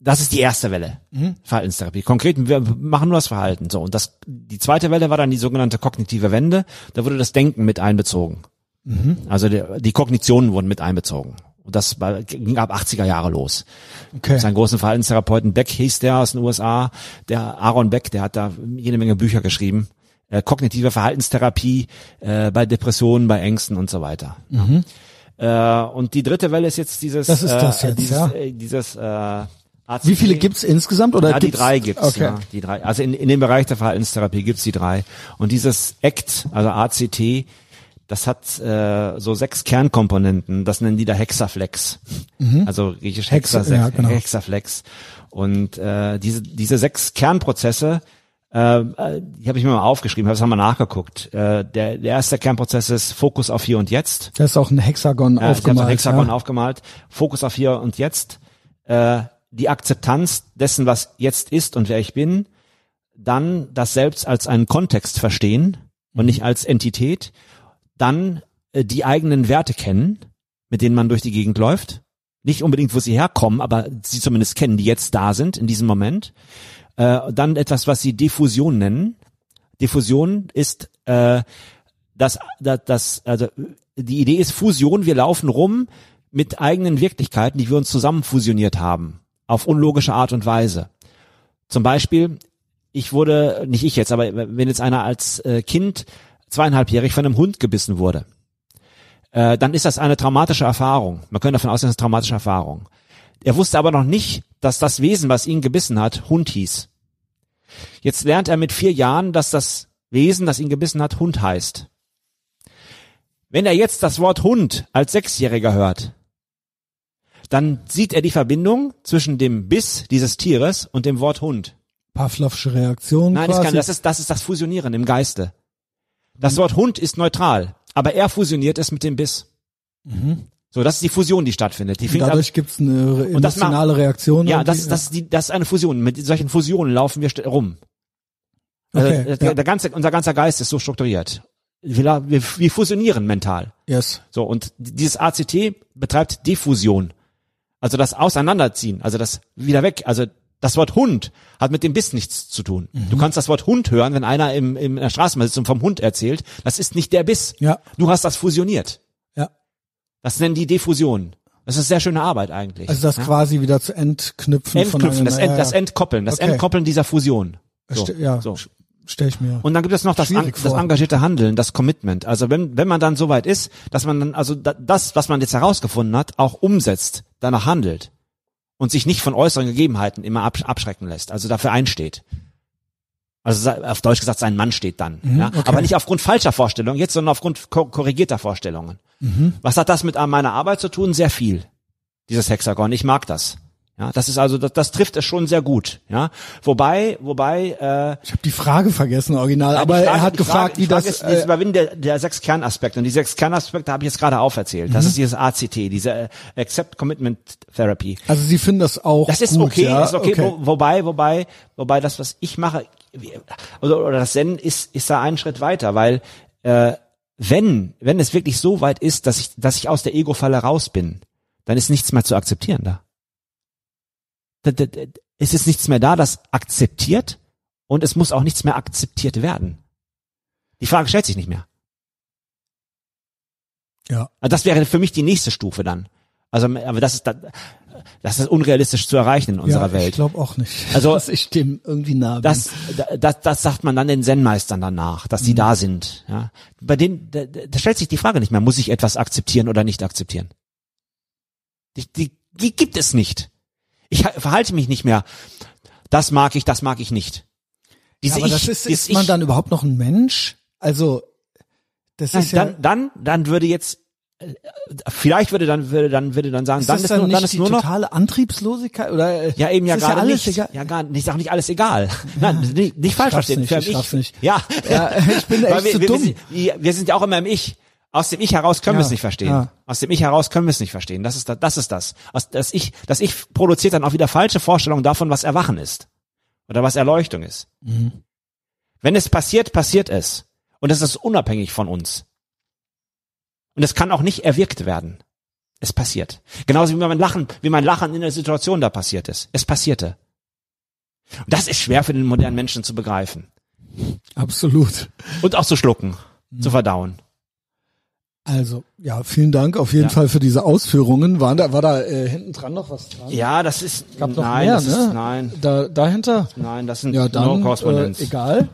das ist die erste Welle, Mhm. Verhaltenstherapie. Konkret, wir machen nur das Verhalten. So und das, die zweite Welle war dann die sogenannte kognitive Wende. Da wurde das Denken mit einbezogen. Mhm. Also die, die Kognitionen wurden mit einbezogen. Und das war, ging ab 80er Jahre los. Okay. Sein großen Verhaltenstherapeuten Beck hieß der aus den USA. Der Aaron Beck, der hat da jede Menge Bücher geschrieben. Äh, kognitive Verhaltenstherapie äh, bei Depressionen, bei Ängsten und so weiter. Äh, und die dritte Welle ist jetzt dieses, Mhm. Das ist das äh, jetzt, dieses, ja. äh, dieses äh, ACT. Wie viele gibt's insgesamt? Oder Ja, die drei gibt's. Okay. Ja, die drei. Also in, in dem Bereich der Verhaltenstherapie gibt's die drei. Und dieses ACT, also ACT, das hat äh, so sechs Kernkomponenten. Das nennen die da Hexaflex. Also griechisch Hexa- Hexa, ja, genau. Hexaflex. Und äh, diese diese sechs Kernprozesse, äh, äh, die habe ich mir mal aufgeschrieben, habe es mal nachgeguckt. Äh, der, der erste Kernprozess ist Fokus auf hier und jetzt. Da ist auch ein Hexagon so aufgemalt. ein Hexagon ja. aufgemalt. Fokus auf hier und jetzt. Äh, die Akzeptanz dessen, was jetzt ist und wer ich bin. Dann das Selbst als einen Kontext verstehen und nicht als Entität. Dann äh, die eigenen Werte kennen, mit denen man durch die Gegend läuft. Nicht unbedingt, wo sie herkommen, aber sie zumindest kennen, die jetzt da sind in diesem Moment. Äh, dann etwas, was sie Diffusion nennen. Diffusion ist äh, das, das, das, also die Idee ist Fusion. Wir laufen rum mit eigenen Wirklichkeiten, die wir uns zusammen fusioniert haben, auf unlogische Art und Weise. Zum Beispiel, ich wurde, nicht ich jetzt, aber wenn jetzt einer als äh, Kind zweieinhalbjährig von einem Hund gebissen wurde, äh, dann ist das eine traumatische Erfahrung. Man könnte davon ausgehen, das ist eine traumatische Erfahrung. Er wusste aber noch nicht, dass das Wesen, was ihn gebissen hat, Hund hieß. Jetzt lernt er mit vier Jahren, dass das Wesen, das ihn gebissen hat, Hund heißt. Wenn er jetzt das Wort Hund als Sechsjähriger hört, dann sieht er die Verbindung zwischen dem Biss dieses Tieres und dem Wort Hund. Pavlovsche Reaktion Nein, das, quasi. kann, das, ist, das ist das Fusionieren im Geiste. Das Wort Hund ist neutral, aber er fusioniert es mit dem Biss. So, das ist die Fusion, die stattfindet. Die Und dadurch gibt's eine das macht- emotionale Reaktion. ja, das, das, ist die, das ist eine Fusion. Mit solchen Fusionen laufen wir rum. Also Okay, der, ja. der ganze, unser ganzer Geist ist so strukturiert. Wir, wir, wir fusionieren mental. Yes. So, und dieses ACT betreibt Diffusion. Also das Auseinanderziehen, also das wieder weg. Also das Wort Hund hat mit dem Biss nichts zu tun. Mhm. Du kannst das Wort Hund hören, wenn einer im, im in der Straßenbahn sitzt und vom Hund erzählt. Das ist nicht der Biss. Ja. Du hast das fusioniert. Ja. Das nennen die Diffusion. Das ist sehr schöne Arbeit eigentlich. Also das ja? quasi wieder zu entknüpfen, Entknüpfen, von das, Ent, das ja. Entkoppeln, das Okay. Entkoppeln dieser Fusion. So, ja. so. Stell ich mir. Und dann gibt es noch das, an, das engagierte Handeln, das Commitment. Also wenn, wenn man dann so weit ist, dass man dann also da, das, was man jetzt herausgefunden hat, auch umsetzt, danach handelt und sich nicht von äußeren Gegebenheiten immer absch abschrecken lässt, also dafür einsteht. Also auf Deutsch gesagt, sein Mann steht dann. ja? okay. Aber nicht aufgrund falscher Vorstellungen, jetzt, sondern aufgrund ko korrigierter Vorstellungen. Was hat das mit meiner Arbeit zu tun? Sehr viel. Dieses Hexagon. Ich mag das. Ja, das ist also, das, das trifft es schon sehr gut. Ja, wobei, wobei, äh, Ich habe die Frage vergessen, original, ja, aber Frage- er hat gefragt, Frage, wie das. ist, das Äh, Überwinden der, der sechs Kernaspekte. Und die sechs Kernaspekte habe ich jetzt gerade auferzählt. Das ist dieses ACT, diese äh, Accept Commitment Therapy. also Sie finden das auch Das ist gut, okay, ja? ist okay, Wo, wobei, wobei, wobei das, was ich mache, oder, oder das Zen ist, ist da einen Schritt weiter, weil äh, wenn, wenn es wirklich so weit ist, dass ich, dass ich aus der Ego-Falle raus bin, dann ist nichts mehr zu akzeptieren da. Da- da- da- Es ist nichts mehr da, das akzeptiert und es muss auch nichts mehr akzeptiert werden. Die Frage stellt sich nicht mehr. Ja. Also das wäre für mich die nächste Stufe dann. Also, aber das ist, da- das ist unrealistisch zu erreichen in unserer ja, Ich Welt. glaube auch nicht, Also, dass ich dem irgendwie nah bin. Das, das, das sagt man dann den Zen-Meistern danach, dass die Mhm. da sind. Ja. Bei denen, da, da stellt sich die Frage nicht mehr, muss ich etwas akzeptieren oder nicht akzeptieren? Die, die, die gibt es nicht. Ich ha- verhalte mich nicht mehr. Das mag ich, das mag ich nicht. Diese aber ich, das ist, ist man ich, dann überhaupt noch ein Mensch? Also, das Nein, ist ja, dann, dann, dann würde jetzt, vielleicht würde dann, würde dann, würde dann sagen, ist dann das ist dann nur, dann ist die nur noch, totale Antriebslosigkeit oder? äh, Ja, eben ja gerade alles nicht. Egal. Ja, gar nicht, auch nicht alles egal. Nein, nicht, nicht falsch verstehen. nicht, ich schaff's nicht. Ja. Ja, ich bin echt wir, zu wir, dumm. Wir, sind- wir sind ja auch immer im Ich. Aus dem Ich heraus können Ja, wir es nicht verstehen. ja. Aus dem Ich heraus können wir es nicht verstehen. Das ist das. das, ist das. Aus, das, ich, das Ich produziert dann auch wieder falsche Vorstellungen davon, was Erwachen ist. Oder was Erleuchtung ist. Mhm. Wenn es passiert, passiert es. Und es ist unabhängig von uns. Und es kann auch nicht erwirkt werden. Es passiert. Genauso wie mein Lachen, wie mein Lachen in der Situation da passiert ist. Es passierte. Und das ist schwer für den modernen Menschen zu begreifen. Absolut. Und auch zu schlucken, Mhm. zu verdauen. Also, ja, vielen Dank auf jeden Ja. Fall für diese Ausführungen. War da, war da äh, hinten dran noch was dran? Ja, das ist, nein, mehr, das ne? ist, nein, Da, dahinter? nein, das sind Ja, no dann, Correspondence. äh, egal.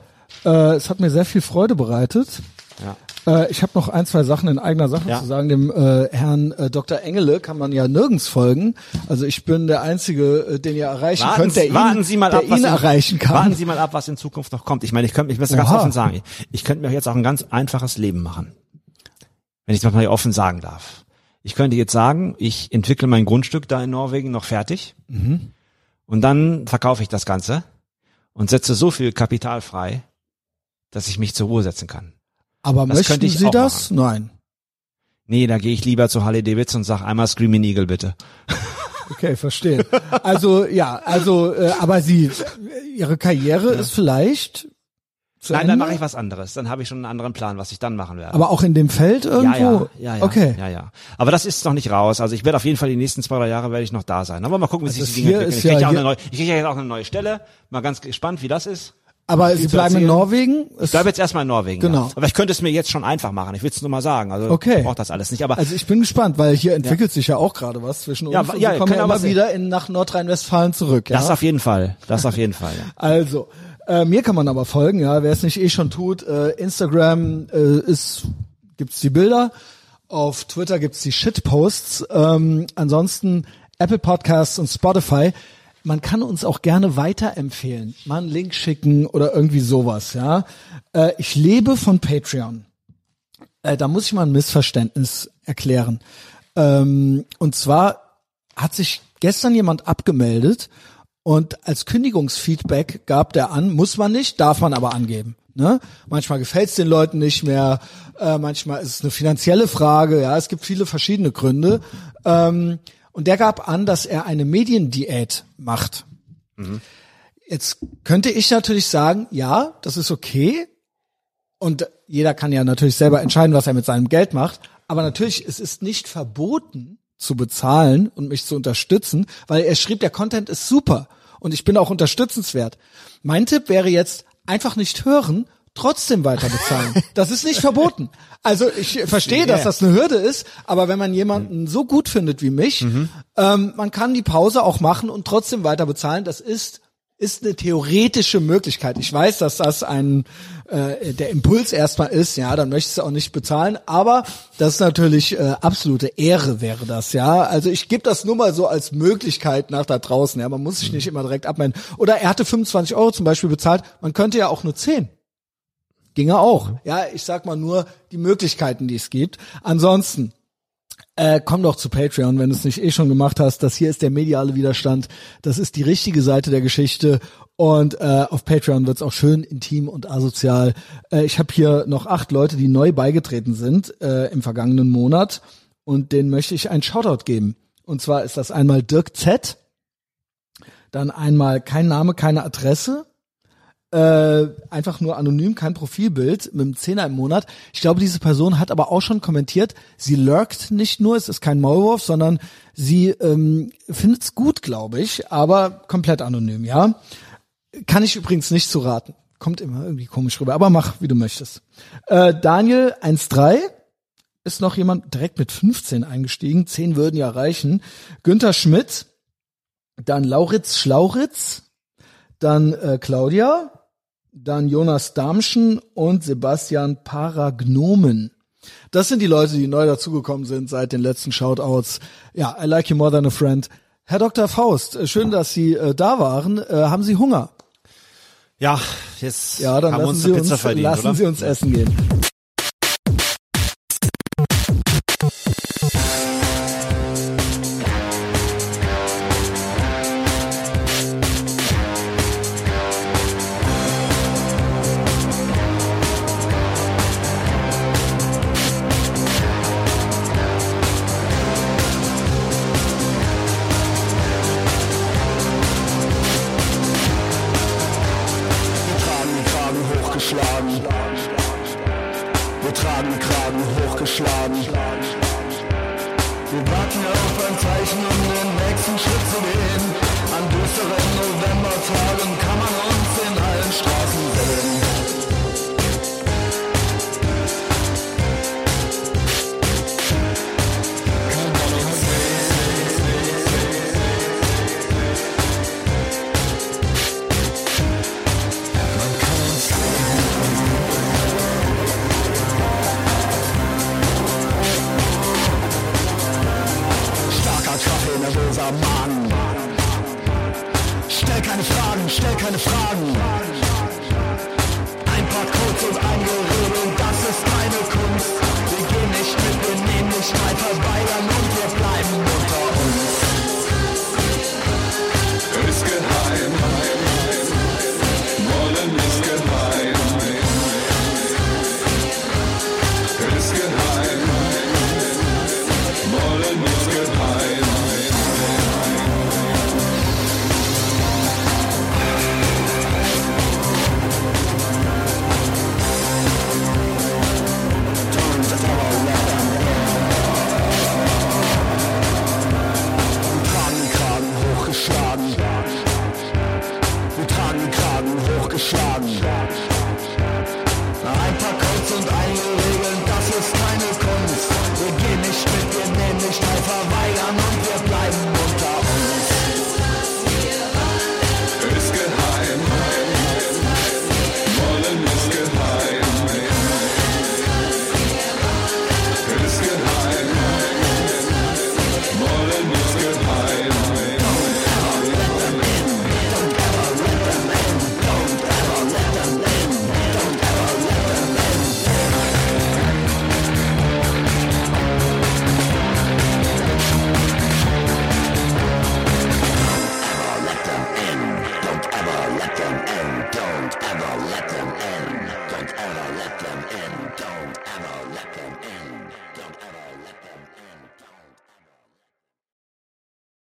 Äh, es hat mir sehr viel Freude bereitet. Ja. Äh, ich habe noch ein, zwei Sachen in eigener Sache Ja. zu sagen. Dem äh, Herrn äh, Dr. Engele kann man ja nirgends folgen. Also ich bin der Einzige, äh, den ihr erreichen Warten, könnt, der Sie, warten ihn, Sie mal ab, was ihn erreichen kann. Warten Sie mal ab, was in Zukunft noch kommt. Ich meine, ich könnte, ich muss ganz offen sagen, ich könnte mir jetzt auch ein ganz einfaches Leben machen. Wenn ich das mal hier offen sagen darf. Ich könnte jetzt sagen, ich entwickle mein Grundstück da in Norwegen noch fertig. Mhm. Und dann verkaufe ich das Ganze und setze so viel Kapital frei, dass ich mich zur Ruhe setzen kann. Aber das möchten Sie das? Nein. Nee, da gehe ich lieber zu Harley Davidson und sag einmal Screaming Eagle bitte. Okay, verstehe. Also ja, also äh, aber Sie, Ihre Karriere ist vielleicht Nein, Ende? dann mache ich was anderes. Dann habe ich schon einen anderen Plan, was ich dann machen werde. Aber auch in dem Feld irgendwo? Ja, ja, ja, ja. Okay. Ja, ja. Aber das ist noch nicht raus. Also ich werde auf jeden Fall die nächsten zwei, drei Jahre werde ich noch da sein. Aber mal gucken, wie sich Also die Dinge hier entwickeln. ist Ich kriege ja ja, auch eine neue, ich kriege ja jetzt auch eine neue Stelle. Mal ganz gespannt, wie das ist. Aber Sie bleiben in. Norwegen? Ich bleibe jetzt erstmal in Norwegen. Genau. Ja. Aber ich könnte es mir jetzt schon einfach machen. Ich will es nur mal sagen. Also Okay. ich brauche das alles nicht. Aber Also ich bin gespannt, weil hier entwickelt sich ja auch gerade was zwischen uns. Ja, und ja, Sie kommen ja immer sehen. wieder in, nach Nordrhein-Westfalen zurück. Ja? das auf jeden Fall. Das auf jeden Fall. Ja. Also, äh, mir kann man aber folgen, ja, wer es nicht eh schon tut. Äh, Instagram äh, ist, gibt's die Bilder, auf Twitter gibt's die Shitposts. Ähm, ansonsten Apple Podcasts und Spotify. Man kann uns auch gerne weiterempfehlen, mal einen Link schicken oder irgendwie sowas, ja. Äh, ich lebe von Patreon. Äh, da muss ich mal ein Missverständnis erklären. Ähm, und zwar hat sich gestern jemand abgemeldet und als Kündigungsfeedback gab der an, muss man nicht, darf man aber angeben. Ne? Manchmal gefällt es den Leuten nicht mehr, äh, manchmal ist es eine finanzielle Frage, ja, es gibt viele verschiedene Gründe. Ähm, und der gab an, dass er eine Mediendiät macht. Jetzt könnte ich natürlich sagen, ja, das ist okay. Und jeder kann ja natürlich selber entscheiden, was er mit seinem Geld macht. Aber natürlich, es ist nicht verboten zu bezahlen und mich zu unterstützen, weil er schrieb, der Content ist super und ich bin auch unterstützenswert. Mein Tipp wäre jetzt einfach nicht hören, trotzdem weiter bezahlen. Das ist nicht verboten. Also ich verstehe, dass das eine Hürde ist, aber wenn man jemanden so gut findet wie mich, ähm, man kann die Pause auch machen und trotzdem weiter bezahlen. Das ist ist eine theoretische Möglichkeit. Ich weiß, dass das ein äh, der Impuls erstmal ist, ja, dann möchtest du auch nicht bezahlen, aber das ist natürlich äh, absolute Ehre wäre das, ja. Also ich gebe das nur mal so als Möglichkeit nach da draußen, ja. Man muss sich nicht immer direkt abmelden. Oder er hatte 25 Euro zum Beispiel bezahlt, man könnte ja auch nur 10. Ginge auch. Ja, ich sag mal nur die Möglichkeiten, die es gibt. Ansonsten, äh, komm doch zu Patreon, wenn du es nicht eh schon gemacht hast. Das hier ist der mediale Widerstand. Das ist die richtige Seite der Geschichte. Und äh, auf Patreon wird's auch schön intim und asozial. Äh, ich habe hier noch acht Leute, die neu beigetreten sind äh, im vergangenen Monat. Und denen möchte ich einen Shoutout geben. Und zwar ist das einmal Dirk Z, dann einmal kein Name, keine Adresse, äh, einfach nur anonym, kein Profilbild mit einem Zehner im Monat. Ich glaube, diese Person hat aber auch schon kommentiert, sie lurkt nicht nur, es ist kein Maulwurf, sondern sie ähm, findet's gut, glaube ich, aber komplett anonym, ja. Kann ich übrigens nicht zu raten. Kommt immer irgendwie komisch rüber, aber mach, wie du möchtest. Äh, Daniel 1.3 ist noch jemand direkt mit 15 eingestiegen, 10 würden ja reichen. Günther Schmidt, dann Lauritz Schlauritz, dann äh, Claudia, dann Jonas Damschen und Sebastian Paragnomen. Das sind die Leute, die neu dazugekommen sind seit den letzten Shoutouts. Ja, I like you more than a friend. Herr Dr. Faust, äh, schön, dass Sie äh, da waren. Äh, haben Sie Hunger? Ja, jetzt Ja, dann haben wir lassen uns Sie eine uns, Pizza verdient, lassen oder? Sie uns essen gehen.